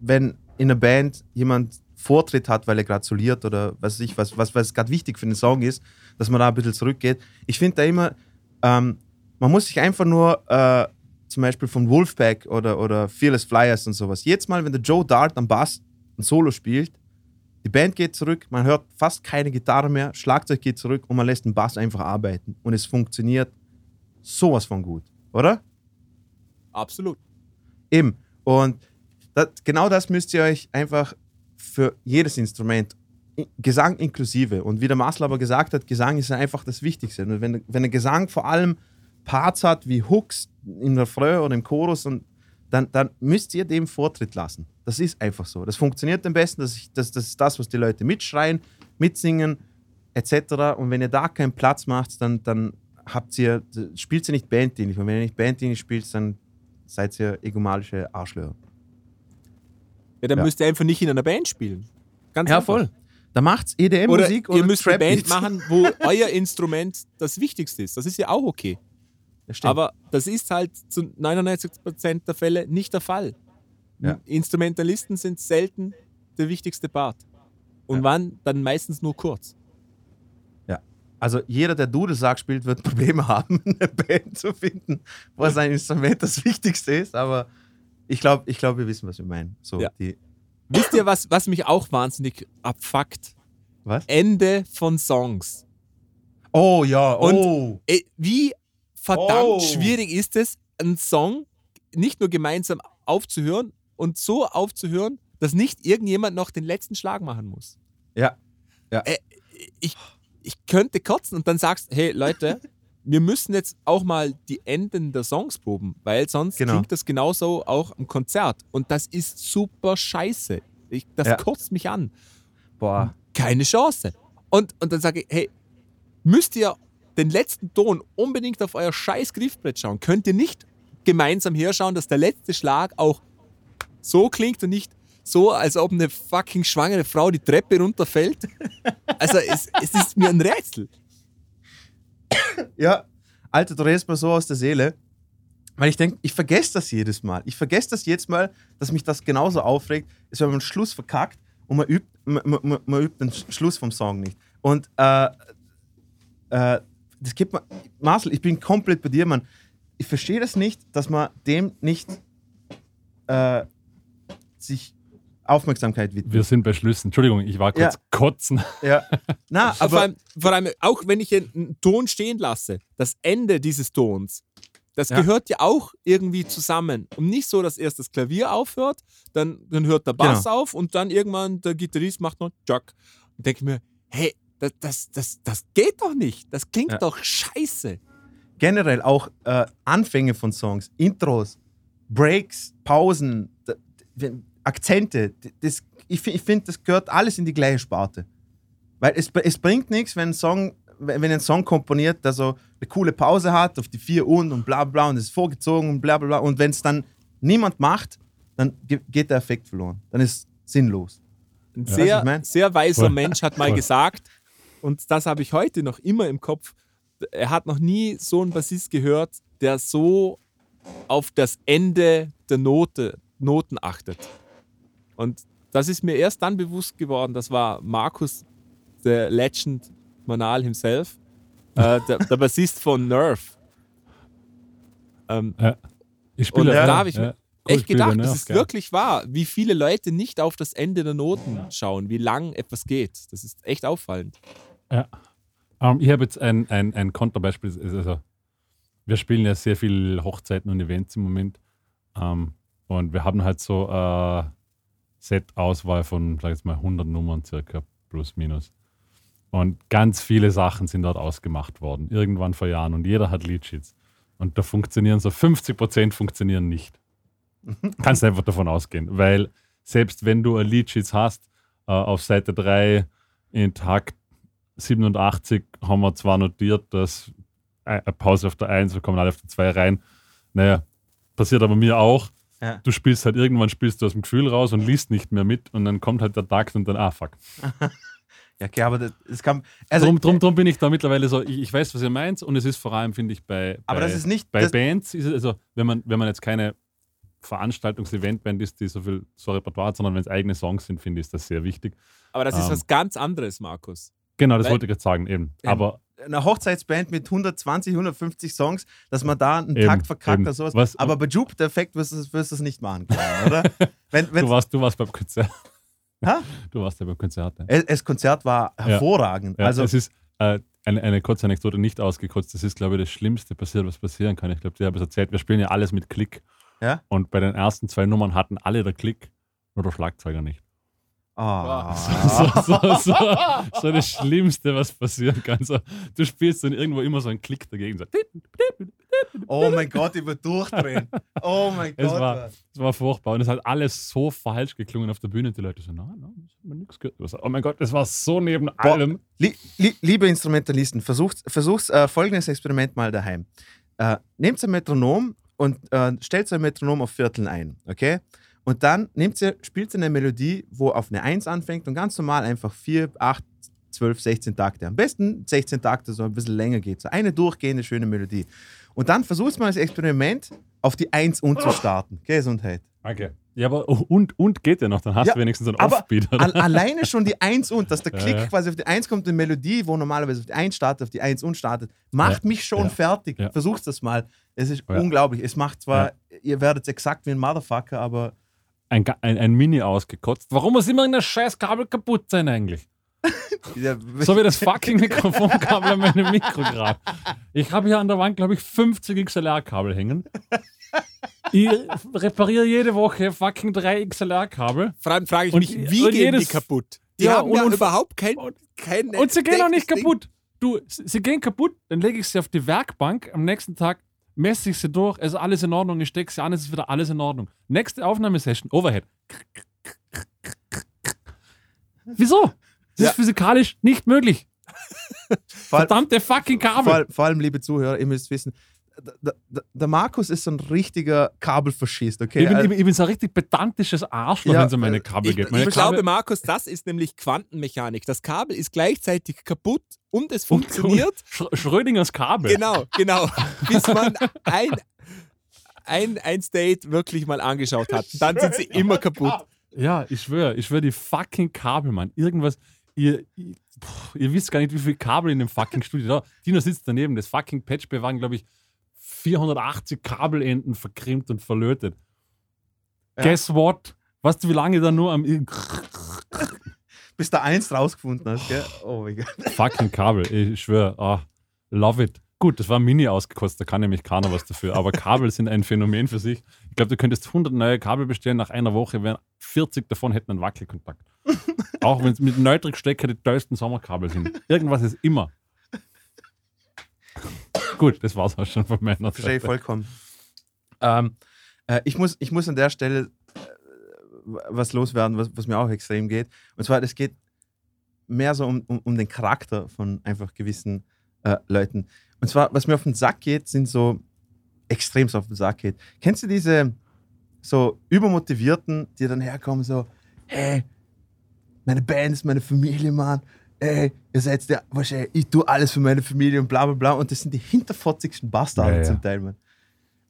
wenn in einer Band jemand Vortritt hat, weil er gratuliert oder was weiß ich, was, was, was gerade wichtig für den Song ist, dass man da ein bisschen zurückgeht. Ich finde da immer, ähm, man muss sich einfach nur äh, zum Beispiel von Wolfpack oder, oder Fearless Flyers und sowas, jedes Mal, wenn der Joe Dart am Bass ein Solo spielt, die Band geht zurück, man hört fast keine Gitarre mehr, Schlagzeug geht zurück und man lässt den Bass einfach arbeiten. Und es funktioniert sowas von gut, oder? Absolut. Eben. Und das, genau das müsst ihr euch einfach für jedes Instrument, Gesang inklusive. Und wie der Marcel aber gesagt hat, Gesang ist ja einfach das Wichtigste. Und wenn, wenn der Gesang vor allem Parts hat wie Hooks im Refrain oder im Chorus und dann, dann müsst ihr dem Vortritt lassen. Das ist einfach so. Das funktioniert am besten. Das, ist- das, das ist das, was die Leute mitschreien, mitsingen, etc. Und wenn ihr da keinen Platz macht, dann, dann habt ihr, spielt ihr nicht banddienlich. Und wenn ihr nicht banddienlich spielt, dann seid ihr egomalische Arschlöcher. Ja, dann Ja. müsst ihr einfach nicht in einer Band spielen. Ganz Ja, einfach. voll. Da macht's Oder EDM-Musik ihr oder müsst eine Band machen, wo euer Instrument das Wichtigste ist. Das ist ja auch okay. Das. Aber das ist halt zu 99% der Fälle nicht der Fall. Ja. Instrumentalisten sind selten der wichtigste Part. Und Ja. wann? Dann meistens nur kurz. Also jeder, der Dudelsack spielt, wird Probleme haben, eine Band zu finden, wo sein Instrument das Wichtigste ist. Aber ich glaube, ich glaub, wir wissen, was wir meinen. So, Ja. die, Wisst ihr, was, was mich auch wahnsinnig abfuckt? was? Ende von Songs. Oh ja, Und- oh. Ey, wie verdammt Oh. schwierig ist es, einen Song nicht nur gemeinsam aufzuhören und so aufzuhören, dass nicht irgendjemand noch den letzten Schlag machen muss. Ja. Äh, ich, ich könnte kotzen und dann sagst, hey Leute, wir müssen jetzt auch mal die Enden der Songs proben, weil sonst Genau. klingt das genauso auch im Konzert. Und das ist super scheiße. Ich, das Ja. kotzt mich an. Boah. Keine Chance. Und, und dann sage ich, hey, müsst ihr den letzten Ton unbedingt auf euer scheiß Griffbrett schauen? Könnt ihr nicht gemeinsam herschauen, dass der letzte Schlag auch so klingt und nicht so, als ob eine fucking schwangere Frau die Treppe runterfällt? Also es, es ist mir ein Rätsel. Ja, Alter, du redest mir so aus der Seele. Weil ich denke, ich vergesse das jedes Mal. Ich vergesse das jedes Mal, dass mich das genauso aufregt, ist, wenn man den Schluss verkackt und man übt, man, man, man übt den Sch- Schluss vom Song nicht. Und äh, äh, das gibt mir, Marcel, ich bin komplett bei dir, Mann. Ich verstehe das nicht, dass man dem nicht äh, sich Aufmerksamkeit widmet. Wir sind bei Schlüssen. Entschuldigung, ich war kurz Ja. kotzen. Ja. Na, Aber vor allem, vor allem, auch wenn ich einen Ton stehen lasse, das Ende dieses Tons, das Ja. gehört ja auch irgendwie zusammen. Und nicht so, dass erst das Klavier aufhört, dann, dann hört der Bass Genau. auf und dann irgendwann der Gitarrist macht noch Jack. Und denke mir, hey, das, das, das, das geht doch nicht. Das klingt Ja. doch scheiße. generell auch äh, Anfänge von Songs, Intros, Breaks, Pausen, Akzente. Das, ich ich finde, das gehört alles in die gleiche Sparte. Weil es, es bringt nichts, wenn ein Song, wenn wenn ein Song komponiert, der so eine coole Pause hat auf die vier und und bla bla und es ist vorgezogen und bla bla bla. Und wenn es dann niemand macht, dann ge- geht der Effekt verloren. Dann ist es sinnlos. Ein sehr, ich mein? sehr weiser Voll. Mensch hat mal Voll. gesagt, und das habe ich heute noch immer im Kopf, er hat noch nie so einen Bassist gehört, der so auf das Ende der Note, Noten achtet. Und das ist mir erst dann bewusst geworden, das war Markus, der Legend Manal himself, äh, der, der Bassist von Nerve. Ähm, Ich Und spiele da habe ich ja, echt spiele gedacht, Nerf, das ist geil. wirklich wahr, wie viele Leute nicht auf das Ende der Noten schauen, wie lang etwas geht. Das ist echt auffallend. Ähm, ich habe jetzt ein, ein, ein Konterbeispiel. Also, wir spielen ja sehr viel Hochzeiten und Events im Moment. Ähm, und wir haben halt so äh, Set-Auswahl von, sag ich jetzt mal, 100 Nummern circa, plus minus. Und ganz viele Sachen sind dort ausgemacht worden, irgendwann vor Jahren. Und jeder hat Leadsheets. Und da funktionieren so 50% funktionieren nicht. Kannst einfach davon ausgehen. Weil selbst wenn du ein Leadsheets hast, äh, auf Seite 3 in Takt 87 haben wir zwar notiert, dass eine Pause auf der 1, wir kommen alle auf die 2 rein. Naja, passiert aber mir auch. Ja. Du spielst halt irgendwann spielst du aus dem Gefühl raus und liest nicht mehr mit und dann kommt halt der Takt und dann, ah fuck. Ja, okay, aber das, das kann. Also, drum, drum, drum bin ich da mittlerweile so, ich, ich weiß, was ihr meint und es ist vor allem, finde ich, bei, aber bei, das ist nicht. bei Das, Bands, ist es, also wenn man, wenn man jetzt keine Veranstaltungs-Event-Band ist, die so viel so Repertoire hat, sondern wenn es eigene Songs sind, finde ich, ist das sehr wichtig. Aber das ist Ähm. was ganz anderes, Markus. Genau, das Weil- wollte ich jetzt sagen, eben. Ähm, Aber eine Hochzeitsband mit 120, 150 Songs, dass man da einen Eben, Takt verkackt eben. oder sowas. Was- aber bei Jupiter Effect wirst du es wirst du es nicht machen können, oder? wenn, wenn, du warst, du warst beim Konzert. Hä? Du warst ja beim Konzert. ja. es, das Konzert war hervorragend. Ja, also, es ist äh, eine, eine kurze Anekdote nicht ausgekotzt. Das ist, glaube ich, das Schlimmste passiert, was passieren kann. Ich glaube, die habe es erzählt. Wir spielen ja alles mit Klick. Ja. Und bei den ersten zwei Nummern hatten alle der Klick, nur der Schlagzeuger nicht. Ah. So, so, so, so das Schlimmste, was passieren kann. Du spielst dann irgendwo immer so einen Klick dagegen. So. Oh mein Gott, ich würde durchdrehen. Oh mein Es Gott. war, es war furchtbar und es hat alles so falsch geklungen auf der Bühne. Die Leute so, nein, nein, das hat mir nichts gehört. Ich so, Oh mein Gott, das war so neben allem. Lie li liebe Instrumentalisten, versucht, versucht äh, folgendes Experiment mal daheim. Äh, nehmt ein Metronom und äh, stellt ein Metronom auf Vierteln ein, okay? Und dann nehmt ihr, spielt ihr eine Melodie, wo auf eine 1 anfängt und ganz normal einfach 4, 8, 12, 16 Takte. Am besten 16 Takte, so ein bisschen länger geht. So eine durchgehende, schöne Melodie. Und dann versucht mal das Experiment auf die 1 und zu starten. Gesundheit. Okay. Ja, aber und, und geht ja noch, dann hast Ja, du wenigstens einen Offbeat. oder? al alleine schon die 1 und, dass der Ja, Klick ja. quasi auf die 1 kommt, eine Melodie, wo normalerweise auf die 1 startet, auf die 1 und startet, macht Ja, mich schon ja, fertig. ja. Versucht das mal. Es ist Ja. unglaublich. Es macht zwar, ihr werdet exakt wie ein Motherfucker, aber Ein, ein, ein Mini ausgekotzt. Warum muss immer irgendein scheiß Kabel kaputt sein eigentlich? So wie das fucking Mikrofonkabel an meinem Mikro gerade. Ich habe hier an der Wand, glaube ich, 50 XLR-Kabel hängen. Ich repariere jede Woche fucking drei XLR-Kabel. Allem frage ich Und- mich, wie und gehen die jedes- kaputt? Die Ja, haben und- ja und- überhaupt kein, kein Und sie gehen auch nicht Ding. kaputt. Du, sie sie gehen kaputt, dann lege ich sie auf die Werkbank. Am nächsten Tag messe ich sie durch, es ist alles in Ordnung, ich stecke sie an, es ist wieder alles in Ordnung. Nächste Aufnahmesession, Overhead. Wieso? Das Ja. ist physikalisch nicht möglich. Verdammte fucking Kabel. vor, allem- vor allem, liebe Zuhörer, ihr müsst wissen, der, der, der Markus ist so ein richtiger Kabelfaschist, okay? ich, bin, Also- ich, bin, ich bin so ein richtig pedantisches Arschloch, Ja, wenn es um meine äh, Kabel ich- geht. ich Meine Ich glaube, Kabel, Markus, das ist nämlich Quantenmechanik. Das Kabel ist gleichzeitig kaputt und es Und- funktioniert. Sch Schrödingers Kabel. Genau, genau. Bis man ein, ein, ein State wirklich mal angeschaut hat. Dann sind sie immer kaputt. Ja, ich schwöre, ich schwöre, die fucking Kabel, Mann. Irgendwas, ihr, ihr, puh, ihr wisst gar nicht, wie viele Kabel in dem fucking Studio da. Dino sitzt daneben, das fucking Patchbay waren, glaube ich, 480 Kabelenden verkrimmt und verlötet. Ja. Guess what? Weißt du, wie lange da nur am bis du eins rausgefunden hast, gell? Oh mein Gott. fucking Kabel, ich schwöre, ah, love it. Gut, das war mini ausgekostet, da kann nämlich keiner was dafür. Aber Kabel sind ein Phänomen für sich. Ich glaube, du könntest 100 neue Kabel bestellen, nach einer Woche wären 40 davon hätten einen Wackelkontakt. Auch wenn es mit Neutrik-Stecker die teuersten Sommerkabel sind. Irgendwas ist immer. Gut, das war's auch schon von meiner Verstehe Seite. vollkommen. Ähm, äh, ich, muss, ich muss an der Stelle äh, was loswerden, was, was mir auch extrem geht. Und zwar, es geht mehr so um, um, um den Charakter von einfach gewissen äh, Leuten. Und zwar, was mir auf den Sack geht, sind so extremst auf den Sack geht. Kennst du diese so übermotivierten, die dann herkommen, so, hey, meine Band ist meine Familie, Mann. Ey, ihr seid der, wahrscheinlich, ich tue alles für meine Familie und bla bla bla. Und das sind die hinterfotzigsten Bastarde Ja, ja. zum Teil, Mann.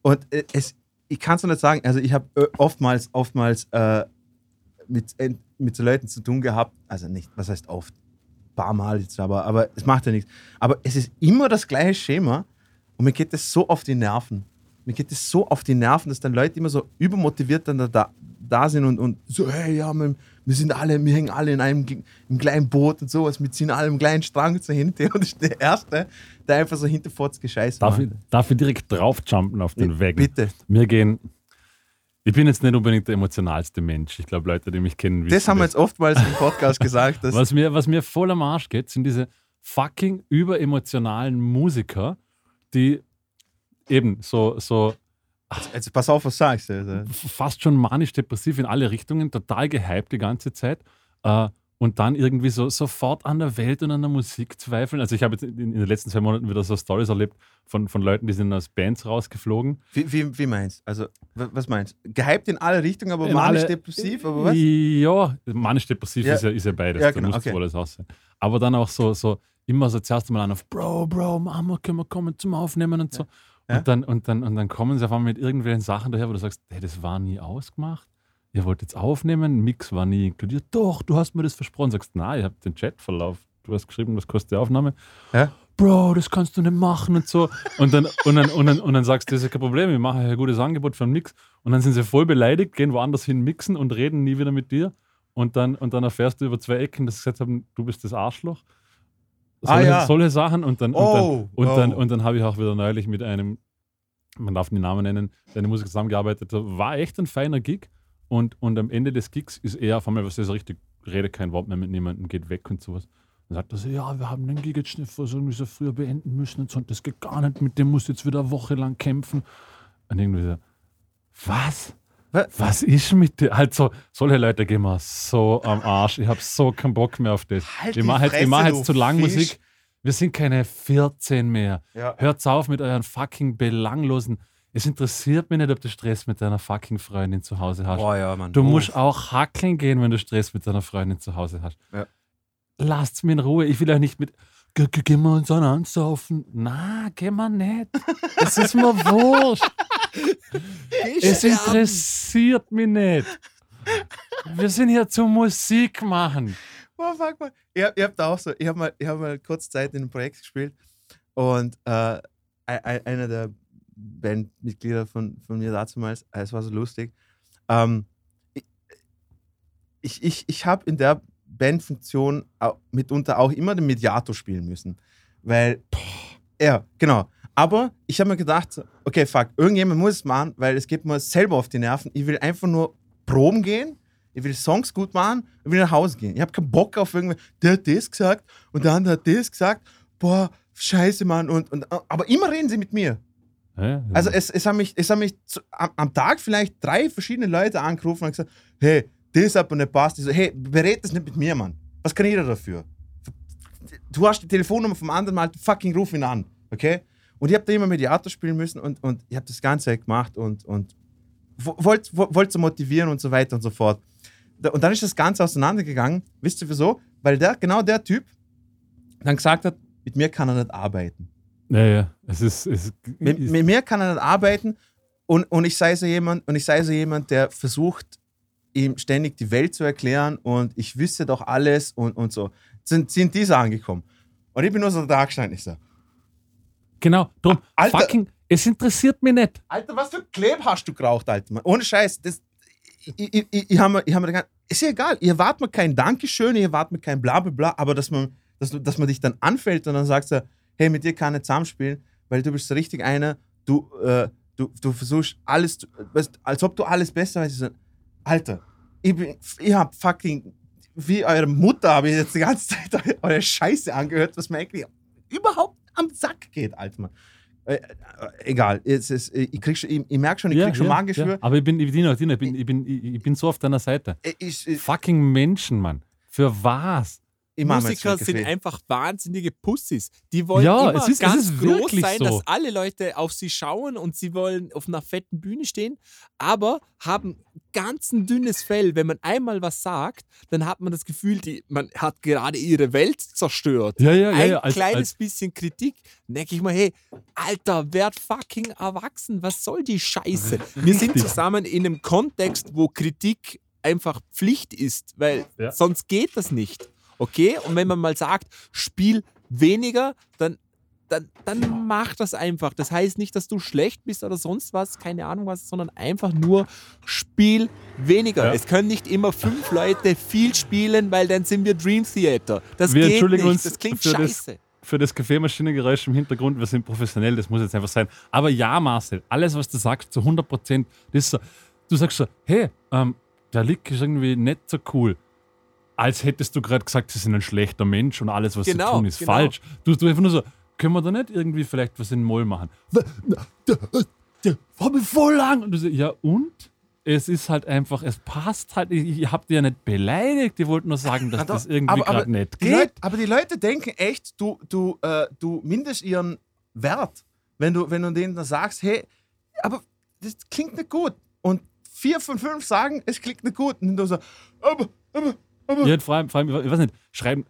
Und äh, es, ich kann es nicht sagen, also ich habe äh, oftmals, oftmals äh, mit, äh, mit so Leuten zu tun gehabt, also nicht, was heißt oft, ein paar Mal jetzt, aber, aber es macht ja nichts. Aber es ist immer das gleiche Schema und mir geht das so auf die Nerven. Mir geht das so auf die Nerven, dass dann Leute immer so übermotiviert dann da, da, da sind und, und so, hey, ja, wir, wir sind alle, wir hängen alle in einem im kleinen Boot und sowas, wir ziehen alle im kleinen Strang so hinter und ich bin der Erste, der einfach so hinterfotz gescheißt Darf ich, darf ich direkt draufjumpen auf den Weg? Bitte. Mir gehen. Ich bin jetzt nicht unbedingt der emotionalste Mensch. Ich glaube, Leute, die mich kennen, wissen Das haben wir jetzt oftmals im Podcast gesagt, Was mir, was mir voll am Arsch geht, sind diese fucking überemotionalen Musiker, die eben so, so Jetzt pass auf, was sagst du. Also. fast schon manisch-depressiv in alle Richtungen, total gehypt die ganze Zeit. Äh, und dann irgendwie so sofort an der Welt und an der Musik zweifeln. Also ich habe jetzt in, in den letzten zwei Monaten wieder so Stories erlebt von, von Leuten, die sind aus Bands rausgeflogen. Wie, wie, wie meinst Also, wa- was meinst Gehypt in alle Richtungen, aber In manisch alle- depressiv, aber was? Ja, manisch-depressiv Ja. ist, ja, ist ja beides. Ja, da genau, muss okay. wohl alles aussehen. Aber dann auch so, so immer so zuerst mal an auf Bro, Bro, Mama, können wir kommen zum Aufnehmen und so. Ja. Und, dann, und, dann, und dann kommen sie auf einmal mit irgendwelchen Sachen daher, wo du sagst, hey, das war nie ausgemacht. Ihr wollt jetzt aufnehmen, Mix war nie inkludiert. Doch, du hast mir das versprochen. Sagst, nein, ich habe den Chatverlauf. Du hast geschrieben, was kostet die Aufnahme. Ja. Bro, das kannst du nicht machen und so. Und dann, und dann, und dann, und dann sagst du, das ist ja kein Problem, ich mache ein gutes Angebot für einen Mix. Und dann sind sie voll beleidigt, gehen woanders hin mixen und reden nie wieder mit dir. Und dann, und dann erfährst du über zwei Ecken, dass sie gesagt haben, du bist das Arschloch. Ah, Solche, ja. solche Sachen. Und dann, Oh, und dann, und oh. dann, und dann habe ich auch wieder neulich mit einem, man darf den Namen nennen, der eine Musik zusammengearbeitet hat. War echt ein feiner Gig. Und, und am Ende des Gigs ist er auf einmal was so richtig redet kein Wort mehr mit niemandem, geht weg und sowas. Dann sagt er so, ja, wir haben den Gig jetzt nicht irgendwie so früher beenden müssen und so, und das geht gar nicht, mit dem muss jetzt wieder eine Woche lang kämpfen. Und irgendwie so, was? Wa- Was ist mit dir? Halt so, solche Leute gehen mir so am Arsch. Ich habe so keinen Bock mehr auf das. Halt ich die mache jetzt, mach jetzt zu lang Fisch. Musik. Wir sind keine 14 mehr. Ja. Hört's auf mit euren fucking belanglosen. Es interessiert mich nicht, ob du Stress mit deiner fucking Freundin zu Hause hast. Boah, ja, Mann. Du Uff. musst auch hackeln gehen, wenn du Stress mit deiner Freundin zu Hause hast. Ja. Lasst's mir in Ruhe. Ich will euch nicht mit. Ge- ge- Gehen wir uns an ansaufen. Na, gehen wir nicht. Es ist mir wurscht. es interessiert mich nicht. Wir sind hier zum Musik machen. Oh, fuck, man. Ich, ich hab da auch so, ich habe mal, ich hab mal kurz Zeit in einem Projekt gespielt und äh, ein- ein- einer der Bandmitglieder von, von mir damals, es war so lustig, ähm, ich, ich, ich habe in der Bandfunktion mitunter auch immer den Mediator spielen müssen, weil, ja, genau. Aber ich habe mir gedacht, okay, fuck, irgendjemand muss es machen, weil es geht mir selber auf die Nerven. Ich will einfach nur proben gehen ich will Songs gut machen und will nach Hause gehen. Ich habe keinen Bock auf irgendwie, der hat das gesagt und der andere hat das gesagt. Boah, scheiße, Mann. Und, und, aber immer reden sie mit mir. Ja, Also es, es haben mich, es haben mich zu, am, am Tag vielleicht drei verschiedene Leute angerufen und gesagt, hey, das mir nicht passt. Ich so, hey, berät das nicht mit mir, Mann. Was kann ich da dafür? Du hast die Telefonnummer vom anderen mal, fucking ruf ihn an, okay? Und ich habe da immer Mediator spielen müssen und, und ich habe das Ganze gemacht und, und wo- wollte wollt so motivieren und so weiter und so fort. Und dann ist das Ganze auseinandergegangen. Wisst ihr wieso? Weil der, genau der Typ dann gesagt hat, mit mir kann er nicht arbeiten. ja, ja. Es ist. Es Mit, ist mit mir kann er nicht arbeiten und, und ich sei so jemand und ich sei so jemand, der versucht, ihm ständig die Welt zu erklären und ich wüsste doch alles und, und so. Sind, sind diese angekommen. Und ich bin nur so da gestanden. Ich so, genau. Drum, Alter. fucking. Es interessiert mich nicht. Alter, was für Kleb hast du geraucht, Alter? Mann? Ohne Scheiß. Das, ich, ich, ich, ich habe mir, ich hab mir gedacht, ist ja egal. Ihr erwartet mir kein Dankeschön, ihr erwartet mir kein Blablabla, aber dass man, dass, dass man dich dann anfällt und dann sagst du, hey, mit dir kann ich nicht zusammenspielen, weil du bist so richtig einer, du, äh, du, du versuchst alles, weißt, als ob du alles besser weißt. Ich Alter, ich, bin, ich hab fucking, wie eure Mutter habe ich jetzt die ganze Zeit eure Scheiße angehört, was mir eigentlich überhaupt am Sack geht, Alter. Mann. Äh, äh, egal, es ist, ich, krieg schon, ich, ich merke schon, ich krieg schon Magengeschwür. Aber ich bin, ich, Dino, ich, bin, ich, bin, ich, ich bin so auf deiner Seite. Äh, Ich, ich, Fucking Menschen, Mann. Für was? Musiker sind weh. einfach wahnsinnige Pussys. Die wollen Ja, immer es ist- es ganz ist groß sein, so. dass alle Leute auf sie schauen und sie wollen auf einer fetten Bühne stehen, aber haben ganz ein dünnes Fell. Wenn man einmal was sagt, dann hat man das Gefühl, die, man hat gerade ihre Welt zerstört. Ja, ja, ja. ein ja. Als, kleines als, bisschen Kritik, denke ich mal, hey, Alter, werd fucking erwachsen, was soll die Scheiße? Wir sind zusammen in einem Kontext, wo Kritik einfach Pflicht ist, weil Ja. sonst geht das nicht. Okay? Und wenn man mal sagt, spiel weniger, dann, dann, dann mach das einfach. Das heißt nicht, dass du schlecht bist oder sonst was, keine Ahnung was, sondern einfach nur spiel weniger. Ja. Es können nicht immer fünf Leute viel spielen, weil dann sind wir Dream Theater. Das Wir geht entschuldigen nicht. uns das klingt für das- scheiße. für das Kaffeemaschinengeräusch im Hintergrund, wir sind professionell, das muss jetzt einfach sein. Aber ja, Marcel, alles, was du sagst, zu 100 Prozent, das ist so, du sagst so, hey, ähm, der Lick ist irgendwie nicht so cool. Als hättest du gerade gesagt, sie sind ein schlechter Mensch und alles, was Genau, sie tun, ist genau. falsch. Du, du einfach nur so, können wir da nicht irgendwie vielleicht was in den Moll machen? "Wa- na, Der, der war mir voll lang. Und du so, ja und? Es ist halt einfach, es passt halt. Ich, ich hab dir ja nicht beleidigt, ich wollte nur sagen, dass das irgendwie gerade nicht geht. Leute, aber die Leute denken echt, du, du, äh, du mindest ihren Wert, wenn du, wenn du denen dann sagst, hey, aber das klingt nicht gut. Und vier von fünf sagen, es klingt nicht gut. Und du so, aber, aber, aber. Ja, vor allem, vor allem, ich weiß nicht, schreiben,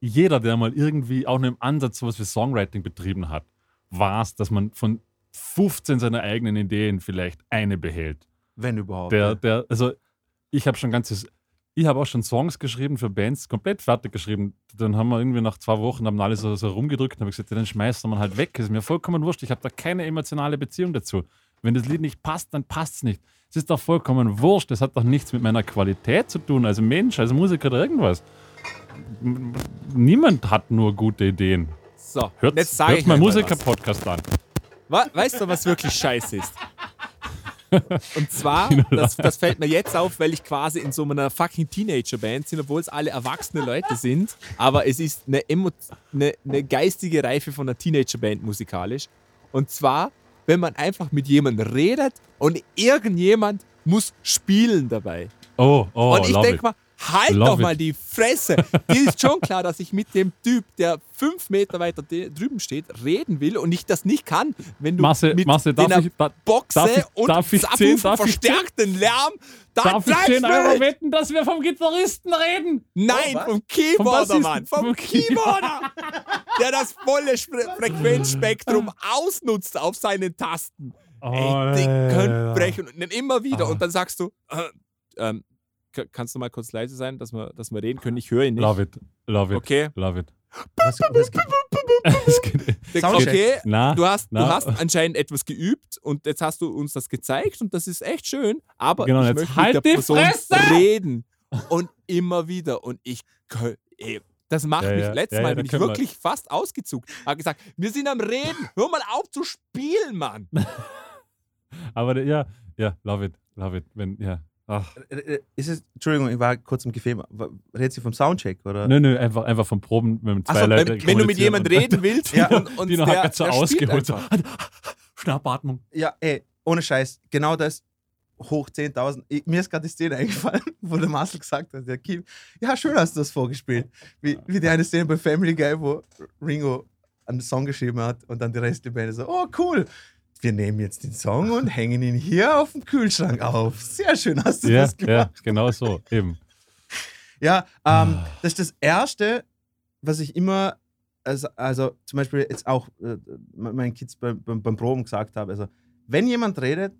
jeder, der mal irgendwie auch nur im Ansatz sowas wie Songwriting betrieben hat, war es, dass man von 15 seiner eigenen Ideen vielleicht eine behält. Wenn überhaupt. Der, der, also ich habe schon ganzes, ich habe auch schon Songs geschrieben für Bands, komplett fertig geschrieben. Dann haben wir irgendwie nach zwei Wochen, haben alle so, so rumgedrückt und habe gesagt, ja, dann schmeißt man halt weg. Ist mir vollkommen wurscht. Ich habe da keine emotionale Beziehung dazu. Wenn das Lied nicht passt, dann passt es nicht. Es ist doch vollkommen wurscht. Das hat doch nichts mit meiner Qualität zu tun, als Mensch, als Musiker oder irgendwas. Niemand hat nur gute Ideen. So, Hört, jetzt sage hört ich mal Musiker-Podcast an. Weißt du, was wirklich scheiße ist? Und zwar, das, das fällt mir jetzt auf, weil ich quasi in so einer fucking Teenager-Band bin, obwohl es alle erwachsene Leute sind. Aber es ist eine, emo eine, eine geistige Reife von einer Teenager-Band musikalisch. Und zwar, wenn man einfach mit jemandem redet und irgendjemand muss spielen dabei. Oh, oh, und ich denke mal, halt Love doch mal it. die Fresse. Dir ist schon klar, dass ich mit dem Typ, der fünf Meter weiter drüben steht, reden will und ich das nicht kann, wenn du Marcel, mit Marcel, darf ich, da, Boxe darf ich- und darf ich zehn- darf ich verstärkten Lärm. Da darf ich bleibst 10 du Euro wetten, dass wir vom Gitarristen reden? Nein, Oh, vom Keyboarder, Bassisten, Mann. Vom vom Keyboarder. der das volle Frequenzspektrum ausnutzt auf seinen Tasten. Ey, die können brechen und dann immer wieder. Ah. Und dann sagst du, äh, ähm, kannst du mal kurz leise sein, dass wir, dass wir reden können? Ich höre ihn nicht. Love it, love it, Okay. love it. Was, was. Okay, Na, du hast, du na. hast anscheinend etwas geübt und jetzt hast du uns das gezeigt und das ist echt schön. Aber Genau, ich jetzt möchte halt mit der die Person Fresse! reden und immer wieder und ich ey, das macht Ja, mich ja, letztes ja, ja, Mal bin ich können wir- wirklich fast ausgezuckt. Habe gesagt, wir sind am Reden, hör mal auf zu spielen, Mann. aber ja, ja, love it, love it. Wenn, ja. Ach. Äh, äh, Ist es, Entschuldigung, ich war kurz im Gefäß. Redet sie vom Soundcheck? Oder? Nö, nö, einfach, einfach vom Proben, wenn zwei so, Leute wenn, du mit jemandem reden willst Ja, und, und die noch der, hat so ausgeholt. So. Schnappatmung. Ja, ey, ohne Scheiß, genau das. Hoch 10.000. Ich- Mir ist gerade die Szene eingefallen, wo der Marcel gesagt hat, der Kim, ja, schön hast du das vorgespielt. Wie, wie die eine Szene bei Family Guy, wo Ringo einen Song geschrieben hat und dann die Rest der Band so, oh cool, wir nehmen jetzt den Song und hängen ihn hier auf dem Kühlschrank auf. Sehr schön hast du Ja, das gemacht. ja, genau so, eben. Ja, ähm, das ist das Erste, was ich immer, also, also zum Beispiel jetzt auch äh, meinen Kids beim, beim, beim Proben gesagt habe, also wenn jemand redet,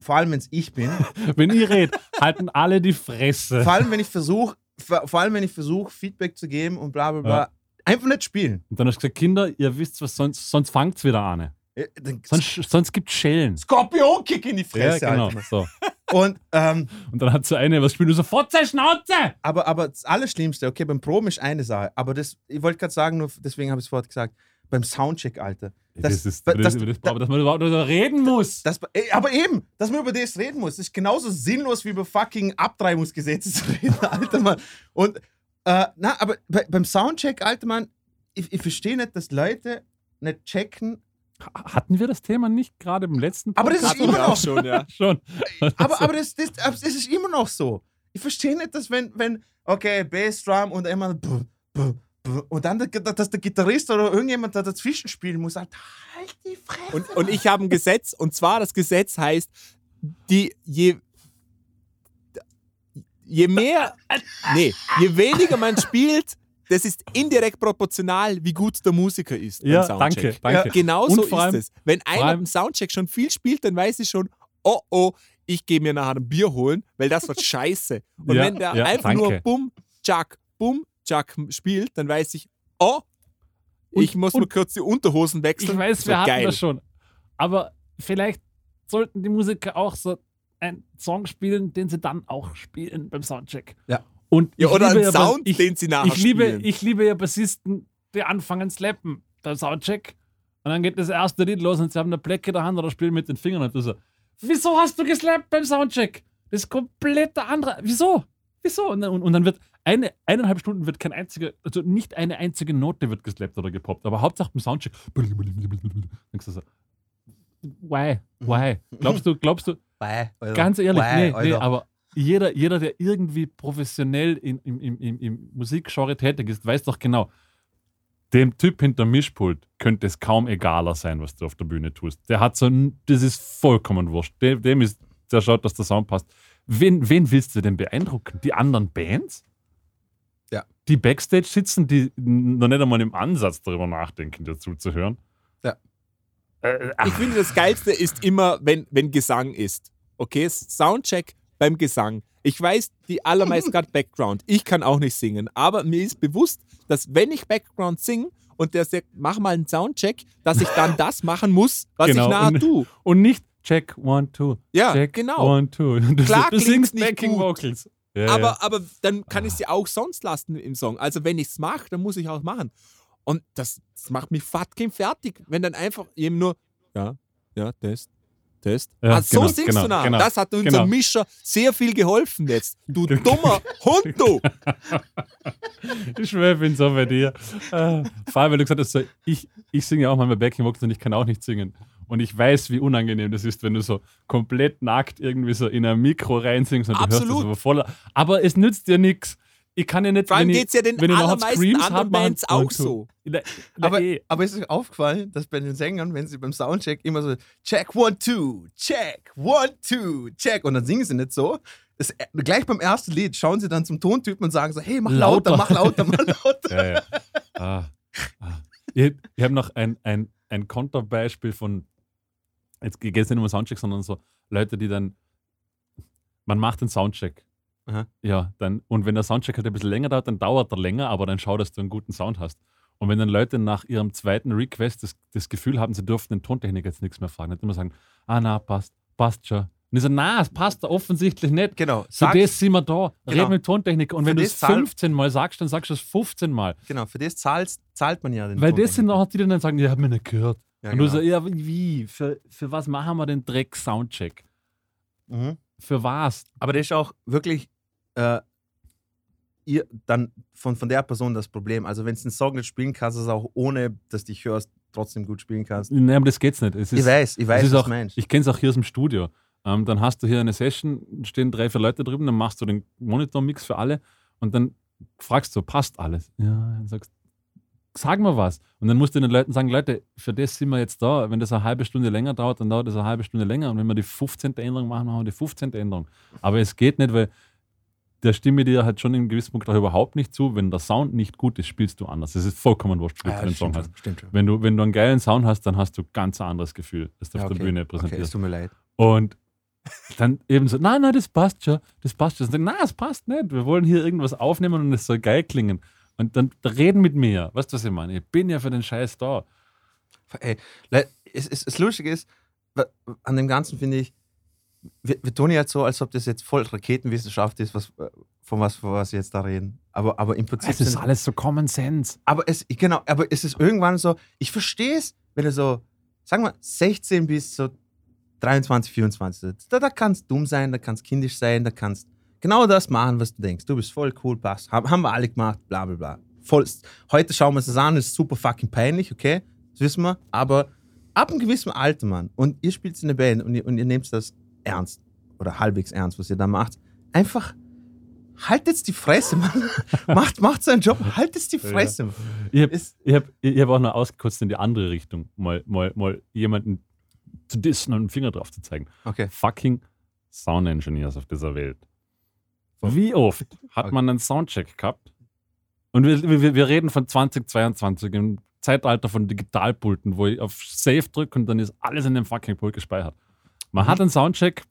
vor allem wenn es ich bin, Wenn ich rede, halten alle die Fresse. vor allem wenn ich versuche, vor, allem wenn ich versuche, Feedback zu geben und bla bla bla, Ja. einfach nicht spielen. Und dann hast du gesagt, Kinder, ihr wisst was, sonst, sonst fangt es wieder an. Äh, dann- Sonst, sonst gibt es Schellen. Skorpionkick in die Ja, Fresse. genau. Alter. So. Und, ähm, Und dann hat so eine was spielt und so, Fotze, Schnauze! aber, aber das Allerschlimmste, okay, beim Proben ist eine Sache, aber das, ich wollte gerade sagen, nur deswegen habe ich es vorher gesagt, beim Soundcheck, Alter. Das, ist, das- das, das- das, aber dass man überhaupt darüber reden muss. Das, ey, aber eben, dass man über das reden muss, das ist genauso sinnlos wie über fucking Abtreibungsgesetze zu reden, alter Mann. Und, äh, na, aber bei, beim Soundcheck, alter Mann, ich, ich verstehe nicht, dass Leute nicht checken, Hatten wir das Thema nicht gerade im letzten Aber das ist Podcast? immer noch- schon, ja. schon. aber, aber das, das, das ist immer noch so. Ich verstehe nicht, dass wenn, wenn okay, Bassdrum und immer und dann, dass der Gitarrist oder irgendjemand da dazwischen spielen muss, sagt, halt die Fresse. Und, und ich habe ein Gesetz, und zwar das Gesetz heißt, die je, je mehr, nee, je weniger man spielt, das ist indirekt proportional, wie gut der Musiker ist. Ja, Soundcheck. danke, danke. Genau Und so ist allem- es. Wenn einer allem- im Soundcheck schon viel spielt, dann weiß ich schon, oh oh, ich gehe mir nachher ein Bier holen, weil das wird scheiße. Und Ja, wenn der ja, einfach danke. nur Bum, Jack, Bum, Jack spielt, dann weiß ich, oh, Und- ich muss mal und- kurz die Unterhosen wechseln. Ich weiß, wir hatten geil. das schon. Aber vielleicht sollten die Musiker auch so einen Song spielen, den sie dann auch spielen beim Soundcheck. Ja. Und Ja, ich oder einen ja, Sound, ich, den sie nachher ich liebe, ich liebe ja Bassisten, die anfangen zu slappen beim Soundcheck. Und dann geht das erste Lied los und sie haben eine Plecke in der Hand oder spielen mit den Fingern und du so, wieso hast du geslappt beim Soundcheck? Das ist komplett der andere. Wieso? Wieso? Und dann, und, und dann wird eine, eineinhalb Stunden wird kein einziger, also nicht eine einzige Note wird geslappt oder gepoppt, aber Hauptsache beim Soundcheck. Denkst du so, why? Why? Glaubst du, glaubst du, Alter. Ganz ehrlich, Bäh, nee, nee, aber jeder, jeder, der irgendwie professionell in, im, im, im, Musikgenre tätig ist, weiß doch genau, dem Typ hinter Mischpult könnte es kaum egaler sein, was du auf der Bühne tust. Der hat so, ein- das ist vollkommen wurscht. Dem, dem ist, der schaut, dass der Sound passt. Wen, wen willst du denn beeindrucken? Die anderen Bands? Ja. Die Backstage sitzen, die noch nicht einmal im Ansatz darüber nachdenken, dir zuzuhören. Ja. Äh, Ich finde, das Geilste ist immer, wenn, wenn Gesang ist. Okay, Soundcheck beim Gesang. Ich weiß, die allermeisten gerade Background. Ich kann auch nicht singen, aber mir ist bewusst, dass wenn ich Background singe und der sagt, mach mal einen Soundcheck, dass ich dann das machen muss, was Genau, ich und- tue. Und nicht Check, one, two. Ja, Check, genau. one, two. Du, Klar du singst nicht Backing gut. Vocals. Ja, ja. Aber, aber dann kann ich sie auch sonst lassen im Song. Also wenn ich es mache, dann muss ich auch machen. Und das, das macht mich fucking fertig, wenn dann einfach eben nur, ja, ja, Test. Ja, ah, so genau, singst genau, du nach. genau, das hat unserem genau. Mischer sehr viel geholfen jetzt. Du dummer Hund, du! Ich schwöre, ich bin so bei dir. Äh, vor allem, weil du gesagt hast, ich, ich singe auch manchmal Backing Vocals und ich kann auch nicht singen. Und ich weiß, wie unangenehm das ist, wenn du so komplett nackt irgendwie so in ein Mikro reinsingst und du hörst Absolut. das aber voller. Aber es nützt dir nichts. Ich kann ja nicht, Vor allem geht es ja den allermeisten Screams anderen machen- Bands auch so. In der, in der Aber, eh. aber ist euch aufgefallen, dass bei den Sängern, wenn sie beim Soundcheck immer so Check, one, two, check, one, two, check und dann singen sie nicht so. Das, gleich beim ersten Lied schauen sie dann zum Tontypen und sagen so, hey, mach lauter, Lauter. mach lauter, mach lauter. Ja, ja. Ah, ah. Ich, ich habe noch ein, ein, ein Konterbeispiel von, jetzt geht es nicht um Soundcheck, sondern so Leute, die dann, man macht den Soundcheck. Aha. Ja, dann, und wenn der Soundcheck halt ein bisschen länger dauert, dann dauert er länger, aber dann schau, dass du einen guten Sound hast. Und wenn dann Leute nach ihrem zweiten Request das, das Gefühl haben, sie dürften den Tontechniker jetzt nichts mehr fragen, dann immer sagen, ah na, passt, passt schon. Und ich so, na, es passt offensichtlich nicht. Genau, Für sag, das sind wir da. Genau. Red mit Tontechniker. Und Für wenn du es zahl- 15 Mal sagst, dann sagst du es 15 Mal. genau, für das zahlst, zahlt man ja den Weil das sind auch die, die dann sagen, die haben mir nicht gehört. Ja, und du genau. so, ja, wie? Für, für was machen wir den Dreck-Soundcheck? Mhm. Für was? Aber das ist auch wirklich äh, ihr, dann von, von der Person das Problem. Also wenn du einen Song nicht spielen kannst, ist es auch ohne, dass du dich hörst, trotzdem gut spielen kannst. Nein, aber das geht's nicht. Ist, ich weiß, ich weiß, ist was auch, du meinst. Ich kenne es auch hier aus dem Studio. Ähm, dann hast du hier eine Session, stehen drei, vier Leute drüben, dann machst du den Monitor-Mix für alle und dann fragst du, passt alles? Ja, dann sagst sag mal was. Und dann musst du den Leuten sagen, Leute, für das sind wir jetzt da. Wenn das eine halbe Stunde länger dauert, dann dauert das eine halbe Stunde länger. Und wenn wir die 15. Änderung machen, machen wir die 15. Änderung. Aber es geht nicht, weil der stimme dir halt schon in gewissem Punkt auch überhaupt nicht zu. Wenn der Sound nicht gut ist, spielst du anders. Das ist vollkommen wurscht, wie du Ah, den das Song hast. stimmt. Wenn du, wenn du einen geilen Sound hast, dann hast du ganz ein anderes Gefühl, das du Ja, auf okay. der Bühne Okay, es präsentierst. tut mir leid. Und dann eben so, nein, nein, das passt schon, das passt schon. Und dann, nein, es passt nicht. Wir wollen hier irgendwas aufnehmen und es soll geil klingen. Und dann reden mit mir. Weißt du, was ich meine? Ich bin ja für den Scheiß da. Ey, es, es, das Lustige ist, an dem Ganzen finde ich, wir, wir tun jetzt so, als ob das jetzt voll Raketenwissenschaft ist, was, äh, von was, von was wir jetzt da reden. Aber, aber im Prinzip. Es ist sind- alles so Common Sense. aber es, genau, aber es ist irgendwann so, ich verstehe es, wenn du so, sagen wir, 16 bis so 23, 24 sitzt. Da, da kannst dumm sein, da kannst kindisch sein, da kannst genau das machen, was du denkst. Du bist voll cool, passt. Haben, haben wir alle gemacht, bla bla bla. Voll, heute schauen wir uns das an, ist super fucking peinlich, okay? Das wissen wir. Aber ab einem gewissen Alter, Mann, und ihr spielt in der Band und ihr, und ihr nehmt das ernst oder halbwegs ernst, was ihr da macht, einfach haltet die Fresse, Mann. macht, macht seinen Job, haltet die Fresse. Mann. Ich habe hab, ich hab auch noch ausgekotzt in die andere Richtung, mal, mal, mal jemanden zu dissen und einen Finger drauf zu zeigen. Okay. Fucking Sound Engineers auf dieser Welt. Wie oft hat Okay. man einen Soundcheck gehabt? Und wir, wir, wir reden von 2022, im Zeitalter von Digitalpulten, wo ich auf Save drücke und dann ist alles in dem fucking Pult gespeichert. Man Mhm. hat einen Soundcheck,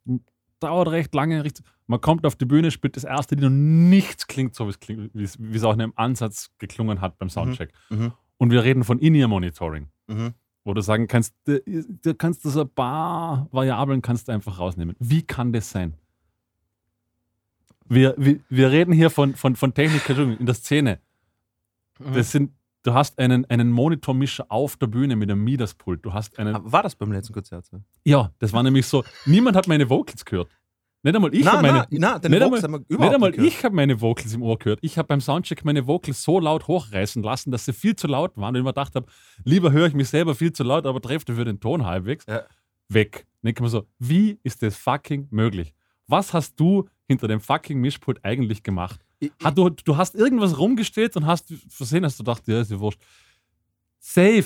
dauert recht lange, man kommt auf die Bühne, spielt das erste Lied und nichts klingt so, wie es auch in einem Ansatz geklungen hat beim Soundcheck. Mhm. Und wir reden von In-Ear-Monitoring, Mhm. wo du sagen kannst, du, du kannst so ein paar Variablen kannst du einfach rausnehmen. Wie kann das sein? Wir, wir, wir reden hier von, von, von Technik in der Szene. Mhm. Das sind, du hast einen, einen Monitormischer auf der Bühne mit einem Midas-Pult. Du hast einen. Aber War das beim letzten Konzert so? Ja, das war nämlich so. Niemand hat meine Vocals gehört. Nicht einmal ich habe meine. na, nicht Vocals einmal, nicht einmal gehört. ich habe meine Vocals im Ohr gehört. Ich habe beim Soundcheck meine Vocals so laut hochreißen lassen, dass sie viel zu laut waren. Und ich mir gedacht habe, lieber höre ich mich selber viel zu laut, aber treffe dafür den Ton halbwegs. Ja. Weg. Denke ich mir so, wie ist das fucking möglich? Was hast du hinter dem fucking Mischpult eigentlich gemacht? Hat du, du hast irgendwas rumgestellt und hast versehen, hast du gedacht, ja, ist ja wurscht. Save,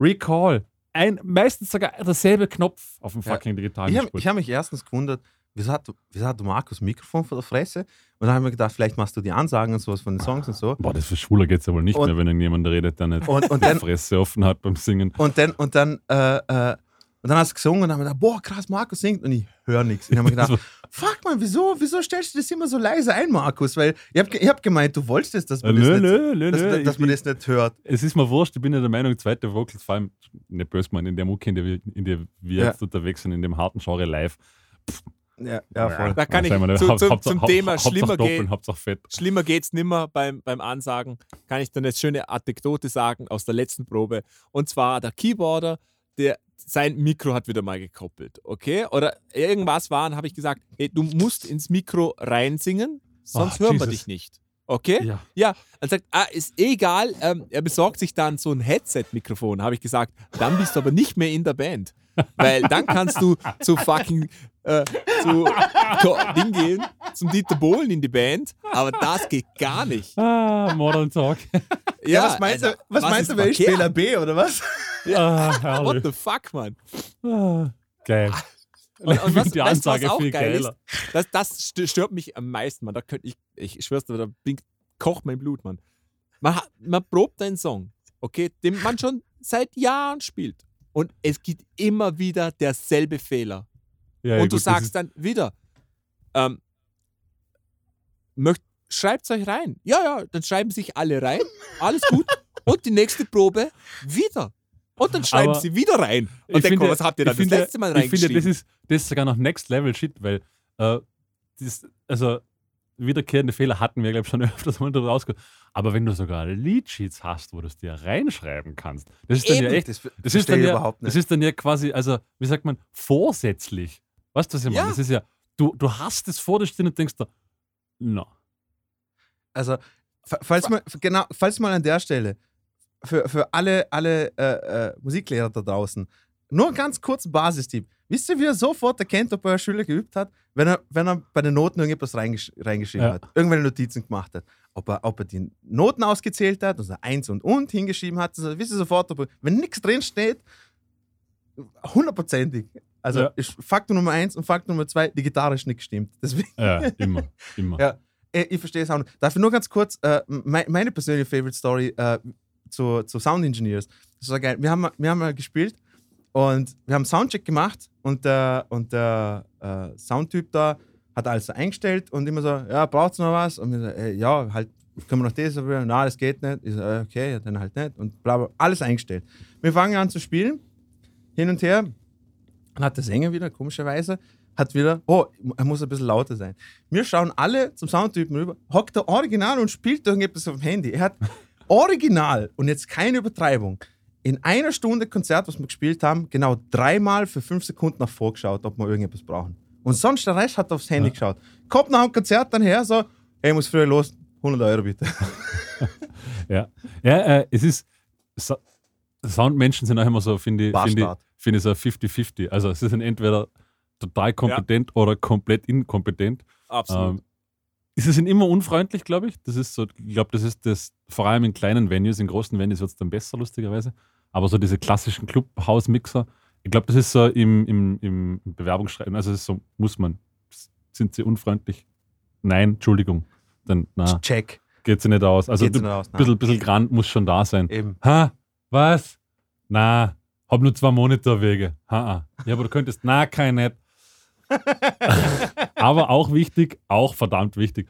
Recall, ein, meistens sogar derselbe Knopf auf dem Ja. fucking digitalen Ich habe hab mich erstens gewundert, wieso hat, wieso hat Markus Mikrofon vor der Fresse? Und dann habe ich mir gedacht, vielleicht machst du die Ansagen und sowas von den Songs und so. Boah, das für Schwuler geht es ja wohl nicht Und- mehr, wenn irgendjemand redet, der nicht Und, und die dann, Fresse offen hat beim Singen. und dann, und dann, äh, äh, und dann hast du gesungen und dann habe ich gedacht, boah, krass, Markus singt und ich höre nichts. Und ich habe mir gedacht, fuck man, wieso, wieso stellst du das immer so leise ein, Markus? Weil ich habe ich hab gemeint, du wolltest das, dass man, Äh, das, nö, nicht, nö, nö, dass, nö, dass ich- man das nicht hört. Es ist mir wurscht, ich bin ja der Meinung, zweite Vocals, vor allem, nicht böse man, in der Mucke, in der wir, in der wir Ja. jetzt unterwegs sind, in dem harten Genre live. Ja, ja voll. Da kann ich wir, zu, Haupt- zu, Hauptsache- zum Haupt- Thema schlimmer, doppeln, geht, schlimmer geht's nimmer beim, beim Ansagen. Kann ich dann eine schöne Anekdote sagen aus der letzten Probe. Und zwar der Keyboarder, der, sein Mikro hat wieder mal gekoppelt, okay? Oder irgendwas war, und habe ich gesagt, ey, du musst ins Mikro reinsingen, sonst Oh, hören wir Jesus. dich nicht. Okay? Ja. Ja, er sagt, ah, ist egal, ähm, er besorgt sich dann so ein Headset-Mikrofon. Habe ich gesagt, dann bist du aber nicht mehr in der Band. Weil dann kannst du zu fucking äh, zu Ding gehen, zum Dieter Bohlen in die Band, aber das geht gar nicht. Ah, Modern Talk. Ja, was meinst also, du, was meinst ist du, wenn ich? Spieler B oder was? ah, What the fuck, man? Ah, geil. Und, Ich und was, die weißt was Ansage auch viel geil geiler. ist, das, das st- stört mich am meisten, man. Da könnte ich, ich schwör's dir, da blinkt, kocht mein Blut, man. Man, man probt einen Song, okay, den man schon seit Jahren spielt. Und es gibt immer wieder derselbe Fehler. Ja, ja, und du gut, sagst dann wieder, ähm, möcht, schreibt's euch rein. Ja, ja, dann schreiben sich alle rein. Alles gut. und die nächste Probe wieder. Und dann schreiben Aber sie wieder rein. Und ich denken, finde- was habt ihr dann finde, das letzte Mal Ich finde, reingeschrieben? das ist, das ist sogar noch Next Level Shit, weil äh, das, also wiederkehrende Fehler hatten wir, glaube ich, schon öfters mal drüber rausgehört. Aber wenn du sogar Leadsheets hast, wo du es dir reinschreiben kannst, das ist dann ja Eben. echt, Das, das ist dann ja, das ist dann ja quasi, also wie sagt man, vorsätzlich. Weißt du, was ich meine? Ja. Das ist ja, du, du hast es vor dir stehen und denkst dir, na, Also, fa- falls mal, genau, falls mal an der Stelle, für, für alle, alle äh, äh, Musiklehrer da draußen, nur ganz kurz Basistipp. Wisst ihr, wie er sofort erkennt, ob euer Schüler geübt hat? Wenn er, wenn er bei den Noten irgendetwas reingesch reingeschrieben Ja. hat, irgendwelche Notizen gemacht hat. Ob er, ob er die Noten ausgezählt hat, also eins und und hingeschrieben hat, also wisst ihr sofort, ob er, wenn nichts drin steht, hundertprozentig. Also Ja. Faktor Nummer eins und Faktor Nummer zwei, die Gitarre ist nicht gestimmt. Deswegen ja, immer, immer. Ja. Äh, Ich verstehe es auch nicht. Darf ich nur ganz kurz äh, mei- meine persönliche Favorite Story äh, zu, zu Sound Engineers. Das war geil. Wir haben, wir haben mal gespielt und wir haben Soundcheck gemacht und der, und der äh, Soundtyp da hat alles so eingestellt und immer so, ja, braucht's noch was? Und wir so, äh, ja, halt, können wir noch das? Na, das geht nicht. Ich so, äh, okay, ja, dann halt nicht. Und bla, bla, alles eingestellt. Wir fangen an zu spielen, hin und her. Dann hat der Sänger wieder, komischerweise, hat wieder, oh, er muss ein bisschen lauter sein. Wir schauen alle zum Soundtypen rüber, hockt der Original und spielt irgendetwas auf dem Handy. Er hat original, und jetzt keine Übertreibung, in einer Stunde Konzert, was wir gespielt haben, genau dreimal für fünf Sekunden nach vorgeschaut, ob wir irgendetwas brauchen. Und sonst der Rest hat aufs Handy geschaut. Kommt nach dem Konzert dann her, so, hey, ich muss früher los, 100 Euro bitte. Ja, ja äh, es ist. Sa Soundmenschen sind auch immer so, finde ich, finde ich, finde ich so 50-50. Also, sie sind entweder total kompetent oder komplett inkompetent. Absolut. Ähm, sie sind immer unfreundlich, glaube ich. Das ist so, ich glaube, das ist das, vor allem in kleinen Venues, in großen Venues wird es dann besser, lustigerweise. Aber so diese klassischen Clubhouse-Mixer, ich glaube, das ist so im, im, im Bewerbungsschreiben, also es ist so, muss man. Sind sie unfreundlich? Nein, Entschuldigung. Dann, na, Check. geht sie nicht aus. Also, Geht du, sie nicht aus, nein. bisschen, bisschen Grand muss schon da sein. Eben. Ha, was? Na, hab nur zwei Monitorwege. Ha, ha. Ja, aber du könntest, na, kein nicht. aber auch wichtig, auch verdammt wichtig.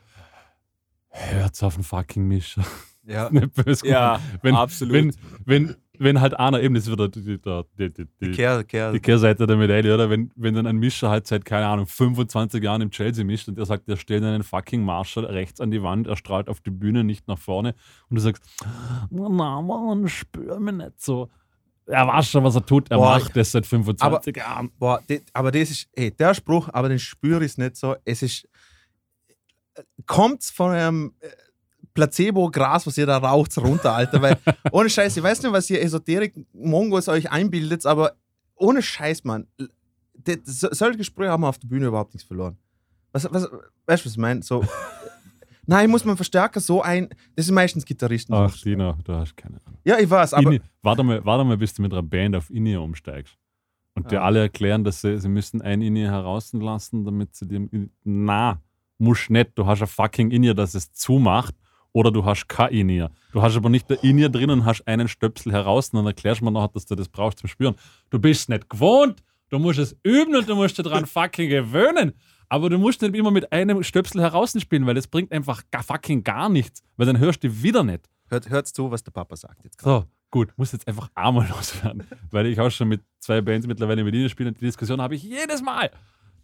Hört's auf den fucking Mischer. Ja. Ja, wenn, absolut. Wenn, wenn, wenn halt einer, eben, das ist wieder die, die, die, die, die, Kehr, Kehr. die Kehrseite der Medaille, oder? Wenn, wenn dann ein Mischer halt seit, keine Ahnung, 25 Jahren im Chelsea mischt und der sagt, der stellt einen fucking Marshall rechts an die Wand, er strahlt auf die Bühne, nicht nach vorne und du sagst, na Mann, spür mich nicht so. Er weiß schon, was er tut, er Boah, macht das seit 25 Jahren. Boah, die, aber das ist, ey, der Spruch, aber den spüre ich nicht so. Es ist, kommt von einem äh, Placebo-Gras, was ihr da raucht, runter, Alter. Weil, ohne Scheiß, ich weiß nicht, was ihr Esoterik-Mongos euch einbildet, aber ohne Scheiß, Mann. Das, solche Gespräche haben wir auf der Bühne überhaupt nichts verloren. Was, was, weißt du, was ich meine? So, nein, muss man Verstärker so ein. Das sind meistens Gitarristen. Ach, Dino, du hast keine Ahnung. Ja, ich weiß, aber. Inni, warte, mal, warte mal, bis du mit einer Band auf In-Ear umsteigst. Und dir alle erklären, dass sie, sie müssen ein In-Ear herauslassen, damit sie dem. Na, musst nicht. Du hast ein fucking In-Ear, das es zumacht. Oder du hast kein In-Ear. Du hast aber nicht der In-Ear drin und hast einen Stöpsel heraus und dann erklärst du mir noch, dass du das brauchst zum Spüren. Du bist nicht gewohnt. Du musst es üben und du musst dich daran fucking gewöhnen. Aber du musst nicht immer mit einem Stöpsel heraus spielen, weil das bringt einfach gar, fucking gar nichts. Weil dann hörst du wieder nicht. Hört, hört zu, was der Papa sagt jetzt gerade. So, gut, muss jetzt einfach einmal loswerden. Weil ich auch schon mit zwei Bands mittlerweile in Berlin spiele und die Diskussion habe ich jedes Mal.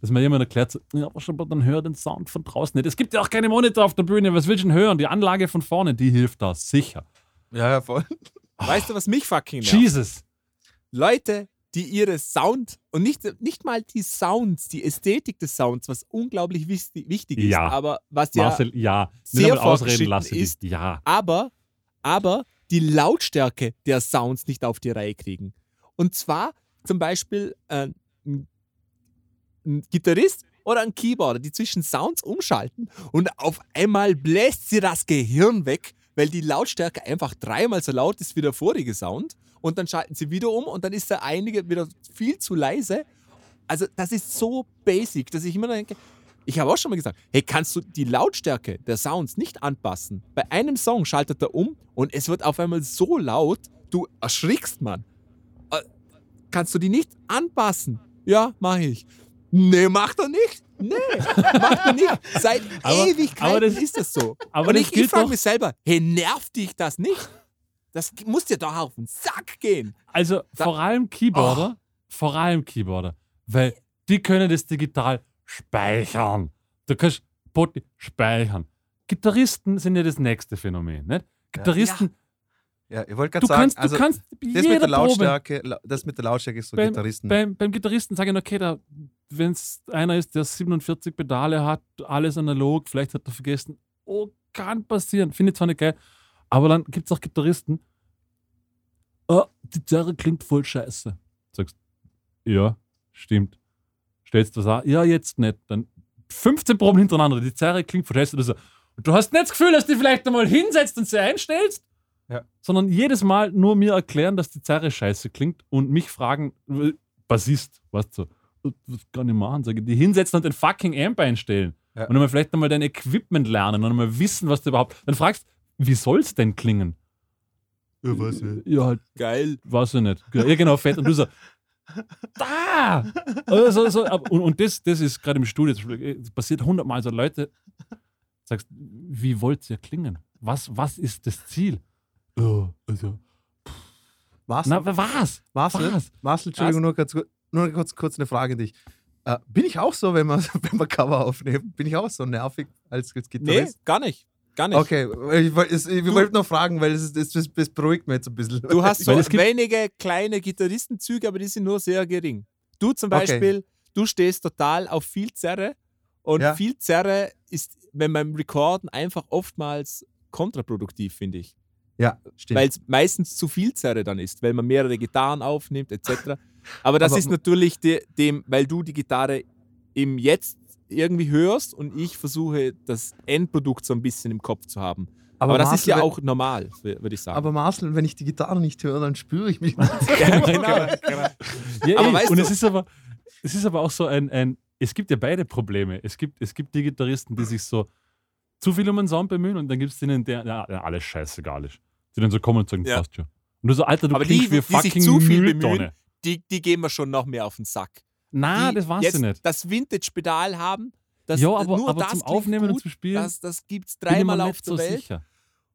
Dass mir jemand erklärt, so, ja, aber dann hör den Sound von draußen nicht. Es gibt ja auch keine Monitor auf der Bühne, was willst du denn hören? Die Anlage von vorne, die hilft da sicher. Ja, ja, voll. Weißt du, was mich fucking nervt? Jesus. Leute, die ihre Sound und nicht, nicht mal die Sounds, die Ästhetik des Sounds, was unglaublich wichtig, wichtig ist, Ja. aber was ja Marcel, ja. sehr ausreden lassen. ist. Ja. aber, aber die Lautstärke der Sounds nicht auf die Reihe kriegen. Und zwar zum Beispiel äh, ein, ein Gitarrist oder ein Keyboarder, die zwischen Sounds umschalten und auf einmal bläst sie das Gehirn weg, weil die Lautstärke einfach dreimal so laut ist wie der vorige Sound. Und dann schalten sie wieder um und dann ist der einige wieder viel zu leise. Also das ist so basic, dass ich immer denke, ich habe auch schon mal gesagt, hey, kannst du die Lautstärke der Sounds nicht anpassen? Bei einem Song schaltet er um und es wird auf einmal so laut, du erschrickst, Mann. Äh, kannst du die nicht anpassen? Ja, mache ich. Nee, macht er nicht. Nee, macht er nicht. Seit Aber- Ewigkeiten aber das- ist das so. aber und das ich, ich frage mich selber, hey, nervt dich das nicht? Das muss dir doch auf den Sack gehen. Also Da- vor allem Keyboarder, vor allem Keyboarder, weil die können das digital speichern. Du kannst Poti speichern. Gitarristen sind ja das nächste Phänomen. Nicht? Gitarristen, Ja, ich wollte gerade du, sagen, kannst, also du kannst das mit der Lautstärke, la- das mit der Lautstärke ist so beim, Gitarristen. beim, beim Gitarristen sage ich, okay, da, wenn es einer ist, der 47 Pedale hat, alles analog, vielleicht hat er vergessen, oh, kann passieren, finde ich zwar nicht geil, aber dann gibt es auch Gitarristen, oh, die Zerre klingt voll scheiße. Sagst, ja, stimmt. Stellst du das an, ja, jetzt nicht. Dann 15 Proben hintereinander, die Zerre klingt voll scheiße. oder so. Und du hast nicht das Gefühl, dass du dich vielleicht einmal hinsetzt und sie einstellst, Ja. sondern jedes Mal nur mir erklären, dass die Zerre scheiße klingt und mich fragen, äh, Bassist, weißt du, was kann ich machen? Sag ich, die hinsetzen und den fucking Amp einstellen. Ja. Und einmal vielleicht einmal dein Equipment lernen und einmal wissen, was du überhaupt. Dann fragst wie soll es denn klingen? Ja, weiß nicht. Ja, halt, Geil. weiß ich nicht. Ja, genau, fett. Und du so, da! Also, so, und und das, das ist gerade im Studio, das passiert hundertmal so Leute, sagst, wie wollt ihr klingen? Was, was ist das Ziel? Ja, also, Was? na, was? Marcel, Was? Marcel, Entschuldigung, nur, kurz, nur kurz, kurz eine Frage an dich. Äh, bin ich auch so, wenn wir, wenn wir Cover aufnehmen? Bin ich auch so nervig als, als Nee, Gitarrist? gar nicht. Gar nicht. Okay, ich, wollte nur fragen, weil es, ist- es, es, es beruhigt mich jetzt ein bisschen. Du hast so wenige kleine Gitarristenzüge, aber die sind nur sehr gering. Du zum Okay. Beispiel, du stehst total auf viel Zerre und Ja. viel Zerre ist, wenn beim Recorden einfach oftmals kontraproduktiv, finde ich. Ja, stimmt. Weil es meistens zu viel Zerre dann ist, weil man mehrere Gitarren aufnimmt, etc. Aber das Aber- ist natürlich de, dem, weil du die Gitarre im Jetzt irgendwie hörst und ich versuche, das Endprodukt so ein bisschen im Kopf zu haben. Aber, das ist Marcel, ja wenn- auch normal, würde ich sagen. Aber Marcel, wenn ich die Gitarre nicht höre, dann spüre ich mich nicht. ja, genau. Ja, Aber eh. weißt und du- es ist aber, es ist aber auch so ein, ein, es gibt ja beide Probleme. Es gibt, es gibt die Gitarristen, die sich so zu viel um einen Sound bemühen und dann gibt es denen, der ja, ja, alles scheißegal ist. Die dann so kommen und sagen, Ja. passt schon. Und du so, Alter, du Aber die, klingst wie die sich fucking zu viel Mülltonne. bemühen, die, die gehen wir schon noch mehr auf den Sack. Na, das war's jetzt ja nicht. das Vintage-Pedal haben, das, ja, aber, nur aber das zum Aufnehmen gut, und zum Spielen das, das gibt es dreimal auf der so Welt. sicher.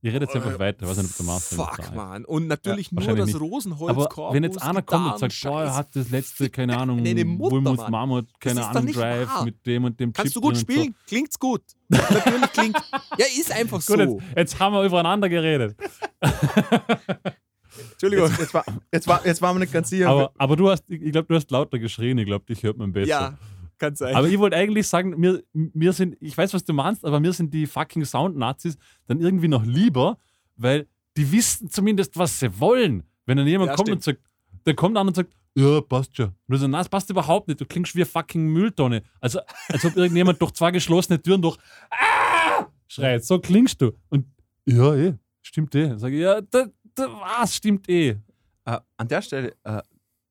Ich rede jetzt einfach weiter. Ich weiß nicht, ob der da Fuck, ist. man. Und natürlich nur wahrscheinlich das nicht. Rosenholz Aber wenn jetzt einer kommt und sagt, boah, er hat das letzte, keine Ahnung, Wulmus Mann. Mammut, keine Ahnung, Drive wahr. mit dem und dem Kannst Chip du gut spielen? Klingt's gut. Natürlich klingt. Ja, ist einfach So. Gut, so. jetzt, jetzt haben wir übereinander geredet. Entschuldigung. Jetzt, jetzt, war, jetzt, war, jetzt waren wir nicht ganz sicher. Aber, aber du hast, ich glaube, du hast lauter geschrien. Ich glaube, dich hört man besser. Ja, kann sein. Aber ich wollte eigentlich sagen, mir, mir sind, ich weiß, was du meinst, aber mir sind die fucking Sound-Nazis dann irgendwie noch lieber, weil die wissen zumindest, was sie wollen. Wenn dann jemand Ja, kommt stimmt. und sagt, der kommt an und sagt, ja, passt schon. Und du sagst, nein, das passt überhaupt nicht. Du klingst wie eine fucking Mülltonne. Also, als ob irgendjemand durch zwei geschlossene Türen durch ah! schreit. So klingst du. Und ja, eh, stimmt eh. Sag ich, ja, da, da, was stimmt eh. Äh, an der Stelle, äh,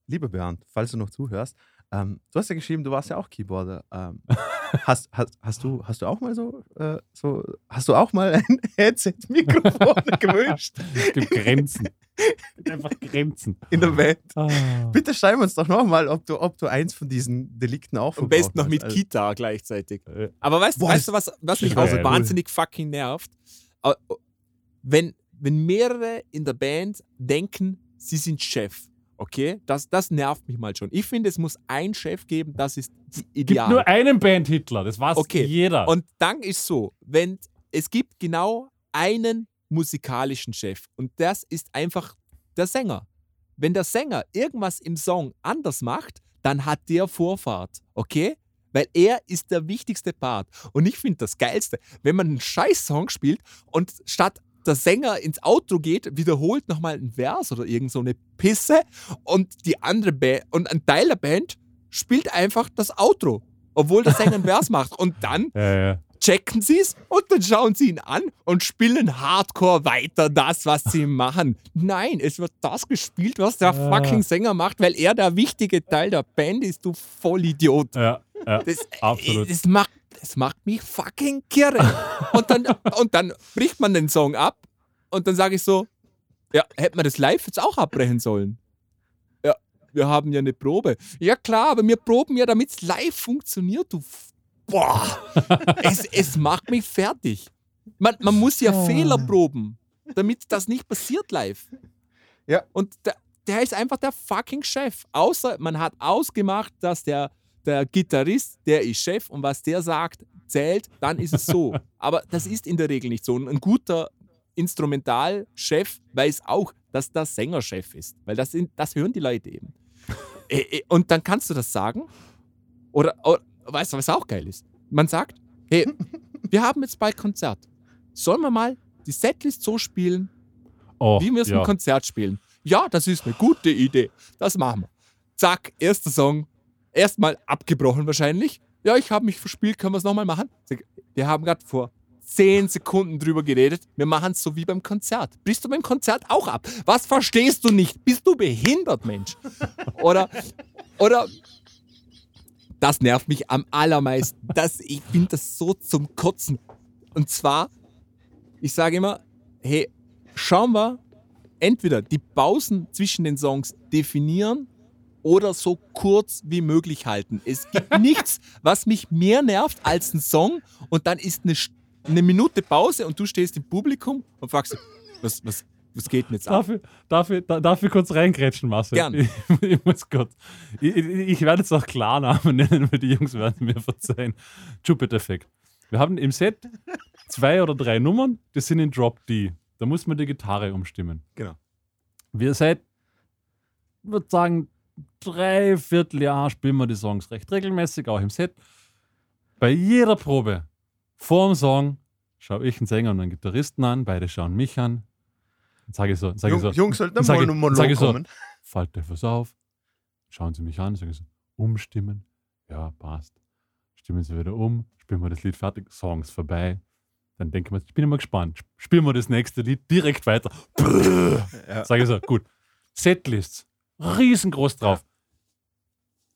lieber Bernd, falls du noch zuhörst, ähm, du hast ja geschrieben, du warst ja auch Keyboarder. Ähm, hast, hast, hast, du, hast du auch mal so, äh, so hast du auch mal ein Headset-Mikrofon gewünscht Es gibt Grenzen. Einfach Grenzen. in der Welt? Ah. Bitte schreib uns doch nochmal, ob du, ob du eins von diesen Delikten auch Am besten noch mit Also, Kita gleichzeitig. Äh, Aber weißt, Boah, weißt du, was, was mich auch so wahnsinnig fucking nervt? Wenn, wenn mehrere in der Band denken, sie sind Chef, okay? Das, das nervt mich mal schon. Ich finde, es muss ein Chef geben, das ist die gibt ideal. nur einen Band-Hitler. Das war's Okay. jeder. Und dann ist so, wenn es gibt genau einen musikalischen Chef und das ist einfach der Sänger. wenn der Sänger irgendwas im Song anders macht, dann hat der Vorfahrt, okay? Weil er ist der wichtigste Part. Und ich finde das Geilste, wenn man einen Scheiß-Song spielt und statt der Sänger ins Outro geht, wiederholt nochmal einen Vers oder irgend so eine Pisse und die andere Band und ein Teil der Band spielt einfach das Outro, obwohl der Sänger einen Vers macht. Und dann Ja, ja. checken sie es und dann schauen sie ihn an und spielen hardcore weiter das, was sie machen. Nein, es wird das gespielt, was der fucking Sänger macht, weil er der wichtige Teil der Band ist, du Vollidiot. ja, ja. Das, Absolut. Das macht, das macht mich fucking kirre. Und dann, und dann bricht man den Song ab und dann sage ich so, ja, hätte man das live jetzt auch abbrechen sollen? Ja, wir haben ja eine Probe. Ja klar, aber wir proben ja, damit es live funktioniert, du. Boah, es, es macht mich fertig. Man, man muss ja Fehler proben, damit das nicht passiert live. Ja. Und der, der ist einfach der fucking Chef. Außer man hat ausgemacht, dass der, der Gitarrist, der ist Chef und was der sagt, zählt, dann ist es so. Aber das ist in der Regel nicht so. Und ein guter Instrumentalchef weiß auch, dass der Sänger Chef ist. Weil das, sind, das hören die Leute eben. Äh, äh, Und dann kannst du das sagen. Oder, oder weißt du, was auch geil ist? Man sagt, hey, wir haben jetzt bald Konzert. Sollen wir mal die Setlist so spielen, Oh, wie wir es ja. im Konzert spielen? Ja, das ist eine gute Idee. Das machen wir. Zack, erster Song. Erstmal abgebrochen wahrscheinlich. Ja, ich habe mich verspielt, können wir es nochmal machen? Wir haben gerade vor 10 Sekunden drüber geredet. Wir machen es so wie beim Konzert. Brichst du beim Konzert auch ab? Was verstehst du nicht? Bist du behindert, Mensch? Oder, oder das nervt mich am allermeisten. Das, ich finde das so zum Kotzen. Und zwar, ich sage immer, hey, schauen wir entweder die Pausen zwischen den Songs definieren oder so kurz wie möglich halten. Es gibt nichts, was mich mehr nervt als ein Song und dann ist eine, eine Minute Pause und du stehst im Publikum und fragst, was, was, was geht denn jetzt ab? Darf ich, darf, ich, da- ich kurz reingrätschen, Marcel? Gern. Ich, ich muss kurz. Ich, ich, ich werde jetzt auch Klarnamen nennen, weil die Jungs werden mir verzeihen. Jupiter-Effekt. Wir haben im Set zwei oder drei Nummern, die sind in Drop D. Da muss man die Gitarre umstimmen. Genau. Wir seit, ich würde sagen, drei Vierteljahr spielen wir die Songs recht regelmäßig, auch im Set. Bei jeder Probe, vor dem Song, schaue ich einen Sänger und einen Gitarristen an, beide schauen mich an. Dann sage ich so, sage ich so, Jung, Jungs, sollten mal ich- einen Monolog ich so, kommen. fällt etwas auf, schauen Sie mich an, sagen Sie, umstimmen, ja, passt. Stimmen Sie wieder um, spielen wir das Lied fertig, Songs vorbei. Dann denken wir, ich bin immer gespannt, spielen wir das nächste Lied direkt weiter. Ja. Sage ich so, gut. Setlists, riesengroß drauf.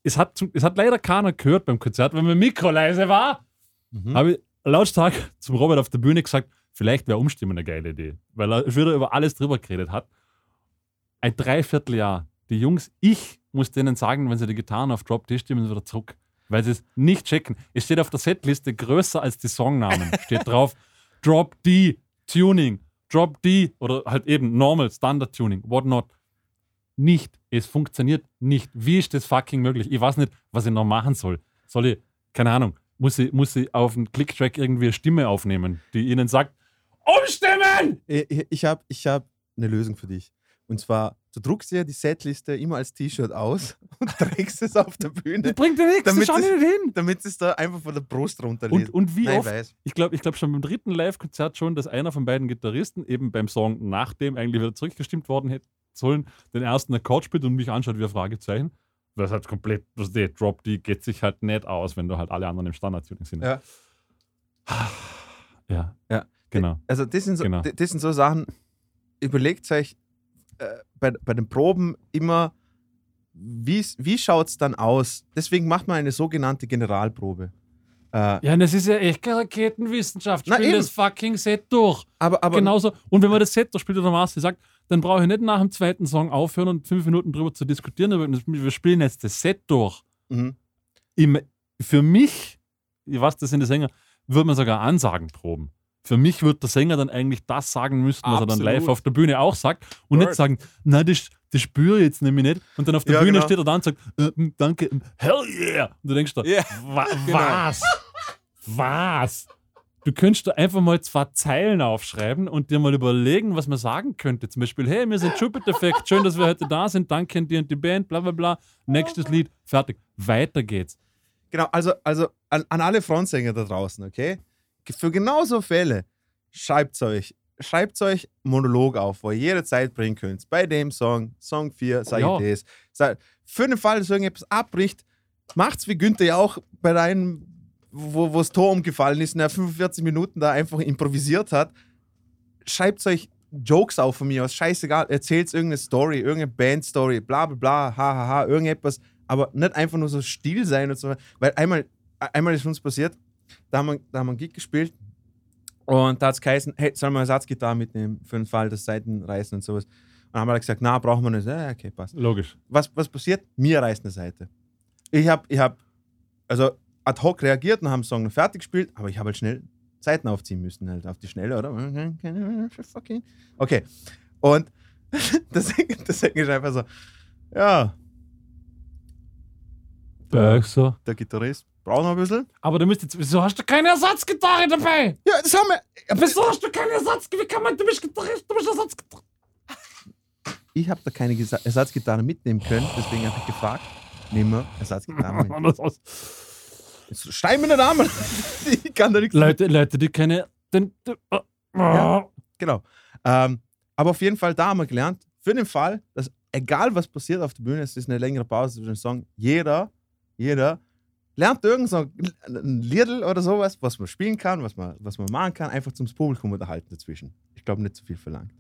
Es hat, zum, es hat leider keiner gehört beim Konzert, weil mein Mikro leise war. Mhm. Habe ich lautstark zum Robert auf der Bühne gesagt, vielleicht wäre Umstimmen eine geile Idee, weil er wieder über alles drüber geredet hat. Ein Dreivierteljahr. Die Jungs, ich muss denen sagen, wenn sie die Gitarren auf Drop D stimmen, sie wieder zurück. Weil sie es nicht checken. Es steht auf der Setliste größer als die Songnamen. Steht drauf Drop D, Tuning, Drop D oder halt eben Normal, Standard Tuning, whatnot. Nicht. Es funktioniert nicht. Wie ist das fucking möglich? Ich weiß nicht, was ich noch machen soll. Soll ich, keine Ahnung, muss ich, muss ich auf einen Clicktrack irgendwie eine Stimme aufnehmen, die ihnen sagt, umstimmen! Ich, habe ich hab eine Lösung für dich. Und zwar, du druckst dir die Setliste immer als T-Shirt aus und trägst es auf der Bühne, Das bringt ja nichts, Damit das nicht hin. damit es da einfach von der Brust runterlesen. Und, und wie Nein, ich oft, weiß. ich glaube ich glaub schon beim dritten Live-Konzert schon, dass einer von beiden Gitarristen eben beim Song, nachdem eigentlich wieder zurückgestimmt worden hätte sollen, den ersten Akkord spielt und mich anschaut wie ein Fragezeichen. Das hat komplett, was der Drop, die geht sich halt nicht aus, wenn du halt alle anderen im Standard-Tuning sind. Ja. Ja. Ja. Genau. Also das sind so, Genau. das sind so Sachen, überlegt euch äh, bei, bei den Proben immer, wie schaut es dann aus? Deswegen macht man eine sogenannte Generalprobe. Äh, Ja, und das ist ja echt keine Raketenwissenschaft. Na, Spiel eben. das fucking Set durch. aber aber Genauso. Und wenn man das Set durchspielt, oder Marcel sagt, dann brauche ich nicht nach dem zweiten Song aufhören und fünf Minuten drüber zu diskutieren. aber Wir spielen jetzt das Set durch. Mhm. Im, für mich, ich weiß, das sind die Sänger, würde man sogar Ansagen proben. Für mich wird der Sänger dann eigentlich das sagen müssen, was er dann Absolut. live auf der Bühne auch sagt und Word. nicht sagen, na, das, das spüre ich jetzt nämlich nicht. Und dann auf der Ja, Bühne genau. steht er da und sagt, äh, danke, hell yeah. Und du denkst da, Ja, wa genau. was? Was? Du könntest da einfach mal zwei Zeilen aufschreiben und dir mal überlegen, was man sagen könnte. Zum Beispiel, hey, wir sind Jupiter Effect, schön, dass wir heute da sind, danke an dir und die Band, bla bla bla. Nächstes Lied, fertig. Weiter geht's. Genau, also, also an, an alle Frontsänger da draußen, okay? Für genau so Fälle schreibt euch, schreibt euch Monolog auf, wo ihr jede Zeit bringen könnt. Bei dem Song, Song 4, sag Ja. ich das. Für den Fall, dass irgendetwas abbricht, macht's wie Günther ja auch bei deinem, wo wo das Tor umgefallen ist und er 45 Minuten da einfach improvisiert hat. Schreibt euch Jokes auf von mir aus, scheißegal, erzählt irgendeine Story, irgendeine Bandstory, bla bla bla, hahaha, ha, ha, irgendetwas, aber nicht einfach nur so still sein und so. Weil einmal, einmal ist uns passiert, da haben wir, da haben wir einen Gig gespielt und da hat es geheißen, hey, sollen wir eine Ersatzgitarre mitnehmen für den Fall, dass Seiten reißen und sowas. Und dann haben wir gesagt, na, brauchen wir nicht. Ja, okay, passt. Logisch. Was, was passiert? Mir reißt eine Seite. Ich habe, ich hab, also ad hoc reagiert und haben den Song noch fertig gespielt, aber ich habe halt schnell Seiten aufziehen müssen, halt auf die Schnelle, oder? Okay. Und das, das ist einfach so, ja, Ja, so. der Gitarrist braucht noch ein bisschen. Aber du müsstest jetzt, wieso hast du keine Ersatzgitarre dabei? Ja, das haben wir. Wieso hast du keine Ersatzgitarre? Wie kann man, du bist Gitarrist, du bist Ersatzgitarre. Ich habe da keine Ersatzgitarre mitnehmen können, deswegen habe ich gefragt, nehmen wir Ersatzgitarre mit. Stein mir nicht an, Mann. Ich kann da nichts Leute, Leute, die keine. Den, den, oh, Ja. Genau. Ähm, aber auf jeden Fall, da haben wir gelernt, für den Fall, dass egal was passiert auf der Bühne, es ist eine längere Pause zwischen den Song, jeder, jeder lernt irgend so ein Liedl oder sowas, was man spielen kann, was man, was man machen kann, einfach zum Publikum unterhalten dazwischen. Ich glaube, nicht zu viel verlangt.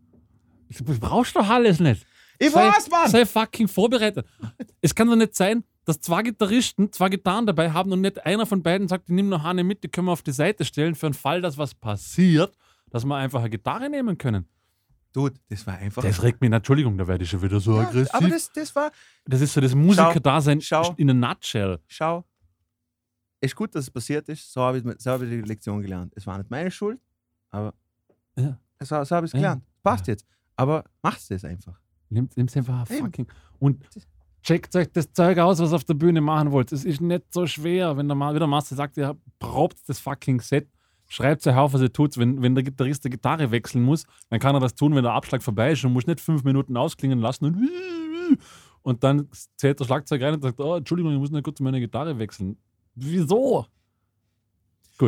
Du brauchst doch alles nicht. Ich sei, weiß, Mann! Sei fucking vorbereitet. es kann doch nicht sein, dass zwei Gitarristen zwei Gitarren dabei haben und nicht einer von beiden sagt, ich nehme noch eine mit, die können wir auf die Seite stellen für den Fall, dass was passiert, dass wir einfach eine Gitarre nehmen können. Dude, das war einfach. Das regt mich, Entschuldigung, da werde ich schon wieder so ja, aggressiv. aber Das, das, das war. ist so das Musikerdasein Schau. in a nutshell. Schau, ist gut, dass es passiert ist. So habe ich, so habe ich die Lektion gelernt. Es war nicht meine Schuld, aber Ja. so, so habe ich es Ja. gelernt. Passt jetzt. Aber macht es einfach. Nehmt es einfach fucking. Und checkt euch das Zeug aus, was ihr auf der Bühne machen wollt. Es ist nicht so schwer, wenn der, Ma- wie der Master sagt, ihr probt das fucking Set, schreibt euch auf, was ihr tut. Wenn, wenn der Gitarrist die Gitarre wechseln muss, dann kann er das tun, wenn der Abschlag vorbei ist und muss nicht fünf Minuten ausklingen lassen und, und dann zählt der Schlagzeug rein und sagt, oh, Entschuldigung, ich muss noch kurz meine Gitarre wechseln. Wieso?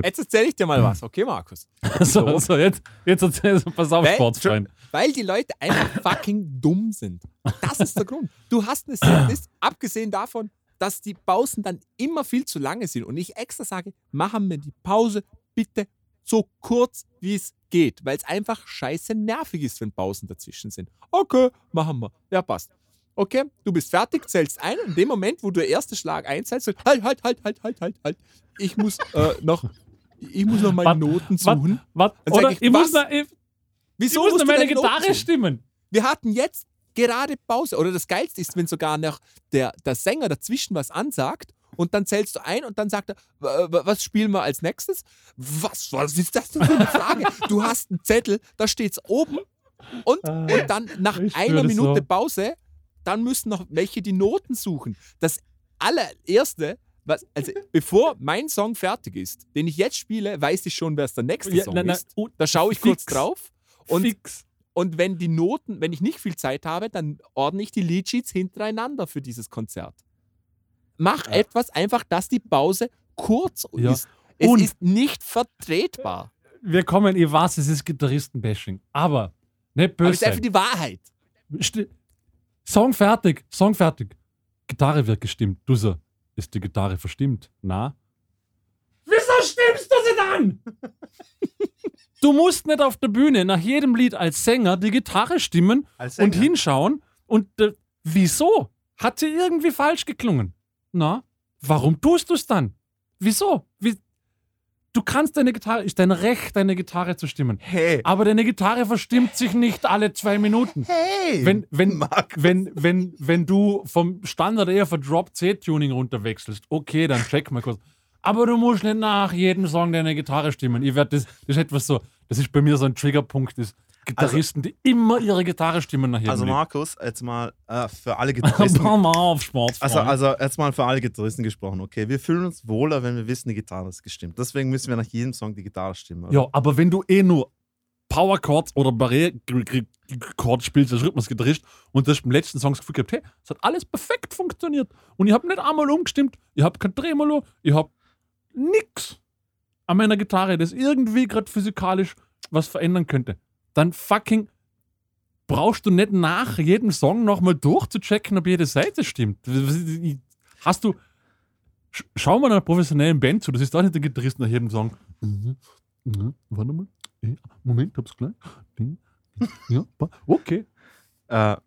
Jetzt erzähle ich dir mal was, okay, Markus? So, so, jetzt, jetzt erzähl, pass auf, Sportsfreund. Weil die Leute einfach fucking dumm sind. Das ist der Grund. Du hast eine Setlist, abgesehen davon, dass die Pausen dann immer viel zu lange sind und ich extra sage, machen wir die Pause bitte so kurz, wie es geht, weil es einfach scheiße nervig ist, wenn Pausen dazwischen sind. Okay, machen wir. Ja, passt. Okay, du bist fertig, zählst ein und in dem Moment, wo du der erste Schlag einzählst, halt, halt, halt, halt, halt, halt, halt. Ich muss äh, noch, ich muss noch meine Wat- Noten wat- suchen. Dann sag Oder ich, ich, muss noch, ich Wieso muss meine Gitarre stimmen. Wir hatten jetzt gerade Pause. Oder das Geilste ist, wenn sogar noch der, der Sänger dazwischen was ansagt und dann zählst du ein und dann sagt er, "W- w- was spielen wir als nächstes? Was, was ist das denn für eine Frage? du hast einen Zettel, da steht's oben und, und dann nach einer Minute so. Pause, dann müssen noch welche die Noten suchen. Das allererste, was, also bevor mein Song fertig ist, den ich jetzt spiele, weiß ich schon, wer es der nächste Ja, Song na, na, ist. Da schaue ich kurz fix. drauf und Fix. und wenn die Noten, wenn ich nicht viel Zeit habe, dann ordne ich die Leadsheets hintereinander für dieses Konzert. Mach etwas einfach, dass die Pause kurz Ja. ist. Es Und- ist nicht vertretbar. Wir kommen, ich weiß, es ist Gitarristen-Bashing, aber nicht Aber böse es ist einfach die Wahrheit. Sti- Song fertig, Song fertig. Gitarre wird gestimmt. Du so, ist die Gitarre verstimmt? Na? Stimmst du sie dann? du musst nicht auf der Bühne nach jedem Lied als Sänger die Gitarre stimmen und hinschauen und äh, wieso? Hat sie irgendwie falsch geklungen? Na? Warum tust du es dann? Wieso? Wie, du kannst deine Gitarre, ist dein Recht, deine Gitarre zu stimmen. Hey, Aber deine Gitarre verstimmt sich nicht alle zwei Minuten. hey! Wenn, wenn, Markus. wenn, wenn, wenn du vom Standard eher für Drop C-Tuning runterwechselst, okay, dann check mal kurz. Aber du musst nicht nach jedem Song deine Gitarre stimmen. Ich werd das, das ist etwas so, das ist bei mir so ein Triggerpunkt. Ist, Gitarristen, die immer ihre Gitarre stimmen nach jedem Also. Markus, jetzt mal äh, für alle Gitarristen. Mal auf, Schwarz. Also, also jetzt mal für alle Gitarristen gesprochen, okay? Wir fühlen uns wohler, wenn wir wissen, die Gitarre ist gestimmt. Deswegen müssen wir nach jedem Song die Gitarre stimmen. oder? Ja, aber wenn du eh nur Power Chords oder Barré Chords spielst als Rhythmusgitarrist und das beim letzten Song das Gefühl gehabt, hey, es hat alles perfekt funktioniert und ich habe nicht einmal umgestimmt, ich habe kein Tremolo, ich habe nix an meiner Gitarre, das irgendwie gerade physikalisch was verändern könnte, dann fucking brauchst du nicht nach jedem Song nochmal durchzuchecken, ob jede Seite stimmt. Hast du. Sch- Schau mal einer professionellen Band zu, das ist auch nicht der Gitarrist nach jedem Song. Mhm. Mhm. Warte mal. Eh, Moment, hab's gleich. Mhm. Ja, okay. Äh,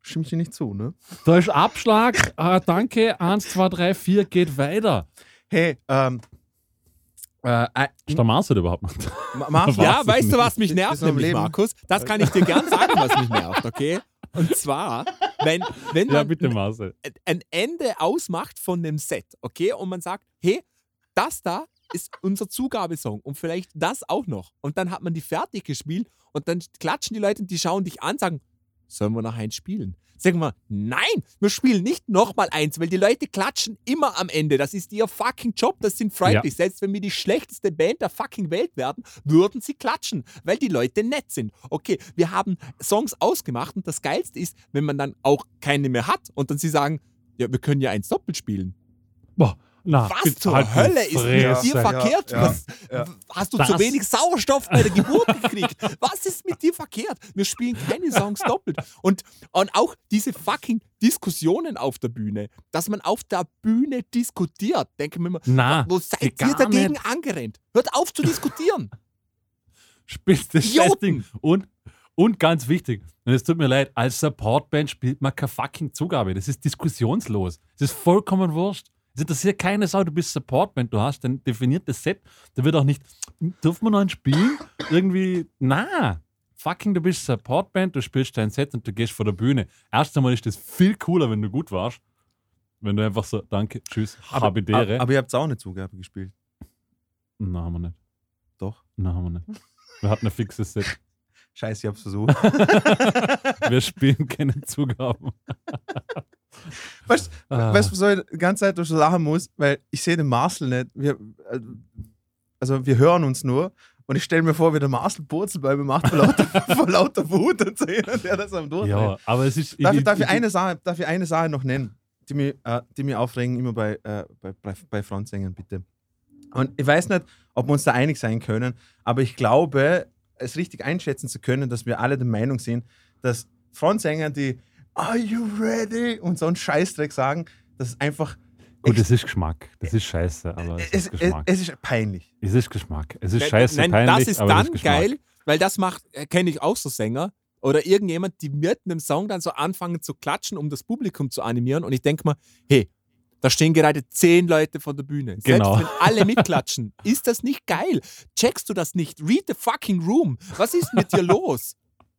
stimme ich dir nicht zu, ne? Da ist Abschlag. Ah, danke. Eins, zwei, drei, vier, geht weiter. Hey, ähm. Äh, Ist der Marcel überhaupt noch? Ma-? Ja, weißt du, nicht. was mich nervt, nämlich, Leben. Markus? Das kann ich dir gern sagen, was mich nervt, okay? Und zwar, wenn, wenn Ja, man bitte, Marcel. ein Ende ausmacht von dem Set, okay? Und man sagt, hey, das da ist unser Zugabesong und vielleicht das auch noch. Und dann hat man die fertig gespielt und dann klatschen die Leute und die schauen dich an und sagen, sollen wir noch eins spielen? Sagen wir, nein, wir spielen nicht nochmal eins, weil die Leute klatschen immer am Ende. Das ist ihr fucking Job, das sind freundlich. Selbst wenn wir die schlechteste Band der fucking Welt werden, würden sie klatschen, weil die Leute nett sind. Okay, wir haben Songs ausgemacht und das Geilste ist, wenn man dann auch keine mehr hat und dann sie sagen, ja, wir können ja eins doppelt spielen. Boah, na, Was zur halt Hölle ist mit dir verkehrt? ja, Was, ja. Hast du Das- zu wenig Sauerstoff bei der Geburt gekriegt? Was ist mit dir verkehrt? Wir spielen keine Songs doppelt. Und, und auch diese fucking Diskussionen auf der Bühne, dass man auf der Bühne diskutiert, denke mir immer, Na, wo seid ihr dagegen nicht. angerennt? Hört auf zu diskutieren. Spielst das. Scheißding. Und, und ganz wichtig, und es tut mir leid, als Supportband spielt man keine fucking Zugabe. Das ist diskussionslos. Das ist vollkommen wurscht. Es interessiert keine Sau, du bist Supportband, du hast ein definiertes Set. Da wird auch nicht, dürfen wir noch ein Spiel? Irgendwie, na. Fucking, du bist Supportband, du spielst dein Set und du gehst vor der Bühne. Erst einmal ist das viel cooler, wenn du gut warst. Wenn du einfach so, danke, tschüss, habidere. Aber, aber ihr habt auch eine Zugabe gespielt. Nein, haben wir nicht. Doch. Nein, haben wir nicht. Wir hatten ein fixes Set. Scheiße, ich hab's versucht. Wir spielen keine Zugaben. Weißt Ah. Weißt du, wieso ich die ganze Zeit so lachen muss? Weil ich sehe den Marcel nicht. Wir, äh, also wir hören uns nur. Und ich stelle mir vor, wie der Marcel Purzelbäume macht vor lauter, vor lauter Wut und so jemand, der das am Durchdrehen. Ja, aber es ist. Darf, ich, darf, ich eine Sache, darf ich eine Sache noch nennen, die mir, äh, die mir aufregen, immer bei, äh, bei, bei, bei Frontsängern, bitte. Und ich weiß nicht, ob wir uns da einig sein können, aber ich glaube, es richtig einschätzen zu können, dass wir alle der Meinung sind, dass Frontsänger, die Are you ready? und so einen Scheißdreck sagen, das ist einfach. Gut, es ist Geschmack. Das ist scheiße, aber es es, ist es, Geschmack. es ist peinlich. Es ist Geschmack. Es ist scheiße, Nein, peinlich, das ist aber dann es ist geil, weil das macht, kenne ich auch so Sänger oder irgendjemand, die mitten im Song dann so anfangen zu klatschen, um das Publikum zu animieren. Und ich denke mal, hey, da stehen gerade zehn Leute vor der Bühne. Selbst Genau. wenn alle mitklatschen, ist das nicht geil? Checkst du das nicht? Read the fucking room. Was ist mit dir los?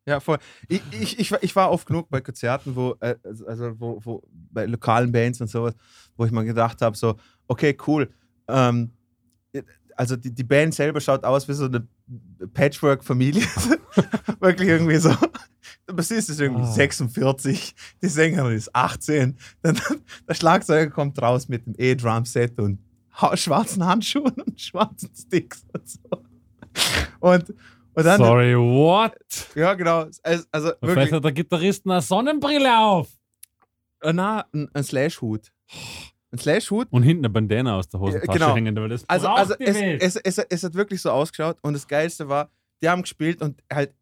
Ja, voll. Ich, ich, ich, war- ich war oft genug bei Konzerten, wo, äh, also wo, wo bei lokalen Bands und sowas, wo ich mal gedacht habe, so, okay, cool. Ähm, also die, die Band selber schaut aus wie so eine Patchwork-Familie. Wirklich irgendwie so. Der Bassist ist irgendwie Ah. 46, die Sängerin ist 18, dann, der Schlagzeuger kommt raus mit dem E-Drum-Set und schwarzen Handschuhen und schwarzen Sticks und so. Und dann, Sorry, what? ja, genau. Also, also Vielleicht wirklich, hat der Gitarrist eine Sonnenbrille auf. äh, na, ein, ein Slash-Hut. Ein Slash-Hut. Und hinten eine Bandana aus der Hosentasche genau. hängen, weil das Also, also es, es, es, es hat wirklich so ausgeschaut und das Geilste war, die haben gespielt und halt,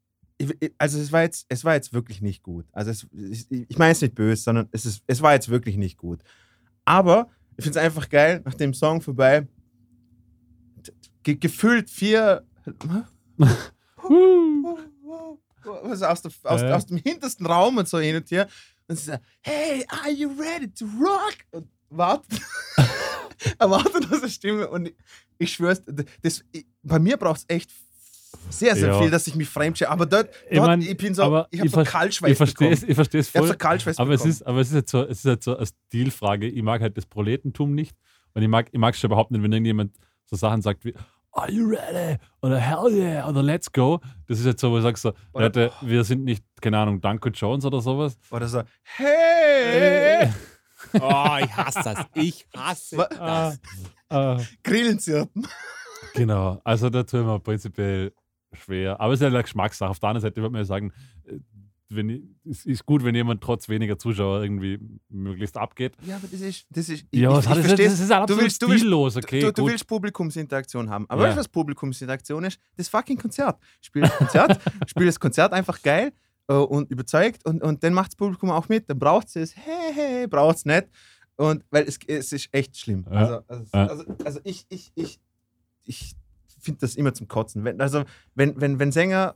also es war jetzt, es war jetzt wirklich nicht gut. Also es, ich, meine es nicht böse, sondern es, ist, es war jetzt wirklich nicht gut. Aber ich finde es einfach geil, nach dem Song vorbei, ge gefühlt vier was aus, der, aus, Äh. aus dem hintersten Raum und so hin und her. Und sie sagt, hey, are you ready to rock? Und wartet, erwartet aus der Stimme. Und ich, ich schwör's, das, ich, bei mir braucht es echt sehr, sehr Ja. viel, dass ich mich fremdschäme. Aber dort, Ich dort mein, ich bin so, ich habe ich so Kaltschweiß ich verstehe es, bekommen. ich verstehe es Ich habe voll. so Kaltschweiß aber es ist, aber es ist halt so, es ist halt so eine Stilfrage. Ich mag halt das Proletentum nicht. Und ich mag, ich mag es schon überhaupt nicht, wenn irgendjemand so Sachen sagt wie, Are you ready? Oder Hell yeah, oder Let's go. Das ist jetzt so, wo du sagst so, Oder- Leute, wir sind nicht, keine Ahnung, Danko Jones oder sowas. Oder so, hey! Oh, ich hasse das. Ich hasse das. Ah, Grillen zirpen. genau, also da tun wir prinzipiell schwer. Aber es ist ja eine Geschmackssache. Auf der anderen Seite würde man ja sagen, wenn, es ist gut, wenn jemand trotz weniger Zuschauer irgendwie möglichst abgeht. Ja, aber das ist, das ist Ja, ich, was ich, ich das, versteh's. das ist absolut du willst, du willst, stillos, okay, du, du willst Publikumsinteraktion haben. Aber Ja. weißt du, was Publikumsinteraktion ist? Das fucking Konzert. Spiel das Konzert, spiel das Konzert einfach geil äh, und überzeugt und, und dann macht das Publikum auch mit. Dann braucht es hey, hey, braucht es nicht. Und weil es, es ist echt schlimm. Ja. Also, also, Ja. also, also ich, ich, ich, ich finde das immer zum Kotzen. Wenn, also, wenn, wenn, wenn Sänger.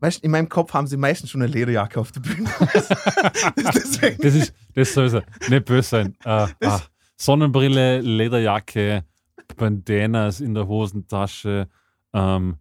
Weißt du, in meinem Kopf haben sie meistens schon eine Lederjacke auf der Bühne. Deswegen, Das ist, das soll so nicht böse sein. Äh, ah, Sonnenbrille, Lederjacke, Bandanas in der Hosentasche, ähm,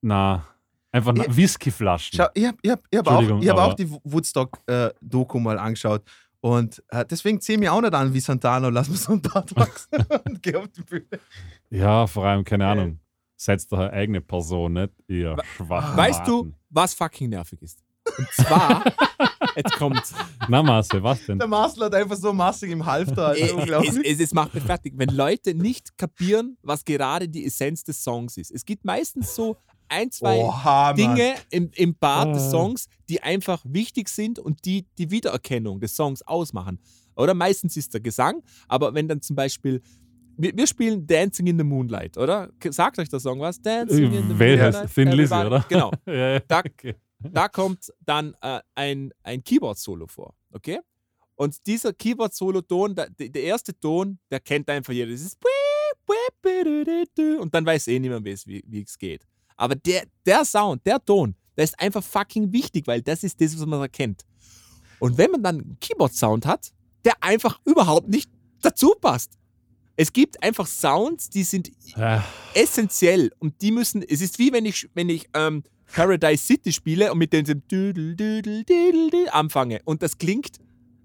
na, einfach na, Ich- Whiskyflaschen. Schau, ich habe ich hab, ich hab auch, ich hab auch die Woodstock-Doku mal angeschaut. Und äh, deswegen zieh mir auch nicht an wie Santana, lass mir so ein Bart wachsen und geh auf die Bühne. Ja, vor allem, keine Ahnung. Seid doch eine eigene Person, nicht ihr schwachen Weißt du. Was fucking nervig ist? Und zwar, jetzt kommt's. Na, Marcel, was denn? Der Marcel hat einfach so massig im Halfter. es, Also unglaublich. es, es macht mich fertig, wenn Leute nicht kapieren, was gerade die Essenz des Songs ist. Es gibt meistens so ein, zwei Oha. Dinge im, im Part des Ah. Songs, die einfach wichtig sind und die die Wiedererkennung des Songs ausmachen. Oder meistens ist der Gesang, aber wenn dann zum Beispiel, wir, wir spielen Dancing in the Moonlight, oder? Sagt euch der Song was? Dancing in the Welcher? Moonlight. Thin Lizzy, oder? Genau. ja, Da- okay. Da kommt dann äh, ein, ein Keyboard-Solo vor, okay? Und dieser Keyboard-Solo-Ton, der, der erste Ton, der kennt einfach jeder. Das ist und dann weiß eh niemand, wie es, wie, wie es geht. Aber der, der Sound, der Ton, der ist einfach fucking wichtig, weil das ist das, was man erkennt. Und wenn man dann einen Keyboard-Sound hat, der einfach überhaupt nicht dazu passt. Es gibt einfach Sounds, die sind Äh, essentiell und die müssen, es ist wie wenn ich, wenn ich ähm, Paradise City spiele und mit dem Düdel, Düdel, Düdel, Düdel anfange und das klingt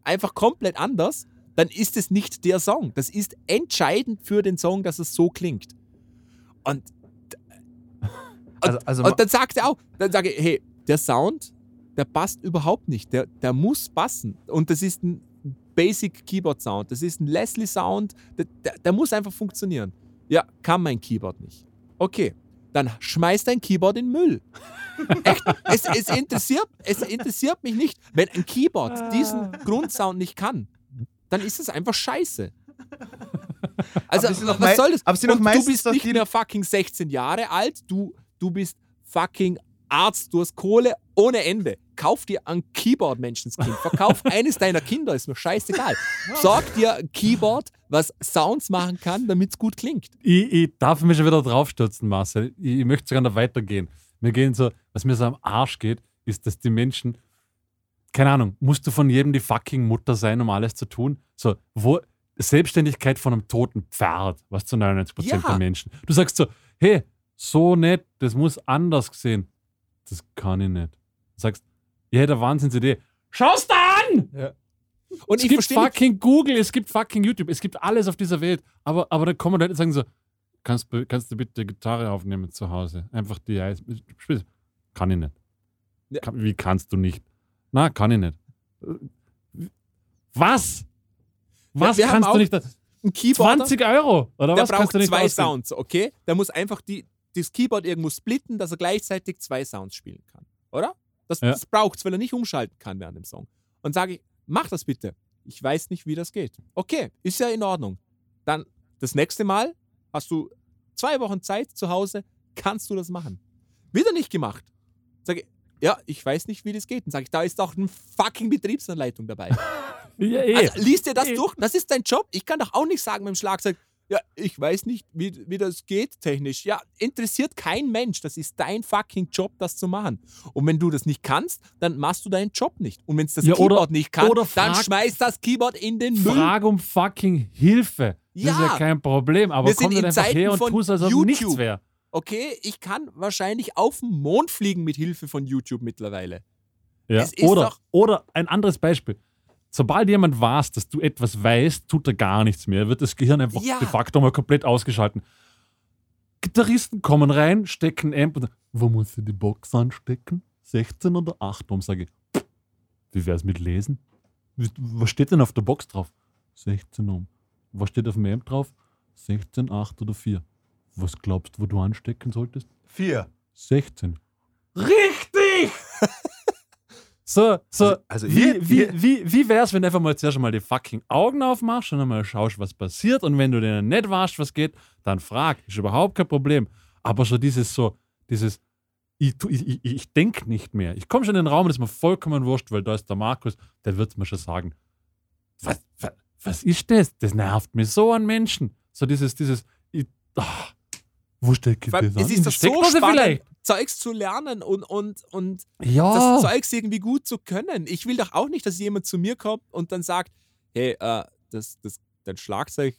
einfach komplett anders, dann ist es nicht der Song. Das ist entscheidend für den Song, dass es so klingt. Und, Also, also, und dann sagt er auch, dann sage ich, hey, der Sound, der passt überhaupt nicht. Der, der muss passen. Und das ist ein Basic Keyboard Sound. Das ist ein Leslie Sound. Der, der, der muss einfach funktionieren. Ja, kann mein Keyboard nicht. Okay, dann schmeiß dein Keyboard in den Müll. Echt, es, es, interessiert, es interessiert mich nicht. Wenn ein Keyboard diesen Grundsound nicht kann, dann ist es einfach scheiße. Also, was mei- soll das? aber sie Und du bist nicht mehr fucking 16 Jahre alt, du, du bist fucking Arzt, du hast Kohle ohne Ende. Kauf dir ein Keyboard, Menschenskind. Verkauf eines deiner Kinder, ist mir scheißegal. Sorg dir ein Keyboard, was Sounds machen kann, damit es gut klingt. ich, ich darf mich schon wieder draufstürzen, Marcel. Ich, ich möchte sogar noch weitergehen. Wir gehen so, was mir so am Arsch geht, ist, dass die Menschen, keine Ahnung, musst du von jedem die fucking Mutter sein, um alles zu tun? So, wo Selbstständigkeit von einem toten Pferd, was zu 99% Ja. der Menschen. Du sagst so, hey, so nicht, das muss anders gesehen. Das kann ich nicht. Du sagst, ja, eine Wahnsinnsidee. Schau's da an! Und es ich gibt verstehe nicht, fucking Google, es gibt fucking YouTube, es gibt alles auf dieser Welt. Aber, aber dann kommen Leute und sagen so, kannst, du- kannst du bitte Gitarre aufnehmen zu Hause? Einfach die Eis. Kann ich nicht. Ja. Kann, wie kannst du nicht? Na, kann ich nicht. Was? Was haben kannst du nicht? ein Keyboarder, 20 Euro? Oder der was braucht kannst du nicht zwei ausgeben? Sounds, okay? Der muss einfach die, das Keyboard irgendwo splitten, dass er gleichzeitig zwei Sounds spielen kann. Oder? Das, Ja. das braucht es, weil er nicht umschalten kann während dem Song. Und sage ich, mach das bitte. Ich weiß nicht, wie das geht. Okay, ist ja in Ordnung. Dann das nächste Mal hast du zwei Wochen Zeit zu Hause, kannst du das machen. Wieder nicht gemacht. Sage ich, ja, ich weiß nicht, wie das geht. Dann sage ich, da ist doch eine fucking Betriebsanleitung dabei. Ja, eh. Also liest dir das Eh. durch, das ist dein Job. Ich kann doch auch nicht sagen mit dem Schlagzeug, ja, ich weiß nicht, wie, wie das geht technisch. Ja, interessiert kein Mensch. Das ist dein fucking Job, das zu machen. Und wenn du das nicht kannst, dann machst du deinen Job nicht. Und wenn es das Ja, oder- Keyboard nicht kann, oder dann frag- schmeiß das Keyboard in den Müll. Frag um fucking Hilfe. Das ist Ja. ja kein Problem. Aber Wir komm in einfach Zeiten her und von tu als ob YouTube. nichts wäre. Okay, ich kann wahrscheinlich auf den Mond fliegen mit Hilfe von YouTube mittlerweile. Ja. Oder, oder ein anderes Beispiel. Sobald jemand weiß, dass du etwas weißt, tut er gar nichts mehr. Wird das Gehirn einfach Ja. de facto mal komplett ausgeschalten. Gitarristen kommen rein, stecken Amp und wo muss ich die Box anstecken? 16 oder 8 Ohm? Sage ich, wie wär's mit Lesen? Was steht denn auf der Box drauf? 16 Ohm. Was steht auf dem Amp drauf? 16, 8 oder 4. Was glaubst du, wo du anstecken solltest? Vier. 16. Richtig! so, so. Also- also wie, hier- wie, hier- wie, wie wär's, wenn du einfach mal zuerst mal die fucking Augen aufmachst und einmal schaust, was passiert und wenn du dir nicht weißt, was geht, dann frag. Ist überhaupt kein Problem. Aber so dieses so, dieses, ich, ich, ich, denke nicht mehr. Ich komme schon in den Raum und ist mir vollkommen wurscht, weil da ist der Markus, der wird mir schon sagen, was, was, was ist das? Das nervt mich so an Menschen. So dieses, dieses, ich, ah, wo allem, das an? es ist doch so spannend, vielleicht? Zeugs zu lernen und, und, und Ja. das Zeugs irgendwie gut zu können. Ich will doch auch nicht, dass jemand zu mir kommt und dann sagt, hey, äh, das, das, dein Schlagzeug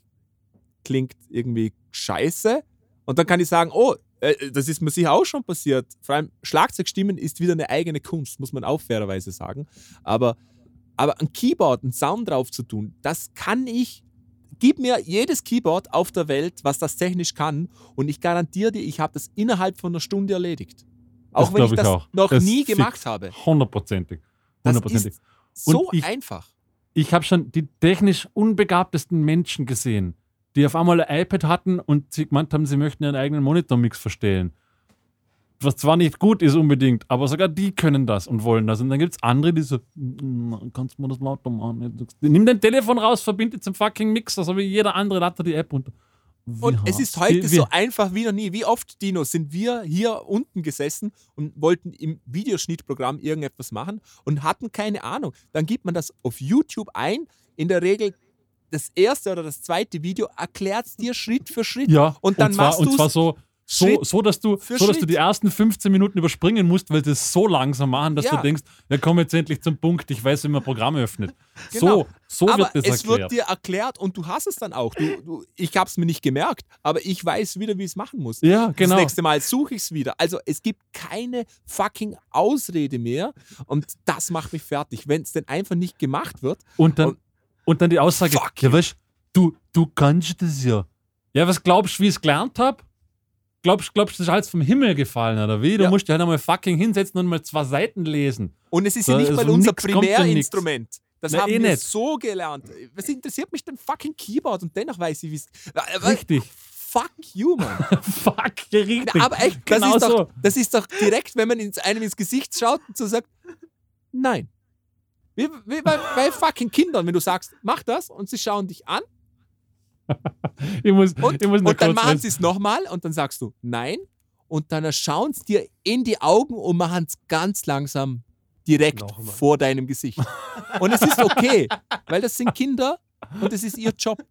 klingt irgendwie scheiße. Und dann kann ich sagen, oh, äh, das ist mir sicher auch schon passiert. Vor allem Schlagzeugstimmen ist wieder eine eigene Kunst, muss man auch fairerweise sagen. Aber, aber ein Keyboard, einen Sound drauf zu tun, das kann ich. Gib mir jedes Keyboard auf der Welt, was das technisch kann, und ich garantiere dir, ich habe das innerhalb von einer Stunde erledigt. Auch Das wenn ich das auch. noch Das nie gemacht habe. Hundertprozentig. Hundertprozentig. so ich- einfach. Ich habe schon die technisch unbegabtesten Menschen gesehen, die auf einmal ein iPad hatten und sie gemeint haben, sie möchten ihren eigenen Monitormix verstellen. Was zwar nicht gut ist unbedingt, aber sogar die können das und wollen das. Und dann gibt es andere, die so, "Mm, kannst du mir das lauter machen? Nimm dein Telefon raus, verbinde zum fucking Mixer, so wie jeder andere, lad da die App runter. Wie Und es ist heute wie- so einfach wie noch nie. Wie oft, Dino, sind wir hier unten gesessen und wollten im Videoschnittprogramm irgendetwas machen und hatten keine Ahnung. Dann gibt man das auf YouTube ein. In der Regel das erste oder das zweite Video erklärt es dir Schritt für Schritt. Ja, Und dann zwar, machst und zwar so, so, Schritt so, dass du, so, dass du die ersten 15 Minuten überspringen musst, weil sie es so langsam machen, dass Ja. du denkst, wir kommen jetzt endlich zum Punkt, ich weiß, wie man Programm öffnet. Genau. So, so aber wird das es erklärt. wird dir erklärt und du hast es dann auch. Du, du, ich habe es mir nicht gemerkt, aber ich weiß wieder, wie ich es machen muss. ja, genau. Das nächste Mal suche ich es wieder. Also es gibt keine fucking Ausrede mehr und das macht mich fertig, wenn es denn einfach nicht gemacht wird. Und dann, Und- und dann die Aussage, ja, weißt du, du kannst das ja. Ja, was glaubst du, wie ich es gelernt habe? Glaubst glaubst du, das ist alles vom Himmel gefallen, oder wie? Du Ja. musst dich halt einmal fucking hinsetzen und mal zwei Seiten lesen. Und es ist ja nicht mal unser. Primärinstrument. Das Na, haben eh wir nicht. so gelernt. Was interessiert mich denn fucking Keyboard und dennoch weiß ich, wie es. Richtig. Fuck you, Mann. Fuck, richtig. Aber echt, das, Genau ist doch, so. das ist doch direkt, wenn man ins, einem ins Gesicht schaut und so sagt, nein. Wie, wie bei, bei fucking Kindern, wenn du sagst, mach das und sie schauen dich an Ich muss, und, ich muss und dann machen sie es nochmal und dann sagst du nein und dann schauen sie dir in die Augen und machen es ganz langsam direkt Nochmal. vor deinem Gesicht. Und es ist okay, weil das sind Kinder und es ist ihr Job,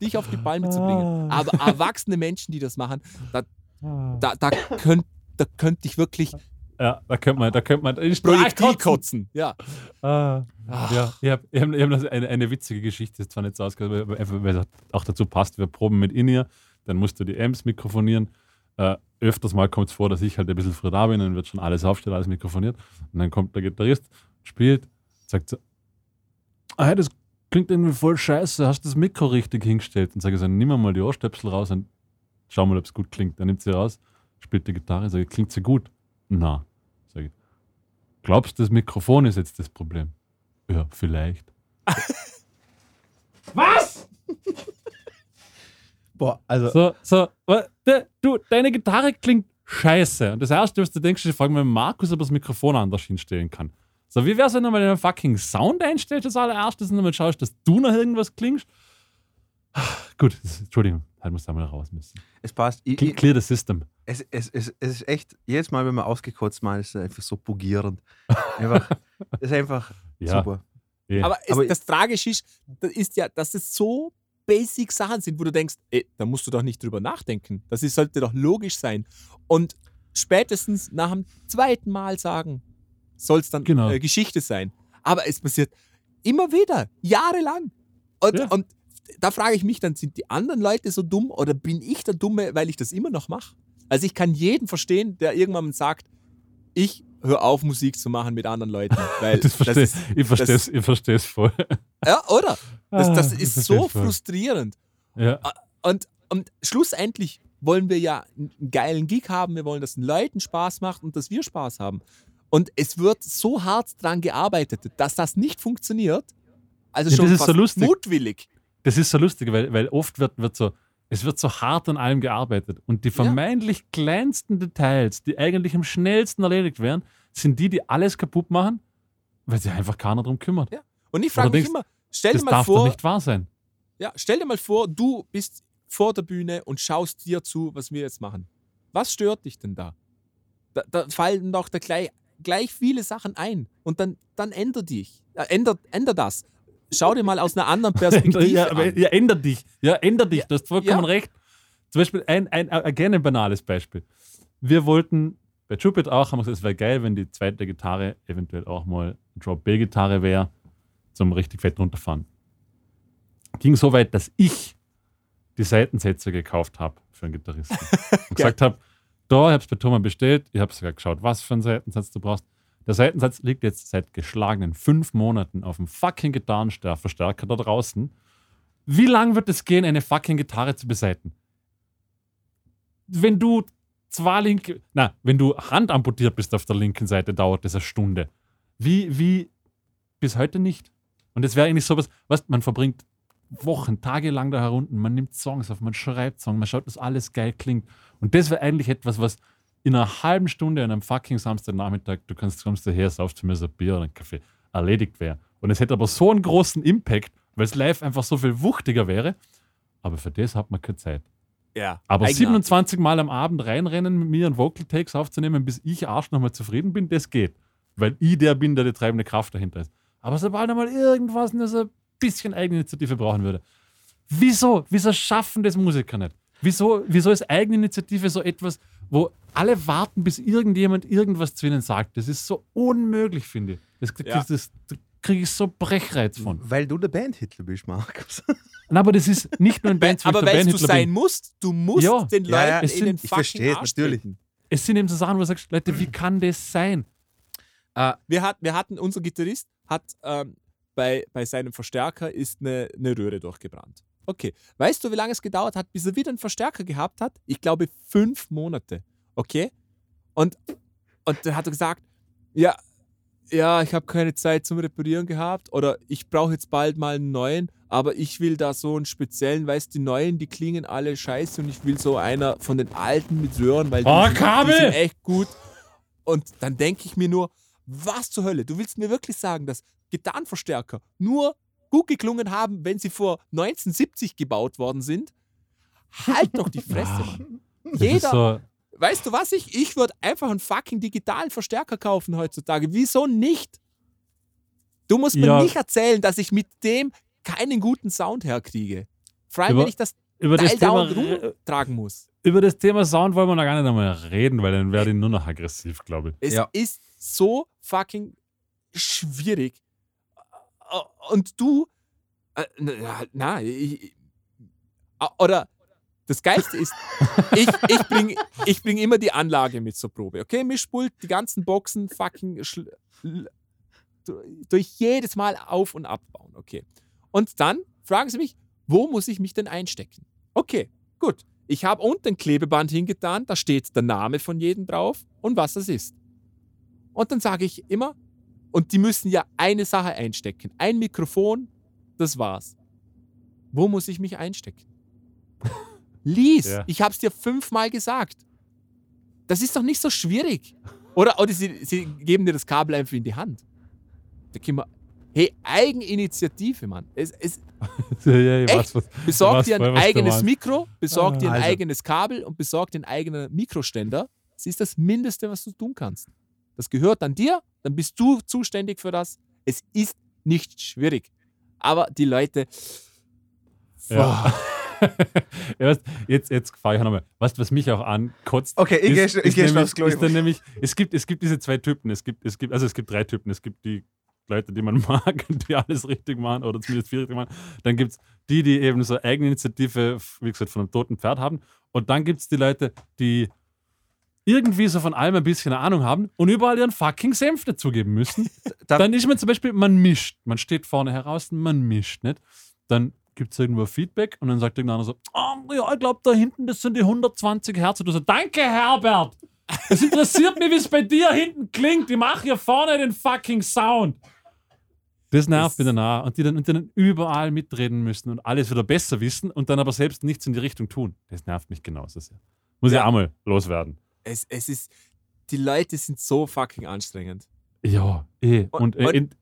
dich auf die Palme zu bringen. Ah. Aber erwachsene Menschen, die das machen, da, Ah. da, da könnte da könnt ich wirklich Ja, da könnte man, da könnte man. Ich Projektil kotzen. Ja. Ah, ja, ich habe ich hab, ich hab eine, eine witzige Geschichte, ist zwar nicht so ausgehört, weil es auch dazu passt. Wir proben mit In-Ear, dann musst du die Amps mikrofonieren. Äh, öfters mal kommt es vor, dass ich halt ein bisschen früh da bin, dann wird schon alles aufgestellt, alles mikrofoniert. Und dann kommt der Gitarrist, spielt, sagt so: ah, das klingt irgendwie voll scheiße, hast du das Mikro richtig hingestellt? Und sage ich so: nimm mal die Ohrstöpsel raus und schau mal, ob es gut klingt. Dann nimmt sie raus, spielt die Gitarre, sage klingt sie gut? Na. Glaubst du, das Mikrofon ist jetzt das Problem? Ja, vielleicht. Boah, also So, so, du, deine Gitarre klingt scheiße. Und das erste, was du denkst, ist, ich frage mal Markus, ob er das Mikrofon anders hinstellen kann. So, wie wär's, wenn du mal den fucking Sound einstellst als allererstes und dann mal schaust, dass du noch irgendwas klingst? Ah, Gut, das, Entschuldigung, halt muss da mal raus müssen. es passt. Ich, Clear the system. Es, es, es, es ist echt, jedes Mal, wenn man ausgekotzt mal, ist es einfach so bugierend. Einfach, ist einfach Ja. super. eh. Aber, es, Aber- das Tragische ist, das ist ja, dass es so basic Sachen sind, wo du denkst, ey, da musst du doch nicht drüber nachdenken. Das ist, sollte doch logisch sein. Und spätestens nach dem zweiten Mal sagen, soll es dann Genau. äh, Geschichte sein. Aber es passiert immer wieder, jahrelang. Und, Ja. und da frage ich mich dann, sind die anderen Leute so dumm oder bin ich der Dumme, weil ich das immer noch mache? Also ich kann jeden verstehen, der irgendwann sagt, ich höre auf, Musik zu machen mit anderen Leuten. Weil das versteh, ist, ich verstehe es ich versteh's voll. ja, oder? Das, das Ah, ist so voll. frustrierend. Ja, Und, und schlussendlich wollen wir ja einen geilen Gig haben, wir wollen, dass den Leuten Spaß macht und dass wir Spaß haben. Und es wird so hart dran gearbeitet, dass das nicht funktioniert. Also Ja, schon das fast so mutwillig. Das ist so lustig, weil, weil oft wird, wird so, es wird so hart an allem gearbeitet. Und die vermeintlich kleinsten Details, die eigentlich am schnellsten erledigt werden, sind die, die alles kaputt machen, weil sich einfach keiner drum kümmert. Ja. Und ich frage mich denkst, immer, stell Das dir mal darf doch vor, nicht wahr sein. ja, stell dir mal vor, du bist vor der Bühne und schaust dir zu, was wir jetzt machen. Was stört dich denn da? Da, da fallen doch da gleich, gleich viele Sachen ein. Und dann, dann änder dich. Äh, änder, änder das. Schau dir mal aus einer anderen Perspektive ja, an. ja, änder dich. Ja, änder dich. Du hast vollkommen ja. recht. Zum Beispiel ein, ein, gerne ein banales Beispiel. Wir wollten bei Jupit auch, haben wir gesagt, es wäre geil, wenn die zweite Gitarre eventuell auch mal Drop B-Gitarre wäre, zum richtig fett runterfahren. Ging so weit, dass ich die Seitensätze gekauft habe für einen Gitarristen. Und gesagt habe, da, ich habe es bei Thomas bestellt, ich habe sogar geschaut, was für einen Seitensatz du brauchst. Der Seitensatz liegt jetzt seit geschlagenen fünf Monaten auf dem fucking Gitarrenverstärker da draußen. Wie lang wird es gehen, eine fucking Gitarre zu beseiten? Wenn du zwei linke, na, wenn du handamputiert bist auf der linken Seite, dauert das eine Stunde. Wie, wie, bis heute nicht. Und es wäre eigentlich sowas, was man verbringt Wochen, Tage lang da herunten, man nimmt Songs auf, man schreibt Songs, man schaut, dass alles geil klingt. Und das wäre eigentlich etwas, was in einer halben Stunde an einem fucking Samstagnachmittag, du kannst, kommst daher, saufst mir so ein Bier oder einen Kaffee, erledigt wäre. Und es hätte aber so einen großen Impact, weil es live einfach so viel wuchtiger wäre. Aber für das hat man keine Zeit. Ja, Aber eigenartig. 27 Mal am Abend reinrennen, mit mir einen Vocal Takes aufzunehmen, bis ich Arsch nochmal zufrieden bin, das geht. Weil ich der bin, der die treibende Kraft dahinter ist. Aber sobald einmal irgendwas nur so ein bisschen Eigeninitiative brauchen würde. Wieso? Wieso schaffen das Musiker nicht? Wieso, wieso ist Eigeninitiative so etwas, wo alle warten, bis irgendjemand irgendwas zu ihnen sagt? Das ist so unmöglich, finde ich. Das, das, Ja. das, da kriege ich so Brechreiz von. Weil du der Band-Hitler bist, Markus. Na, aber das ist nicht nur ein Band, aber weil du Bandhitler sein bin. musst, du musst Ja. den Leuten Ja, ja, es in sind- den ich verstehe, Arsch natürlich. Es sind eben so Sachen, wo du sagst, Leute, wie kann das sein? Wir, hat, wir hatten, unser Gitarrist hat ähm, bei, bei seinem Verstärker ist eine, eine Röhre durchgebrannt. Okay. Weißt du, wie lange es gedauert hat, bis er wieder einen Verstärker gehabt hat? Ich glaube fünf Monate. Okay? Und, und dann hat er gesagt, ja, ja, ich habe keine Zeit zum Reparieren gehabt oder ich brauche jetzt bald mal einen neuen, aber ich will da so einen speziellen, weißt du, die neuen, die klingen alle scheiße und ich will so einer von den alten mit Röhren, weil die, Oh, sind- Kabel! die sind echt gut. Und dann denke ich mir nur, was zur Hölle? Du willst mir wirklich sagen, dass Gitarrenverstärker nur gut geklungen haben, wenn sie vor 1970 gebaut worden sind? Halt doch die Fresse, Mann. Jeder, so, weißt du was ich? Ich würde einfach einen fucking digitalen Verstärker kaufen heutzutage. Wieso nicht? Du musst mir Ja. nicht erzählen, dass ich mit dem keinen guten Sound herkriege. Vor allem, Über- wenn ich das über, das Thema, dauernd rumtragen muss. über das Thema Sound wollen wir noch gar nicht einmal reden, weil dann werde ich nur noch aggressiv, glaube ich. Es Ja. ist so fucking schwierig. Und du, äh, na, na ich, oder das Geilste ist, ich, ich bringe ich bring immer die Anlage mit zur Probe. Okay, Mischpult, die ganzen Boxen fucking durch jedes Mal auf- und abbauen. Okay. Und dann fragen sie mich, wo muss ich mich denn einstecken? Okay, gut. Ich habe unten ein Klebeband hingetan, da steht der Name von jedem drauf und was das ist. Und dann sage ich immer, und die müssen ja eine Sache einstecken. Ein Mikrofon, das war's. Wo muss ich mich einstecken? Lies, Ja. ich habe es dir fünfmal gesagt. Das ist doch nicht so schwierig. Oder, oder sie, sie geben dir das Kabel einfach in die Hand. Da können wir, hey, Eigeninitiative, Mann. Es, es, ja, ja, ich Echt? was, besorg dir ein eigenes. Mikro, besorg Ah, dir ein also. eigenes Kabel und besorg dir einen eigenen Mikroständer. Das ist das Mindeste, was du tun kannst. Das gehört an dir, dann bist du zuständig für das. Es ist nicht schwierig. Aber die Leute, Ja. ja, weißt, jetzt, jetzt fahre ich nochmal. Weißt du, was mich auch ankotzt? Okay, ich ist- geh- ich ist geh schnell nämlich- aufs Klo. Ist dann nämlich, es, gibt, es gibt diese zwei Typen. Es gibt, es gibt, also es gibt drei Typen. Es gibt die Leute, die man mag und die alles richtig machen oder zumindest viel richtig machen. Dann gibt es die, die eben so Eigeninitiative, wie gesagt, von einem toten Pferd haben. Und dann gibt es die Leute, die irgendwie so von allem ein bisschen eine Ahnung haben und überall ihren fucking Senf dazugeben müssen. Da- dann ist man zum Beispiel, man mischt. Man steht vorne heraus und man mischt, nicht? Dann gibt es irgendwo Feedback und dann sagt irgendeiner so, oh, ja, ich glaube, da hinten, das sind die 120 Hertz. Und du so, danke, Herbert. Es interessiert mich, wie es bei dir hinten klingt. Ich mache hier vorne den fucking Sound. Das nervt Das- mich danach. Und die dann, und die dann überall mitreden müssen und alles wieder besser wissen und dann aber selbst nichts in die Richtung tun. Das nervt mich genauso sehr. Muss Ja. ich auch mal loswerden. Es, es ist, die Leute sind so fucking anstrengend. Ja, eh. Und, Und- äh, und-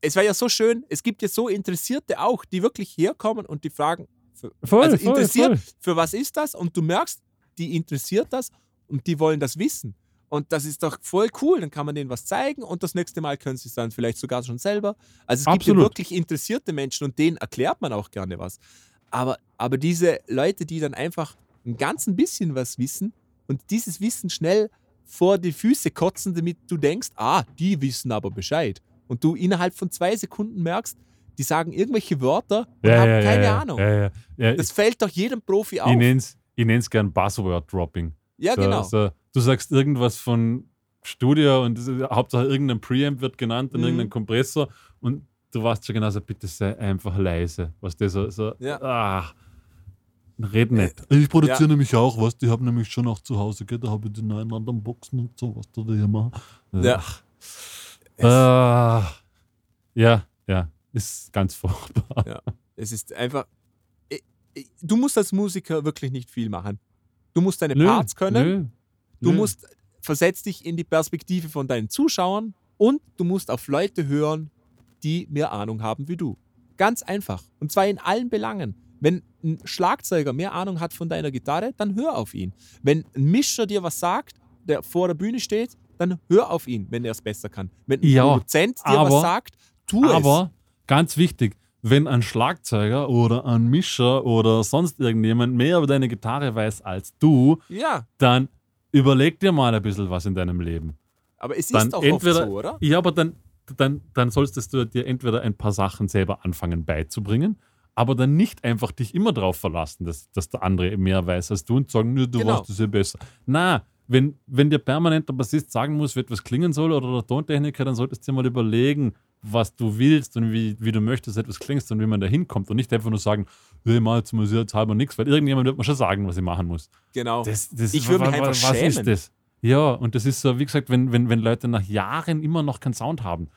Es wäre ja so schön, es gibt ja so Interessierte auch, die wirklich herkommen und die fragen, für, voll, also voll, interessiert, voll. für was ist das? Und du merkst, die interessiert das und die wollen das wissen. Und das ist doch voll cool. Dann kann man denen was zeigen und das nächste Mal können sie es dann vielleicht sogar schon selber. Also es gibt Absolut. ja wirklich interessierte Menschen und denen erklärt man auch gerne was. Aber, aber diese Leute, die dann einfach ein ganz ein bisschen was wissen und dieses Wissen schnell vor die Füße kotzen, damit du denkst, ah, die wissen aber Bescheid. Und du innerhalb von zwei Sekunden merkst, die sagen irgendwelche Wörter und Ja, haben ja, keine ja, Ahnung. Das fällt doch jedem Profi ich auf. nenne es ich nenn's gern Buzzword-Dropping. Ja, so, genau. So, du sagst irgendwas von Studio und Hauptsache irgendein Preamp wird genannt und Mhm. irgendein Kompressor und du weißt schon genau so, bitte sei einfach leise. Was das so, so Ja. ah, red nicht. Ich produziere Ja. nämlich auch was, die haben nämlich schon auch zu Hause, gell? da habe ich die neuen anderen Boxen und so, was du da hier machst. Ja. Ah, ja, ja, ist ganz furchtbar. Es ist einfach. eh, eh, Du musst als Musiker wirklich nicht viel machen. Du musst deine Nö, Parts können. nö, Du nö. musst versetz dich in die Perspektive von deinen Zuschauern und du musst auf Leute hören, die mehr Ahnung haben wie du. Ganz einfach. Und zwar in allen Belangen. Wenn ein Schlagzeuger mehr Ahnung hat von deiner Gitarre, dann hör auf ihn. Wenn ein Mischer dir was sagt, der vor der Bühne steht, dann hör auf ihn, wenn er es besser kann. Wenn ein Ja, Produzent dir aber- was sagt, tu es. Aber ganz wichtig, wenn ein Schlagzeuger oder ein Mischer oder sonst irgendjemand mehr über deine Gitarre weiß als du, Ja, dann überleg dir mal ein bisschen was in deinem Leben. aber es Dann ist auch entweder, oft so, oder? Ja, aber dann, dann, dann solltest du dir entweder ein paar Sachen selber anfangen beizubringen, aber dann nicht einfach dich immer darauf verlassen, dass, dass der andere mehr weiß als du und sagen, nö, du Genau. weißt es ja besser. Na, wenn, wenn dir permanent der Bassist sagen muss, wie etwas klingen soll oder der Tontechniker, dann solltest du dir mal überlegen, was du willst und wie, wie du möchtest, etwas klingst und wie man da hinkommt und nicht einfach nur sagen, hey, mal jetzt muss ich jetzt halber nichts, weil irgendjemand wird mir schon sagen, was ich machen muss. Genau. Das, das, Ich würde mich einfach Was ist schämen. das? Ja, und das ist so, wie gesagt, wenn, wenn, wenn Leute nach Jahren immer noch keinen Sound haben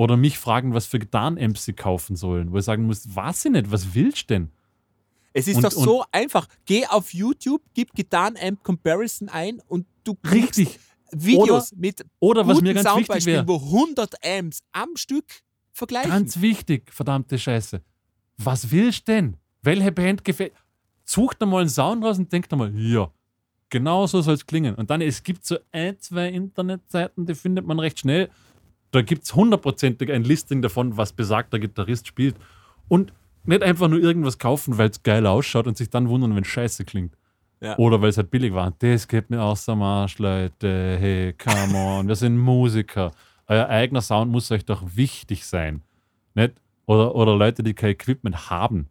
oder mich fragen, was für Gitarrenamps sie kaufen sollen, wo ich sagen muss, weiß ich nicht, was willst du denn? Es ist Und- doch so einfach. Geh auf YouTube, gib Gitarren-Amp Comparison ein und du kriegst Richtig. Videos mit Oder was mir ganz wichtig Soundbeispielen, wäre, wo 100 Amps am Stück vergleichen. ganz wichtig, verdammte Scheiße, was willst du denn? Welche Band gefällt? Such dir mal einen Sound raus und denk dir mal, ja, genau so soll es klingen. Und dann, es gibt so ein, zwei Internetseiten, die findet man recht schnell. Da gibt es hundertprozentig ein Listing davon, was besagter Gitarrist spielt. Und nicht einfach nur irgendwas kaufen, weil es geil ausschaut und sich dann wundern, wenn es scheiße klingt. Ja. Oder weil es halt billig war. Das geht mir aus am Arsch, Leute. Hey, come on. Wir sind Musiker. Euer eigener Sound muss euch doch wichtig sein. Nicht? Oder, oder Leute, die kein Equipment haben.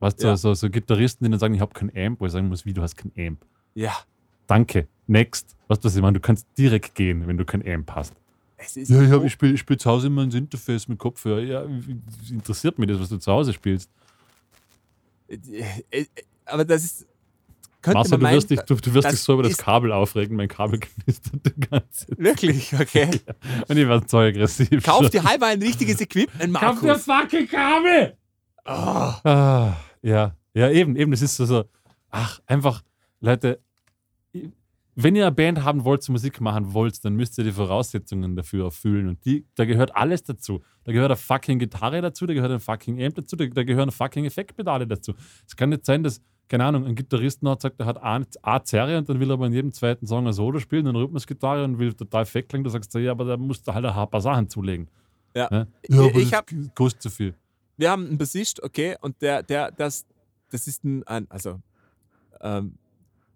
Weißt du, Ja. so, so Gitarristen, die dann sagen, ich habe kein Amp, wo ich sagen muss, wie, du hast kein Amp. Ja, Danke. Next. Weißt du, was ich meine? Du kannst direkt gehen, wenn du kein Amp hast. Es ist Ja, ich, hab, ich spiele ich spiel zu Hause immer ins Interface mit Kopfhörer. Ja, interessiert mich das, was du zu Hause spielst. Äh, äh, Aber das ist. Könnte Marcel, man du meinen, wirst dich, du, du wirst das dich so über das Kabel aufregen. Mein Kabel knistert die ganze Zeit. Wirklich, okay. Und ich werde so aggressiv. Kauf dir halber ein richtiges Equipment, Kauf dir Markus. fucking Kabel! Ah, Ah, ja, ja, eben, eben. Das ist so, so, ach, einfach, Leute, wenn ihr eine Band haben wollt, zur Musik machen wollt, dann müsst ihr die Voraussetzungen dafür erfüllen. Und die, da gehört alles dazu. Da gehört eine fucking Gitarre dazu, da gehört ein fucking Amp dazu, da, da gehören fucking Effektpedale dazu. Es kann nicht sein, dass, keine Ahnung, ein Gitarrist noch sagt, er hat eine A-Serie und dann will er aber in jedem zweiten Song ein Solo spielen, eine Rhythmusgitarre und will total fett klingen. Du sagst, ja, aber da musst du halt ein paar Sachen zulegen. Ja. Ich- aber ich das hab- kostet zu viel. wir haben einen Bassist, okay, und der, der, das, das ist ein, ein also ähm,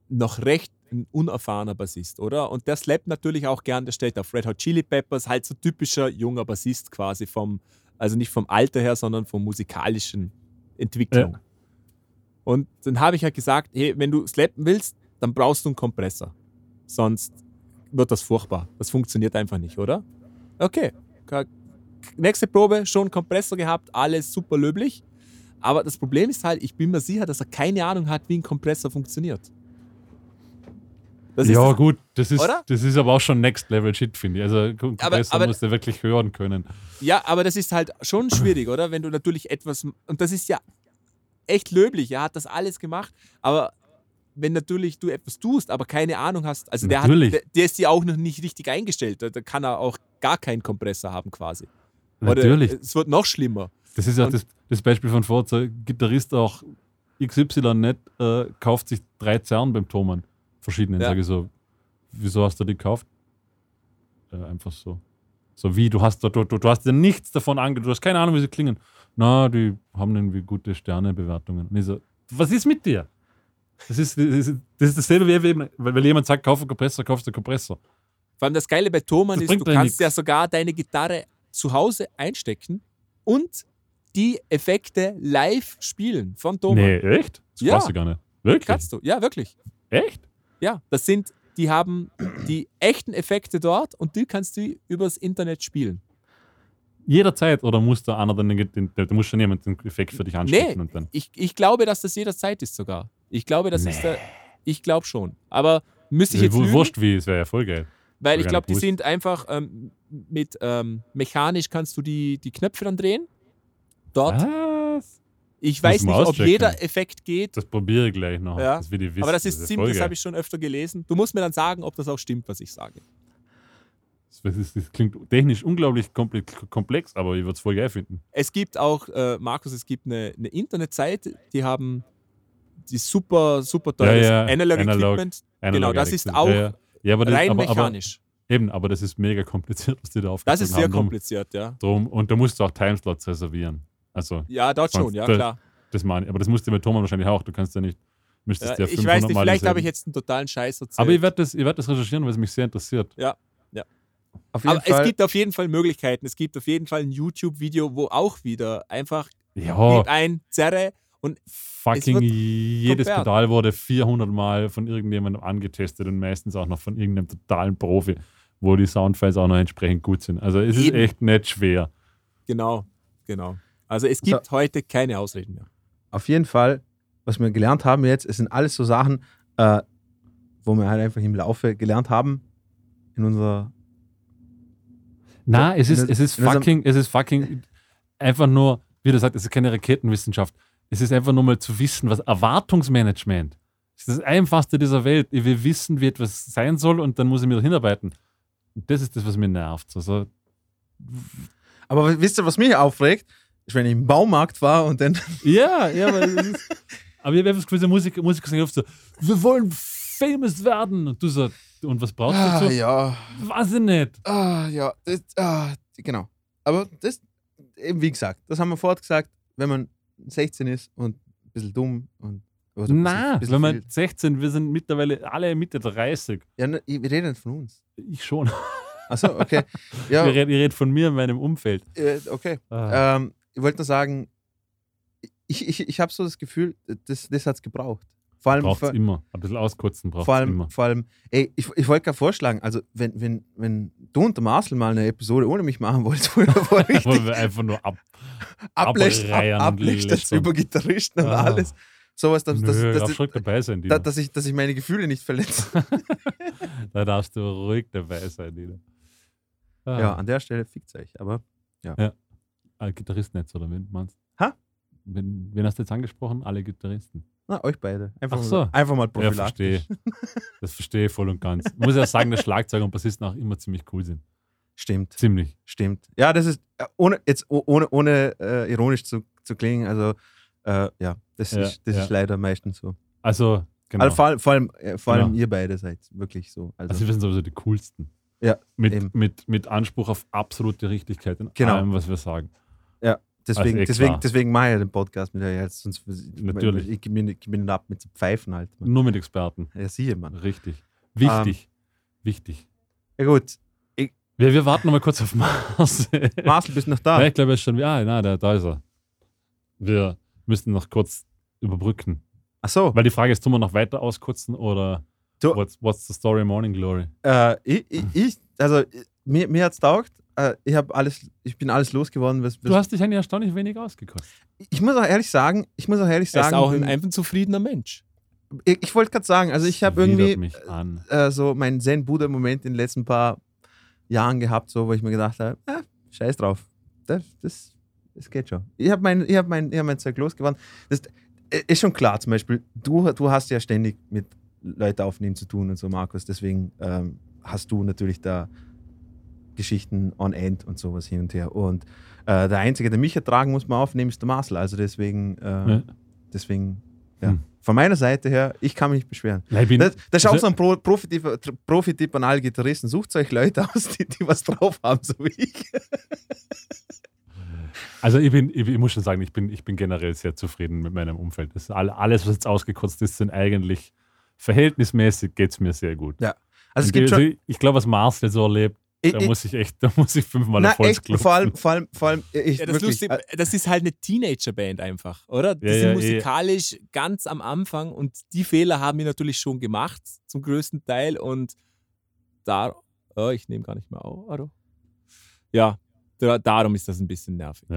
noch recht ein unerfahrener Bassist, oder? Und der slappt natürlich auch gern, der steht auf Red Hot Chili Peppers, halt so typischer junger Bassist quasi vom, also nicht vom Alter her, sondern vom musikalischen Entwicklung. Ja. Und dann habe ich halt gesagt, hey, wenn du slappen willst, dann brauchst du einen Kompressor. Sonst wird das furchtbar. Das funktioniert einfach nicht, oder? Okay. Ka- Nächste Probe, schon Kompressor gehabt, alles super löblich. Aber das Problem ist halt, ich bin mir sicher, dass er keine Ahnung hat, wie ein Kompressor funktioniert. Das ja, das- gut, das ist, Oder? das ist aber auch schon Next Level Shit, finde ich. Also, Kompressor aber- musst du wirklich hören können. Ja, aber das ist halt schon schwierig, oder? Wenn du natürlich etwas. Und das ist ja echt löblich. Er hat das alles gemacht. Aber wenn natürlich du etwas tust, aber keine Ahnung hast, also der, hat, der, der ist ja auch noch nicht richtig eingestellt. Da, kann er auch gar keinen Kompressor haben, quasi. Natürlich. Oder es wird noch schlimmer. Das ist ja das, das Beispiel von ein Gitarrist auch XY nicht äh, kauft sich drei Zerren beim Thomann. Verschiedenen. Ja. Sage ich so, wieso hast du die gekauft? Äh, einfach so. So wie, du hast, du, du, du hast dir nichts davon ange... Du hast keine Ahnung, wie sie klingen. Na, die haben irgendwie gute Sternebewertungen. Und ich so, was ist mit dir? Das ist, das ist, das ist dasselbe, wie weil, weil jemand sagt, kauf einen Kompressor, kaufst du einen Kompressor. Vor allem das Geile bei Thomann ist, du kannst nix. ja sogar deine Gitarre zu Hause einstecken und die Effekte live spielen von Thomann. Nee, echt? Das Ja. ich gar nicht. Wirklich? Kannst du, ja, wirklich. Echt? Ja, das sind, die haben die echten Effekte dort und die kannst du übers Internet spielen. Jederzeit oder muss da einer den, den, den, da muss schon jemand den Effekt für dich anstecken Nee, und dann. ich, ich glaube, dass das jederzeit ist sogar. Ich glaube, das ist der, ich glaube schon. Aber müsste ich jetzt Wu- lügen, Wurscht wie, es wäre ja voll geil. weil ich glaube, die sind einfach ähm, mit ähm, mechanisch kannst du die, die Knöpfe dann drehen. Dort. Was? Ich weiß nicht, ob jeder Effekt geht, Das probiere ich gleich noch. Ja, Das wissen. aber das ist ziemlich, voll das habe ich schon öfter gelesen. Du musst mir dann sagen, ob das auch stimmt, was ich sage. Das, ist, das klingt technisch unglaublich komple- komplex, aber ich würde es voll geil finden. Es gibt auch, äh, Markus, es gibt eine, eine Internetseite, die haben die super, super teures Ja, ja, Analog, Analog, Equipment. Analog Genau, das ist auch Ja, ja. Aber das, rein aber, aber, mechanisch. Eben, aber das ist mega kompliziert, was die da aufgezogen das ist sehr haben. Kompliziert, ja. Drum, und da musst du auch Timeslots reservieren. Also, Ja, dort schon, ja da- klar. das meine ich. Aber das musst du bei Thomas wahrscheinlich auch. Du kannst ja nicht, müsstest Ja, ja ich 500 weiß nicht, Mal vielleicht habe ich jetzt einen totalen Scheiß erzählt. Aber ich werde das, ich werd das recherchieren, weil es mich sehr interessiert. Auf jeden Aber es Fall. gibt auf jeden Fall Möglichkeiten. Es gibt auf jeden Fall ein YouTube-Video, wo auch wieder einfach Ja, ein Zerre und fucking wird jedes komplett. Pedal wurde 400 Mal von irgendjemandem angetestet und meistens auch noch von irgendeinem totalen Profi, wo die Soundfiles auch noch entsprechend gut sind. Also es ist Eben. echt nicht schwer. genau, genau. Also es gibt heute keine Ausreden mehr. auf jeden Fall, was wir gelernt haben jetzt, es sind alles so Sachen, äh, wo wir halt einfach im Laufe gelernt haben in unserer. Na, es ist, es ist fucking, es ist fucking einfach nur, wie du sagst, es ist keine Raketenwissenschaft. Es ist einfach nur mal zu wissen, was Erwartungsmanagement. Das ist das Einfachste dieser Welt. Ich will wissen, wie etwas sein soll und dann muss ich mir da hinarbeiten. Und das ist das, was mir nervt. Also, Aber wisst ihr, was mich aufregt? Ich im Baumarkt war und dann. Ja, ja, aber ist, aber ich habe einfach das Gefühl, so Musiker, sagen oft so, wir wollen famous werden. Und du so, und was brauchst du dazu? Ah, ja. Weiß ich nicht. Ah, ja. Das, ah, genau. Aber das, eben wie gesagt, das haben wir vorher gesagt, wenn man 16 ist und ein bisschen dumm und. oder ein bisschen- Na, bisschen wenn man viel- 16, wir sind mittlerweile alle Mitte 30. Ja, ne, wir reden nicht von uns. Ich schon. Achso, okay. Ja, Ich rede red von mir in meinem Umfeld. okay. Ah. Ähm, ich wollte nur sagen, ich, ich, ich habe so das Gefühl, das, das hat es gebraucht. Vor allem, Braucht vor, es immer. Ein bisschen auskotzen braucht vor es allem, immer. vor allem ey, ich, ich wollte gerade vorschlagen, also wenn, wenn, wenn du und der Marcel mal eine Episode ohne mich machen wollt, wo ihr wo ihr Wo richtig wir einfach nur ab. abreiern ab, und lästern. über Gitarristen und Ah. alles. Sowas, dass, Nö, dass, darfst dass, schon dabei sein, Dina. dass, ich, dass ich meine Gefühle nicht verletze. Da darfst du ruhig dabei sein, Dina. Ah. ja, an der Stelle fickt euch, aber Alle Gitarristen jetzt, oder wen meinst du? Ha? Wen, wen hast du jetzt angesprochen? Alle Gitarristen. na, euch beide. Einfach, Ach so. mal, einfach mal Ja, prophylaktisch. verstehe. Das verstehe ich voll und ganz. Ich muss ja sagen, dass Schlagzeuger und Bassisten auch immer ziemlich cool sind. Stimmt. Ziemlich. Stimmt. Ja, das ist, äh, ohne, jetzt oh- ohne, ohne äh, ironisch zu, zu klingen, also äh, ja, das, Ja, ist, das ja. ist leider meistens so. Also, genau. Also vor, allem- vor allem, äh, vor allem Genau. ihr beide seid wirklich so. Also, Also wir sind sowieso die coolsten. Ja, Mit, eben. mit, mit Anspruch auf absolute Richtigkeit in Genau. allem, was wir sagen. Deswegen, also eh deswegen, deswegen mache ich ja den Podcast mit euch jetzt. Sonst, Natürlich. Ich, ich gib mir nicht ab mit Pfeifen halt. Mann. Nur mit Experten. Ja, siehe, Mann. Richtig. Wichtig. Wichtig. Ja, gut. Wir, wir warten noch mal kurz auf Mars. Marcel, bist du noch Ja, da? ich glaube, er ist schon. Ja, na, da, da ist er. Wir müssen noch kurz überbrücken. Ach so. Weil die Frage ist, tun wir noch weiter auskotzen oder Du- what's, what's the story Morning Glory? Äh, ich, ich, ich, also ich- mir, mir hat es taugt. Äh, ich habe alles, ich bin alles losgeworden. Was, was Du hast dich eigentlich erstaunlich wenig ausgekostet. ich muss auch ehrlich sagen, ich muss auch ehrlich Er ist sagen, auch ein bin- einfach zufriedener Mensch. ich, ich wollte gerade sagen, also ich habe irgendwie mich an. äh, so meinen Zen-Buddha-Moment in den letzten paar Jahren gehabt, so, wo ich mir gedacht habe, ah, scheiß drauf. Das, das, das geht schon. Ich habe mein, ich hab mein, ich hab mein Zeug losgeworden. Das äh, ist schon klar, zum Beispiel, du, du hast ja ständig mit Leuten aufnehmen zu tun und so, Markus. Deswegen ähm, hast du natürlich da Geschichten on end und sowas hin und her. Und äh, der Einzige, der mich ertragen muss, mal aufnehmen, ist der Marcel. Also deswegen, äh, Ja. deswegen, ja. Hm. Von meiner Seite her, ich kann mich nicht beschweren. Ja, ich bin, Das, das ist auch also- so ein Pro Profi-Tipp Profi-Tipp an alle Gitarristen. Sucht euch Leute aus, die, die was drauf haben, so wie ich. Also ich bin, ich, muss schon sagen, ich bin, ich bin generell sehr zufrieden mit meinem Umfeld. Das all, alles, was jetzt ausgekotzt ist, sind eigentlich verhältnismäßig geht es mir sehr gut. Ja. Also es gibt also schon. ich, ich glaube, was Marcel so erlebt, da ich, muss ich echt, da muss ich fünfmal na, auf Holz echt, klopfen. vor allem, vor allem, vor allem, ich Ja, das, wirklich, Lustige, äh, das ist halt eine Teenager-Band einfach, oder? Die Ja, sind ja, musikalisch ganz am Anfang und die Fehler haben wir natürlich schon gemacht, zum größten Teil. Und da, oh, ich nehme gar nicht mehr auf, oder? Ja, da, darum ist das ein bisschen nervig.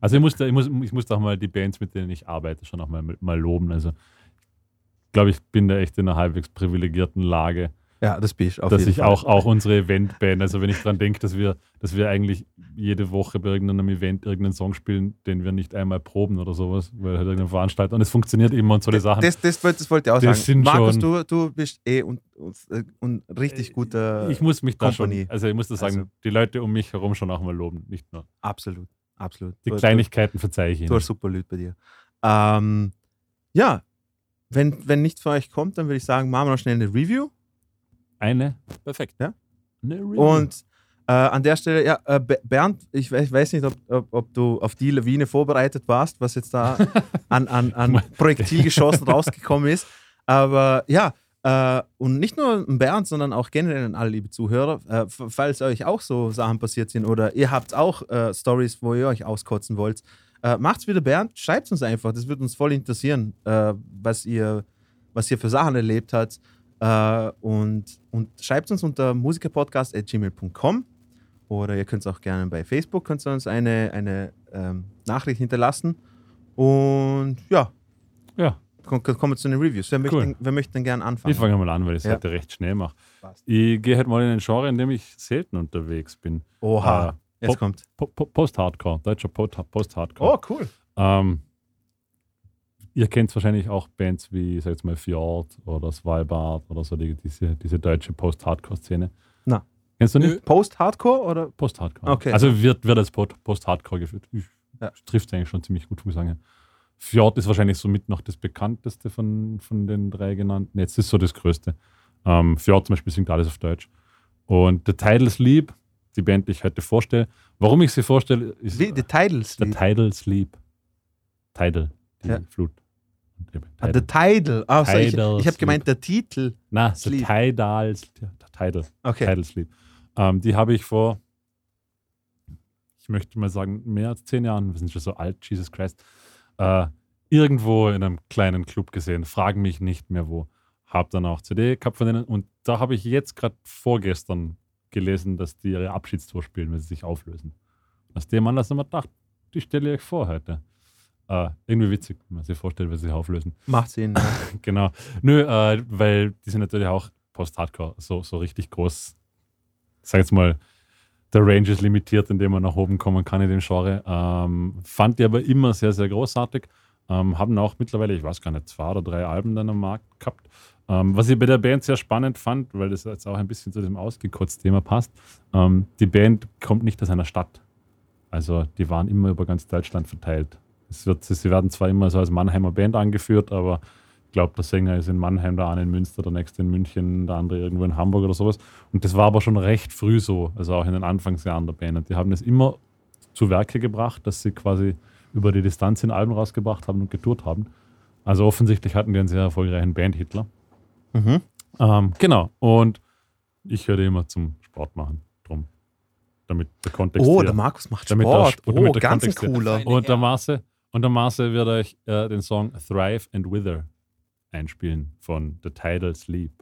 Also ich muss, da, ich, muss, ich muss auch mal die Bands, mit denen ich arbeite, schon auch mal, mal loben. Also ich glaube, ich bin da echt in einer halbwegs privilegierten Lage, ja, das bin ich auf dass ich auch, auch unsere Eventband, also wenn ich dran denke, dass wir, dass wir eigentlich jede Woche bei irgendeinem Event irgendeinen Song spielen, den wir nicht einmal proben oder sowas, weil halt irgendein Veranstalter und es funktioniert immer und so die Sachen. Das, das, wollte- das wollte ich auch Das sagen. Markus, schon- du, du bist eh und, und, und richtig guter. ich muss mich da Kompanie. schon, also ich muss da sagen, Also- die Leute um mich herum schon auch mal loben, nicht nur. absolut, absolut. Die Du- Kleinigkeiten verzeihe ich Du, du ihnen. hast super Leute bei dir. Ähm, ja, wenn, wenn nichts von euch kommt, dann würde ich sagen, machen wir noch schnell eine Review. Eine, Perfekt. eine Review. Und äh, an der Stelle, ja, äh, Be- Bernd, ich ich weiß nicht, ob, ob, ob du auf die Lawine vorbereitet warst, was jetzt da an, an, an Projektilgeschossen rausgekommen ist. Aber ja, äh, und nicht nur Bernd, sondern auch generell an alle liebe Zuhörer, äh, falls euch auch so Sachen passiert sind oder ihr habt auch äh, Stories, wo ihr euch auskotzen wollt, äh, macht's wieder Bernd, schreibt uns einfach. Das würde uns voll interessieren, äh, was, ihr, was ihr für Sachen erlebt habt. Äh, und, und schreibt uns unter musikerpodcast.gmail.com oder ihr könnt es auch gerne bei Facebook könnt ihr uns eine, eine ähm, Nachricht hinterlassen. Und ja, ja, komm- komm- kommen wir zu den Reviews. Wer, Cool. möchte, wer möchte denn gerne anfangen? ich fange mal an, weil ich es Ja. heute recht schnell mache. Ich gehe halt mal in ein Genre, in dem ich selten unterwegs bin. Oha, Äh, jetzt kommt. Po- Po- Post-Hardcore, deutscher Po- Post-Hardcore. Oh, cool. Ähm, ihr kennt wahrscheinlich auch Bands wie, ich sag jetzt mal, Fjord oder Svalbard oder so, die, diese, diese deutsche Post-Hardcore-Szene. Na. Kennst du nicht? Post-Hardcore oder? Post-Hardcore. Okay. Also wird, wird als Po- Post-Hardcore geführt. Ja. Trifft eigentlich schon ziemlich gut, muss ich sagen. Fjord ist wahrscheinlich somit noch das bekannteste von, von den drei genannten. Jetzt ist so das größte. Ähm, Fjord zum Beispiel singt alles auf Deutsch. Und The Tidal Sleep, die Band, die ich heute vorstelle. Warum ich sie vorstelle, ist Wie, die Titles. The Tidal Sleep. Tidal, die Ja. Flut. Ah, the Title. Ah, so, ich Tidal ich habe gemeint, der Titel. Na, The Sleep. Tidal, der Tidal. Okay. Tidal Sleep. Ähm, die habe ich vor, ich möchte mal sagen, mehr als zehn Jahren, wir sind schon so alt, Jesus Christ, äh, irgendwo in einem kleinen Club gesehen, fragen mich nicht mehr wo. Hab dann auch CD gehabt von denen und da habe ich jetzt gerade vorgestern gelesen, dass die ihre Abschiedstour spielen, wenn sie sich auflösen. Aus dem Anlass haben wir gedacht, die stelle ich euch vor heute. Äh, irgendwie witzig, wenn man sich vorstellt, wenn sie auflösen. Macht Sinn. Genau. Nö, äh, weil die sind natürlich auch Post-Hardcore, so, so richtig groß. Ich sag jetzt mal, der Range ist limitiert, indem man nach oben kommen kann in dem Genre. Ähm, fand die aber immer sehr, sehr großartig. Ähm, haben auch mittlerweile, ich weiß gar nicht, zwei oder drei Alben dann am Markt gehabt. Ähm, was ich bei der Band sehr spannend fand, weil das jetzt auch ein bisschen zu diesem Ausgekotzt-Thema passt, ähm, die Band kommt nicht aus einer Stadt. Also die waren immer über ganz Deutschland verteilt. Es wird, sie werden zwar immer so als Mannheimer Band angeführt, aber ich glaube, der Sänger ist in Mannheim, der eine in Münster, der nächste in München, der andere irgendwo in Hamburg oder sowas. Und das war aber schon recht früh so, also auch in den Anfangsjahren der Band. Und die haben es immer zu Werke gebracht, dass sie quasi über die Distanz in Alben rausgebracht haben und getourt haben. Also offensichtlich hatten die einen sehr erfolgreichen Band-Hitler. Mhm. Ähm, genau. Und ich höre immer zum Sport machen. Drum. Damit der Kontext Oh, hier- der Markus macht der Sport. Sp- damit Oh, der ganz Kontext hier- cooler. und der Maße, und der Maße wird euch äh, den Song Thrive and Wither einspielen von The Tidal Sleep.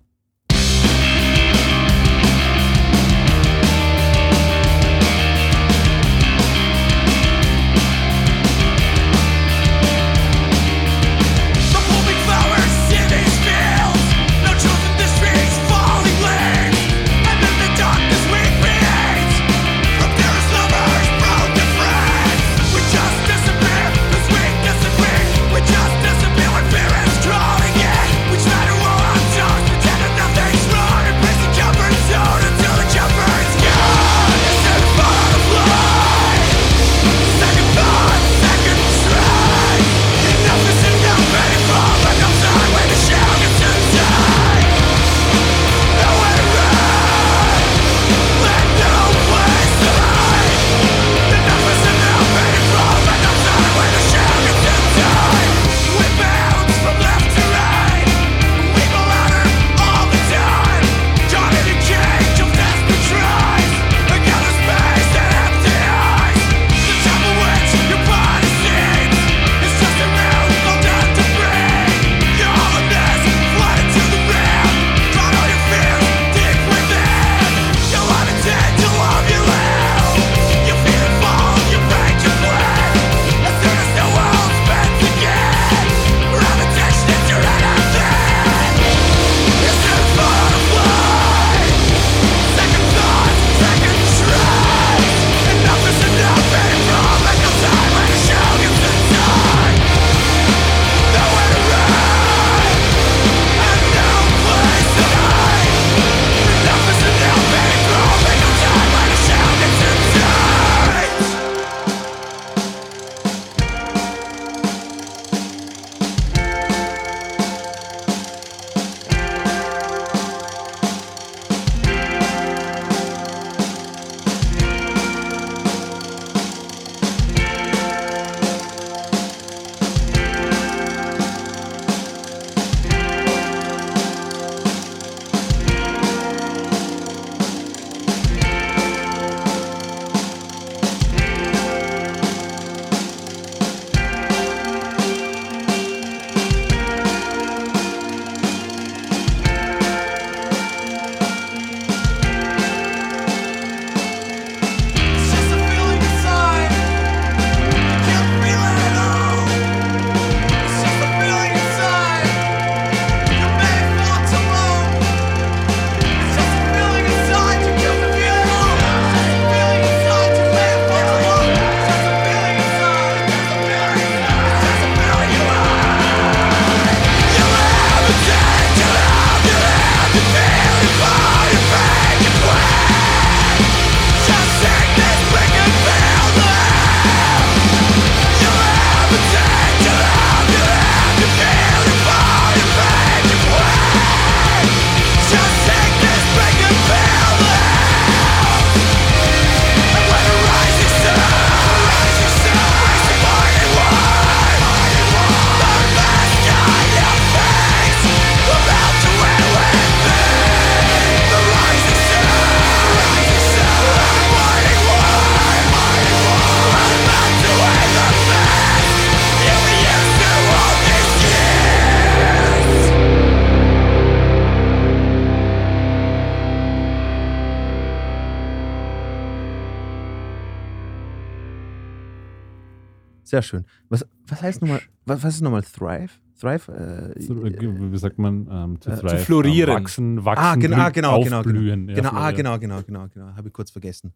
Sehr schön. Was, was heißt nochmal, was, was ist nochmal Thrive? Thrive? Äh, äh, Wie sagt man? Ähm, to Äh, zu thrive, florieren. Ähm, wachsen, wachsen, ah, genau, ah, blühen, genau, genau, aufblühen. genau. Ja, genau, ah, florieren. genau, genau, genau, genau. Habe ich kurz vergessen.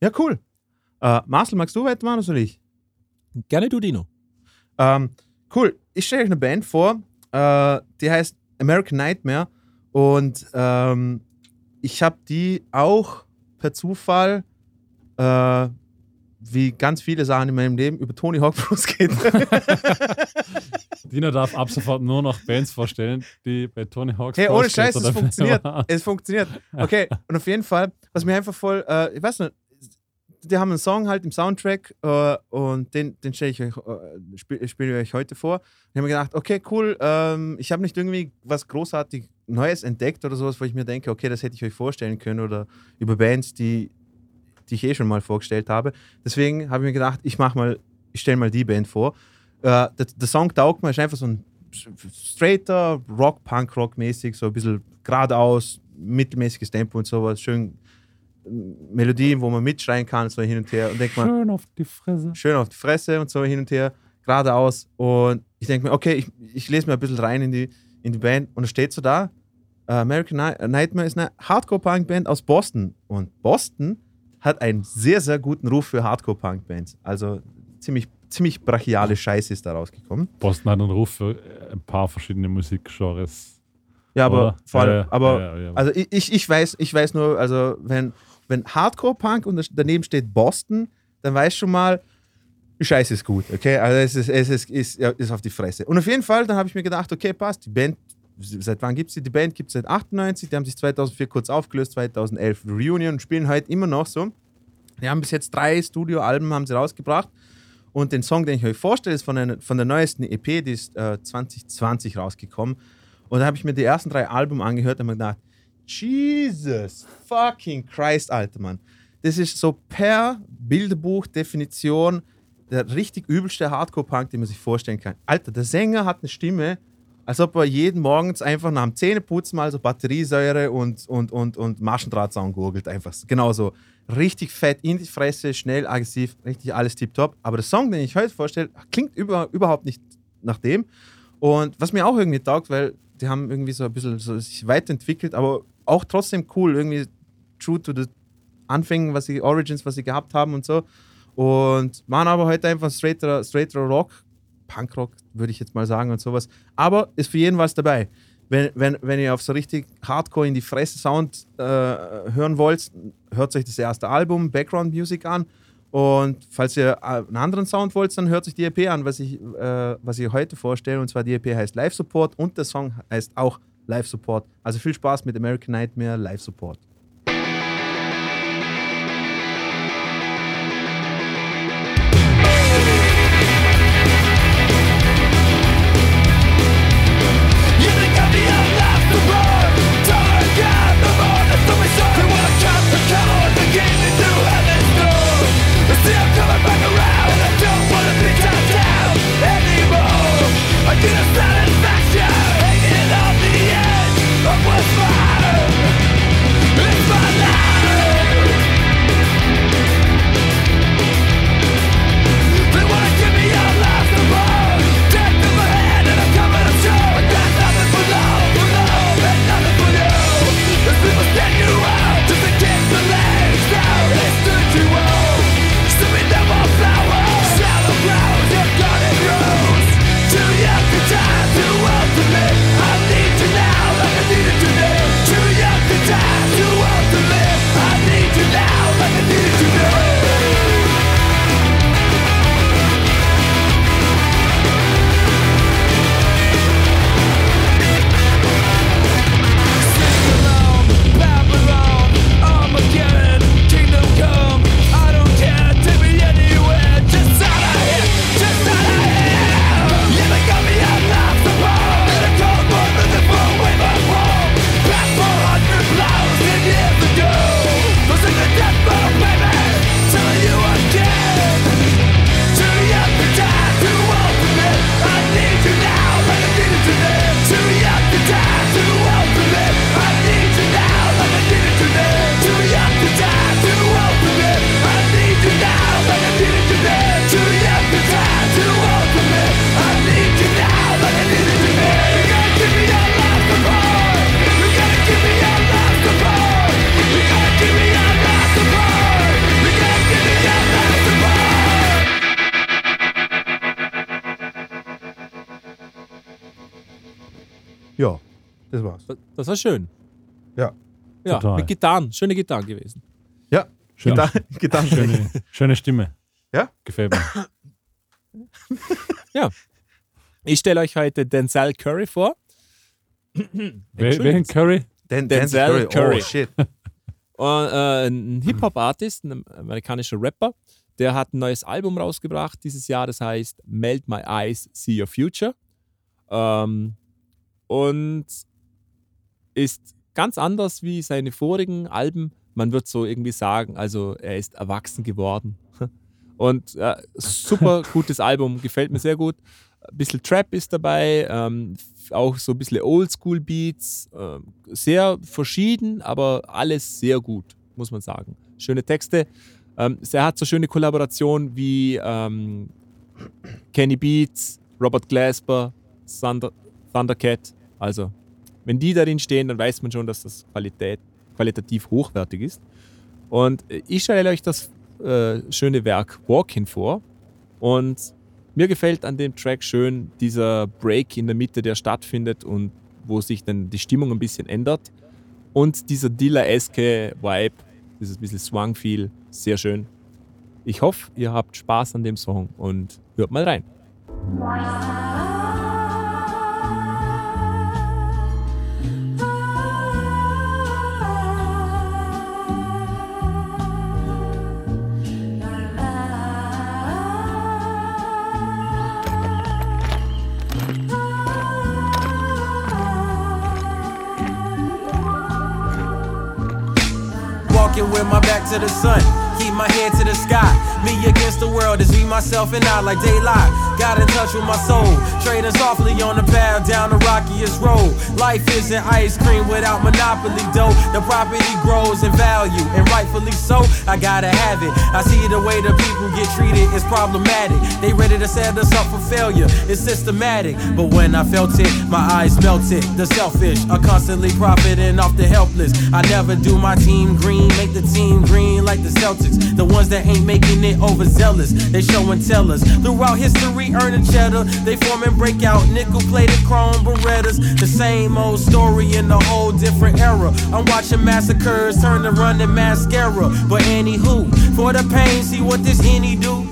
Ja, cool. Äh, Marcel, magst du weitermachen oder soll ich? Gerne du, Dino. Ähm, cool. Ich stelle euch eine Band vor, äh, die heißt American Nightmare und ähm, ich habe die auch per Zufall, äh, wie ganz viele Sachen in meinem Leben, über Tony Hawk Pro Skater. Dina darf ab sofort nur noch Bands vorstellen, die bei Tony Hawk's Hey, ohne Scheiß, es funktioniert. waren. Es funktioniert. Okay, und auf jeden Fall, was mir einfach voll, äh, ich weiß nicht, die haben einen Song halt im Soundtrack äh, und den, den stelle ich euch, äh, spiele spiel ich euch heute vor. Und ich habe mir gedacht, okay, cool, ähm, ich habe nicht irgendwie was großartig Neues entdeckt oder sowas, wo ich mir denke, okay, das hätte ich euch vorstellen können oder über Bands, die, die ich eh schon mal vorgestellt habe. Deswegen habe ich mir gedacht, ich mache mal, ich stelle mal die Band vor. Äh, der, der Song taugt mir, ist einfach so ein straighter Rock, Punk-Rock-mäßig, so ein bisschen geradeaus, mittelmäßiges Tempo und sowas, schön äh, Melodien, wo man mitschreien kann, so hin und her. Und denkt man, Schön auf die Fresse. schön auf die Fresse und so hin und her, geradeaus. Und ich denke mir, okay, ich, ich lese mir ein bisschen rein in die, in die Band und es steht so da, äh, American Ni- Nightmare ist eine Hardcore-Punk-Band aus Boston. Und Boston hat einen sehr, sehr guten Ruf für Hardcore-Punk-Bands. Also ziemlich, ziemlich brachiale Scheiße ist da rausgekommen. Boston hat einen Ruf für äh, ein paar verschiedene Musikgenres. Ja, aber Oder? vor allem, Ja, ja, aber ja, also ich, ich, weiß, ich weiß nur, also wenn, wenn Hardcore-Punk und daneben steht Boston, dann weiß schon mal, die Scheiße ist gut, okay? Also es ist, es ist, ist, ist auf die Fresse. Und auf jeden Fall, dann habe ich mir gedacht, okay, passt, die Band, seit wann gibt es die? Die Band gibt es seit 98, die haben sich 2004 kurz aufgelöst, 2011 Reunion spielen heute immer noch so. Die haben bis jetzt drei Studioalben haben sie rausgebracht. Und den Song, den ich euch vorstelle, ist von, einer, von der neuesten EP, die ist äh, 2020 rausgekommen. Und da habe ich mir die ersten drei Alben angehört und habe gedacht, Jesus fucking Christ, alter Mann. Das ist so per Bilderbuch-Definition der richtig übelste Hardcore-Punk, den man sich vorstellen kann. Alter, der Sänger hat eine Stimme, als ob er jeden Morgens einfach nach dem Zähneputzen mal so Batteriesäure und, und, und, und Maschendrahtzaun gurgelt. Einfach so. genauso. Richtig fett, in die Fresse, schnell, aggressiv, richtig alles tipptopp. Aber der Song, den ich heute vorstelle, klingt über, überhaupt nicht nach dem. Und was mir auch irgendwie taugt, weil die haben irgendwie so ein bisschen so sich weiterentwickelt, aber auch trotzdem cool, irgendwie true to the Anfängen, was sie, Origins, was sie gehabt haben und so. Und waren aber heute einfach straighter, straighter Rock, Punkrock, würde ich jetzt mal sagen und sowas. Aber ist für jeden was dabei. Wenn, wenn, wenn ihr auf so richtig Hardcore in die Fresse Sound äh, hören wollt, hört euch das erste Album, Background Music an. Und falls ihr äh, einen anderen Sound wollt, dann hört euch die EP an, was ich, äh, was ich heute vorstelle. Und zwar die EP heißt Live Support und der Song heißt auch Live Support. Also viel Spaß mit American Nightmare Live Support. War schön. Ja. Ja, Total. mit Gitarren. Schöne Gitarren gewesen. Ja, Schön, Gitarre, Gitarre. schöne, schöne Stimme. Ja? Gefällt mir. Ich stelle euch heute Denzel Curry vor. Welchen Curry? Dan, Denzel Curry. Oh, shit. Und, äh, ein Hip-Hop-Artist, ein amerikanischer Rapper, der hat ein neues Album rausgebracht dieses Jahr, das heißt Melt My Eyes, See Your Future. Ähm, und ist ganz anders wie seine vorigen Alben. Man wird so irgendwie sagen, also er ist erwachsen geworden. Und äh, super gutes Album, gefällt mir sehr gut. Ein bisschen Trap ist dabei, ähm, auch so ein bisschen Oldschool-Beats. Ähm, sehr verschieden, aber alles sehr gut, muss man sagen. Schöne Texte. Ähm, er hat so schöne Kollaborationen wie ähm, Kenny Beats, Robert Glasper, Thunder, Thundercat. Also, wenn die darin stehen, dann weiß man schon, dass das Qualität, qualitativ hochwertig ist. Und äh, ich stelle euch das äh, schöne Werk Walking vor. Und mir gefällt an dem Track schön dieser Break in der Mitte, der stattfindet und wo sich dann die Stimmung ein bisschen ändert. Und dieser Dilla-eske Vibe, dieses bisschen Swang-Feel, sehr schön. Ich hoffe, ihr habt Spaß an dem Song und hört mal rein. With my back to the sun, keep my head to the sky. Me against the world is me, myself, and I like daylight. Got in touch with my soul, trading softly on the path down the rockiest road. Life isn't ice cream without monopoly dough. The property grows in value, and rightfully so. I gotta have it. I see the way the people get treated is problematic. They ready to set us up for failure. It's systematic, but when I felt it, my eyes melted. The selfish are constantly profiting off the helpless. I never do my team green, make the team green like the Celtics. The ones that ain't making it overzealous, they show and tell us. Throughout history, earning cheddar, they form and break out nickel plated chrome Berettas. The same old story in a whole different era. I'm watching massacres turn to running mascara. But anywho, for the pain, see what this henny do.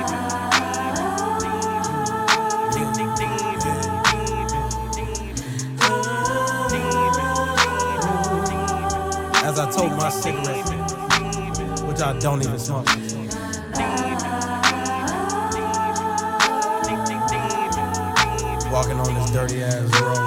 Told my cigarette, which I don't even smoke. Walking on this dirty ass road.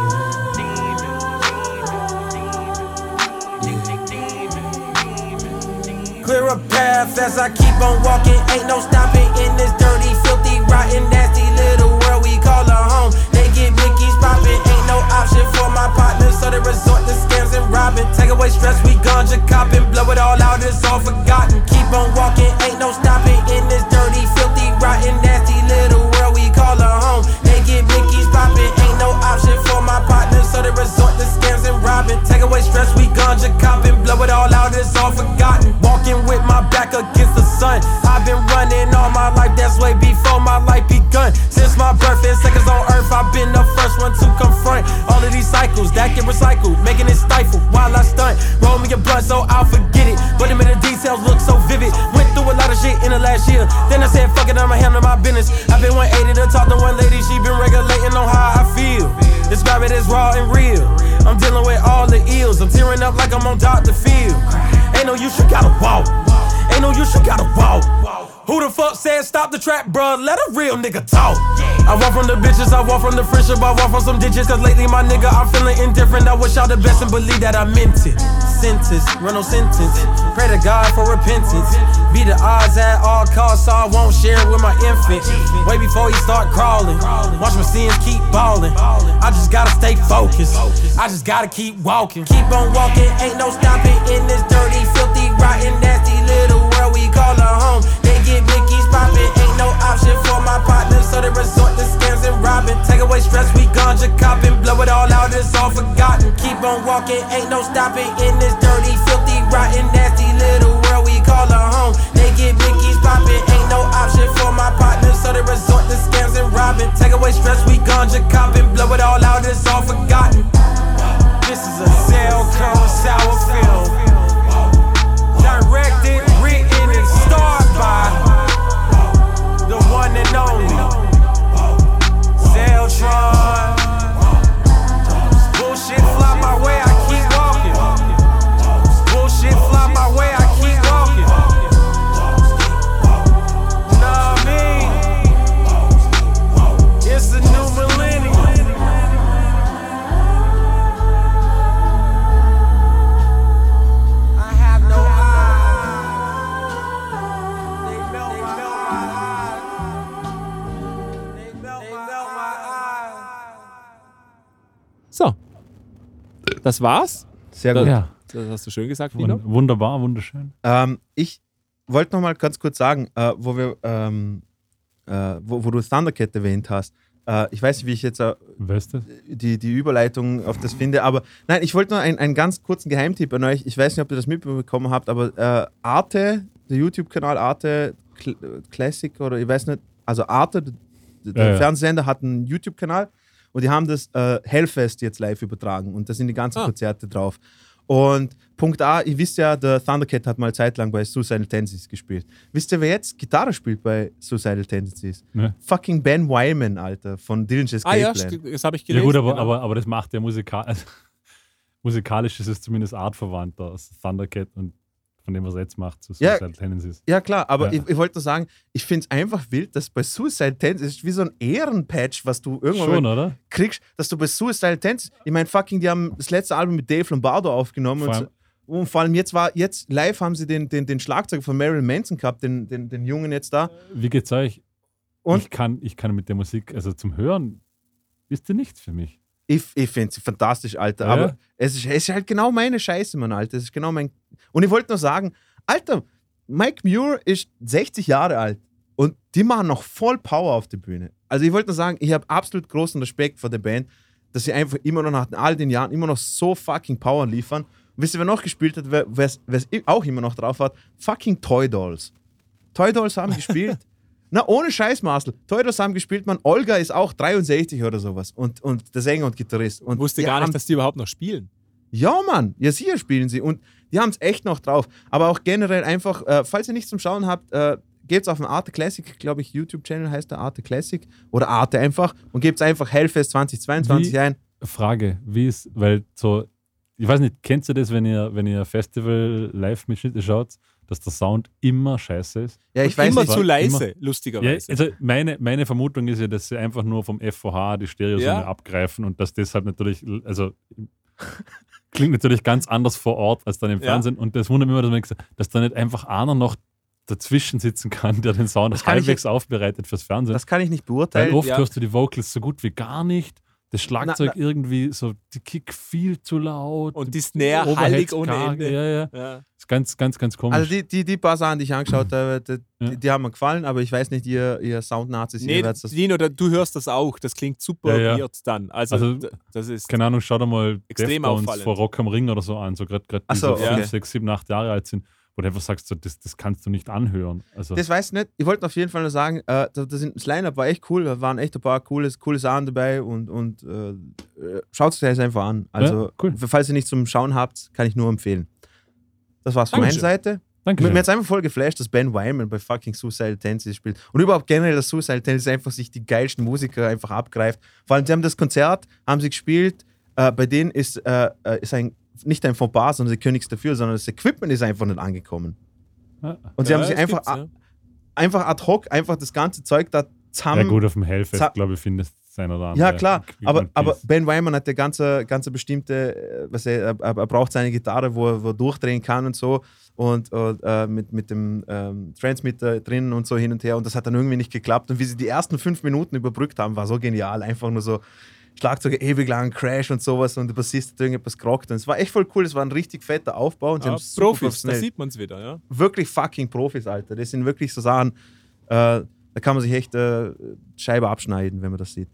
Clear a path as I keep on walking. Ain't no stopping in this dirty, filthy, rotten, nasty little world we call a home. They get Mickey's popping, no option for my partners, so they resort to scams and robbing. Take away stress, we ganja copping, blow it all out, it's all forgotten. Keep on walking, ain't no stopping in this dirty, filthy, rotten, nasty little world we call a home. They get Mickey's popping, ain't no option for my partners, so they resort to scams and robbing. Take away stress, we ganja copping, blow it all out, it's all forgotten. Walking with my back against the sun. I've been running all my life, that's way before life begun. Since my birth and seconds on earth, I've been the first one to confront all of these cycles that get recycled, making it stifle while I stunt. Roll me a blunt so I'll forget it, but them in the details look so vivid. Went through a lot of shit in the last year. Then I said, fuck it, I'ma handle my business. I've been 180 to talk to one lady, she been regulating on how I feel. Describe it as raw and real. I'm dealing with all the ills. I'm tearing up like I'm on Dr. Phil. Ain't no use, you gotta walk. Ain't no use, you gotta walk. Who the fuck said stop the trap, bruh? Let a real nigga talk. I walk from the bitches, I walk from the friendship, I walk from some ditches. Cause lately, my nigga, I'm feeling indifferent. I wish y'all the best and believe that I meant it. Sentence, run no sentence. Pray to God for repentance. Be the odds at all costs, so I won't share it with my infant. Way before he start crawling. Watch my sins keep balling. I just gotta stay focused. I just gotta keep walking. Keep on walking, ain't no stopping in this dirty, filthy, rotten, nasty get Mickey's popping, ain't no option for my partners, so they resort to scams and robbing. Take away stress, we ganja copping. Blow it all out, it's all forgotten. Keep on walking, ain't no stopping in this dirty, filthy, rotten, nasty little world we call a home. They get bickies popping, ain't no option for my partners, so they resort to scams and robbing. Take away stress, we ganja copping. Blow it all out, it's all forgotten. This is a cell cone sour film. One and only Zeltron. Bullshit fly my way, I keep walking. Bullshit fly my way, Das war's. Sehr gut. Ja, Das hast du schön gesagt, Nino. wun- wunderbar, wunderschön. Ähm, ich wollte noch mal ganz kurz sagen, äh, wo wir, ähm, äh, wo, wo du Thundercat erwähnt hast. Äh, ich weiß nicht, wie ich jetzt äh, die, die Überleitung auf das finde, aber nein, ich wollte nur einen, einen ganz kurzen Geheimtipp an euch. Ich weiß nicht, ob ihr das mitbekommen habt, aber äh, Arte, der YouTube-Kanal Arte Cl Classic oder ich weiß nicht, also Arte, der, der Ja, ja. Fernsehsender hat einen YouTube-Kanal und die haben das äh, Hellfest jetzt live übertragen und da sind die ganzen Ah. Konzerte drauf. Und Punkt A, ihr wisst ja, der Thundercat hat mal zeitlang bei Suicidal Tendencies gespielt. Wisst ihr, wer jetzt Gitarre spielt bei Suicidal Tendencies? Ne? Fucking Ben Wyman, Alter, von Dillinger Ah ja, Escape Plan. st- das habe ich Ja gelesen. gut, aber, genau. aber, aber das macht ja musikal also, musikalisch ist es zumindest artverwandter als Thundercat und von dem, was er jetzt macht, zu Ja. Suicidal Tendencies. Ja, klar, aber Ja. ich, ich wollte nur sagen, ich finde es einfach wild, dass bei Suicide Tendencies ist wie so ein Ehrenpatch, was du irgendwann Schon, oder? kriegst, dass du bei Suicide Tendencies, ich meine, fucking, die haben das letzte Album mit Dave Lombardo aufgenommen Vor und, so, und vor allem jetzt war, jetzt live haben sie den, den, den Schlagzeuger von Marilyn Manson gehabt, den, den, den Jungen jetzt da. Wie geht's euch? Und? Ich kann, ich kann mit der Musik, also zum Hören, ist die nichts für mich. Ich, ich finde sie fantastisch, Alter. Ja. Aber es ist, es ist halt genau meine Scheiße, Mann, Alter. Es ist genau mein. Und ich wollte nur sagen, Alter, Mike Muir ist 60 Jahre alt und die machen noch voll Power auf der Bühne. Also ich wollte nur sagen, ich habe absolut großen Respekt vor der Band, dass sie einfach immer noch nach all den Jahren immer noch so fucking Power liefern. Und wisst ihr, wer noch gespielt hat, wer es auch immer noch drauf hat? Fucking Toy Dolls. Toy Dolls haben gespielt. Na, ohne Scheiß, Marcel. Dolls haben gespielt, man. Olga ist auch 63 oder sowas. Und, und der Sänger und Gitarrist. Und Ich wusste gar haben- nicht, dass die überhaupt noch spielen. ja, Mann, ja, sicher spielen sie und die haben es echt noch drauf. Aber auch generell einfach, äh, falls ihr nichts zum Schauen habt, äh, gebt auf den Arte Classic, glaube ich, YouTube-Channel heißt der Arte Classic oder Arte einfach und gebt einfach Hellfest 2022 Wie- ein. Frage, wie ist, weil so, ich weiß nicht, kennt ihr das, wenn ihr, wenn ihr Festival-Live-Mitschnitte schaut, dass der Sound immer scheiße ist? Ja, ich weiß immer nicht. zu immer- leise, Ja, lustigerweise. also meine, meine Vermutung ist ja, dass sie einfach nur vom FVH die Stereosonne Ja. abgreifen und dass deshalb natürlich, also klingt natürlich ganz anders vor Ort als dann im Ja. Fernsehen. Und das wundert mich immer, dass, man dass da nicht einfach einer noch dazwischen sitzen kann, der den Sound Das kann ich halbwegs aufbereitet fürs Fernsehen. Das kann ich nicht Weil beurteilen. oft ja. hörst du die Vocals so gut wie gar nicht. Das Schlagzeug Na, irgendwie so, die Kick viel zu laut. Und die Snare Overheads hallig ohne. Ende. Ja, ja. Ja. Ist ganz, ganz, ganz komisch. Also die, die, die paar Sachen, die ich angeschaut habe, die, Ja. die, haben mir gefallen, aber ich weiß nicht, ihr, ihr Sound-Nazis, Nee, ihr werdet das... Dino, da- du hörst das auch. Das klingt super Ja, ja. weird dann. Also, Also, das ist. keine Ahnung, schau dir mal Extrem Deftones auffallend. vor Rock am Ring oder so an, so gerade die so okay. 5, 6, 7, 8 Jahre alt sind, wo du einfach sagst, so, das, das kannst du nicht anhören. Also, Das weiß ich nicht. Ich wollte auf jeden Fall nur sagen, äh, das, das, Line-Up war echt cool. Da waren echt ein paar coole, coole Sachen dabei und, und äh, äh, schaut es euch einfach an. Also, Ja, cool. falls ihr nicht zum Schauen habt, kann ich nur empfehlen. Das war's von meiner. Seite. danke. Mir mir hat einfach voll geflasht, dass Ben Wyman bei fucking Suicide Tendencies spielt. Und überhaupt generell, dass Suicide Tendencies einfach sich die geilsten Musiker einfach abgreift. Vor allem, sie haben das Konzert, haben sie gespielt. Äh, bei denen ist, äh, äh, ist ein, nicht ein Fauxpas, sondern sie können nichts dafür, sondern das Equipment ist einfach nicht angekommen. Ja. Und sie Ja, haben sich einfach, ja. einfach ad hoc einfach das ganze Zeug da zusammen. ja, gut, auf dem Hellfest, glaube ich, findest du sein oder andere. Ja, klar, aber, aber. Ben Wyman hat der ganze, ganze bestimmte, äh, was er, er, er braucht seine Gitarre, wo er, wo er durchdrehen kann und so und, und äh, mit, mit dem ähm, Transmitter drin und so hin und her und das hat dann irgendwie nicht geklappt und wie sie die ersten fünf Minuten überbrückt haben, war so genial, einfach nur so Schlagzeuger ewig lang Crash und sowas und der Bassist hat irgendetwas gerockt und es war echt voll cool, es war ein richtig fetter Aufbau und sie Ja, haben Profis, da sieht man es wieder. Ja. wirklich fucking Profis, Alter. Das sind wirklich so Sachen, äh, Da kann man sich echt äh, Scheibe abschneiden, wenn man das sieht.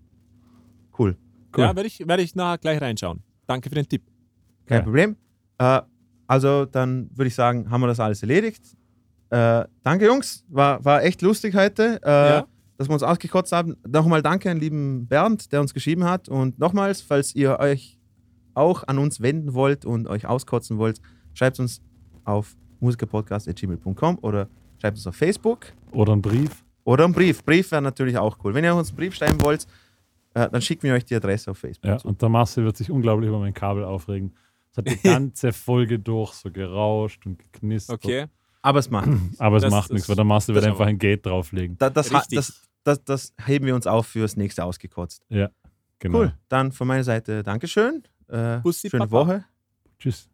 Cool. Cool. Ja, werde ich, werd ich nachher gleich reinschauen. Danke für den Tipp. Kein Ja. Problem. Äh, also dann würde ich sagen, haben wir das alles erledigt. Äh, danke, Jungs. War, war echt lustig heute, äh, Ja. Dass wir uns ausgekotzt haben. Nochmal danke an lieben Bernd, der uns geschrieben hat. Und nochmals, falls ihr euch auch an uns wenden wollt und euch auskotzen wollt, schreibt uns auf musikerpodcast.gmail.com oder schreibt uns auf Facebook Oder ein Brief. oder einen Brief. Brief wäre natürlich auch cool. Wenn ihr uns einen Brief schreiben wollt, äh, dann schicken wir euch die Adresse auf Facebook. Ja, zu. und der Marcel wird sich unglaublich über mein Kabel aufregen. Es hat die ganze Folge durch so gerauscht und geknistert. Okay. Aber es macht nichts. Aber es Das- macht nichts, weil der Marcel wird einfach ein Gate drauflegen. Da, das, ha- Richtig. das, das, das heben wir uns auf fürs nächste ausgekotzt. Genau. Cool. Dann von meiner Seite Dankeschön. Äh, Bussi, schöne Papa. Woche. Tschüss.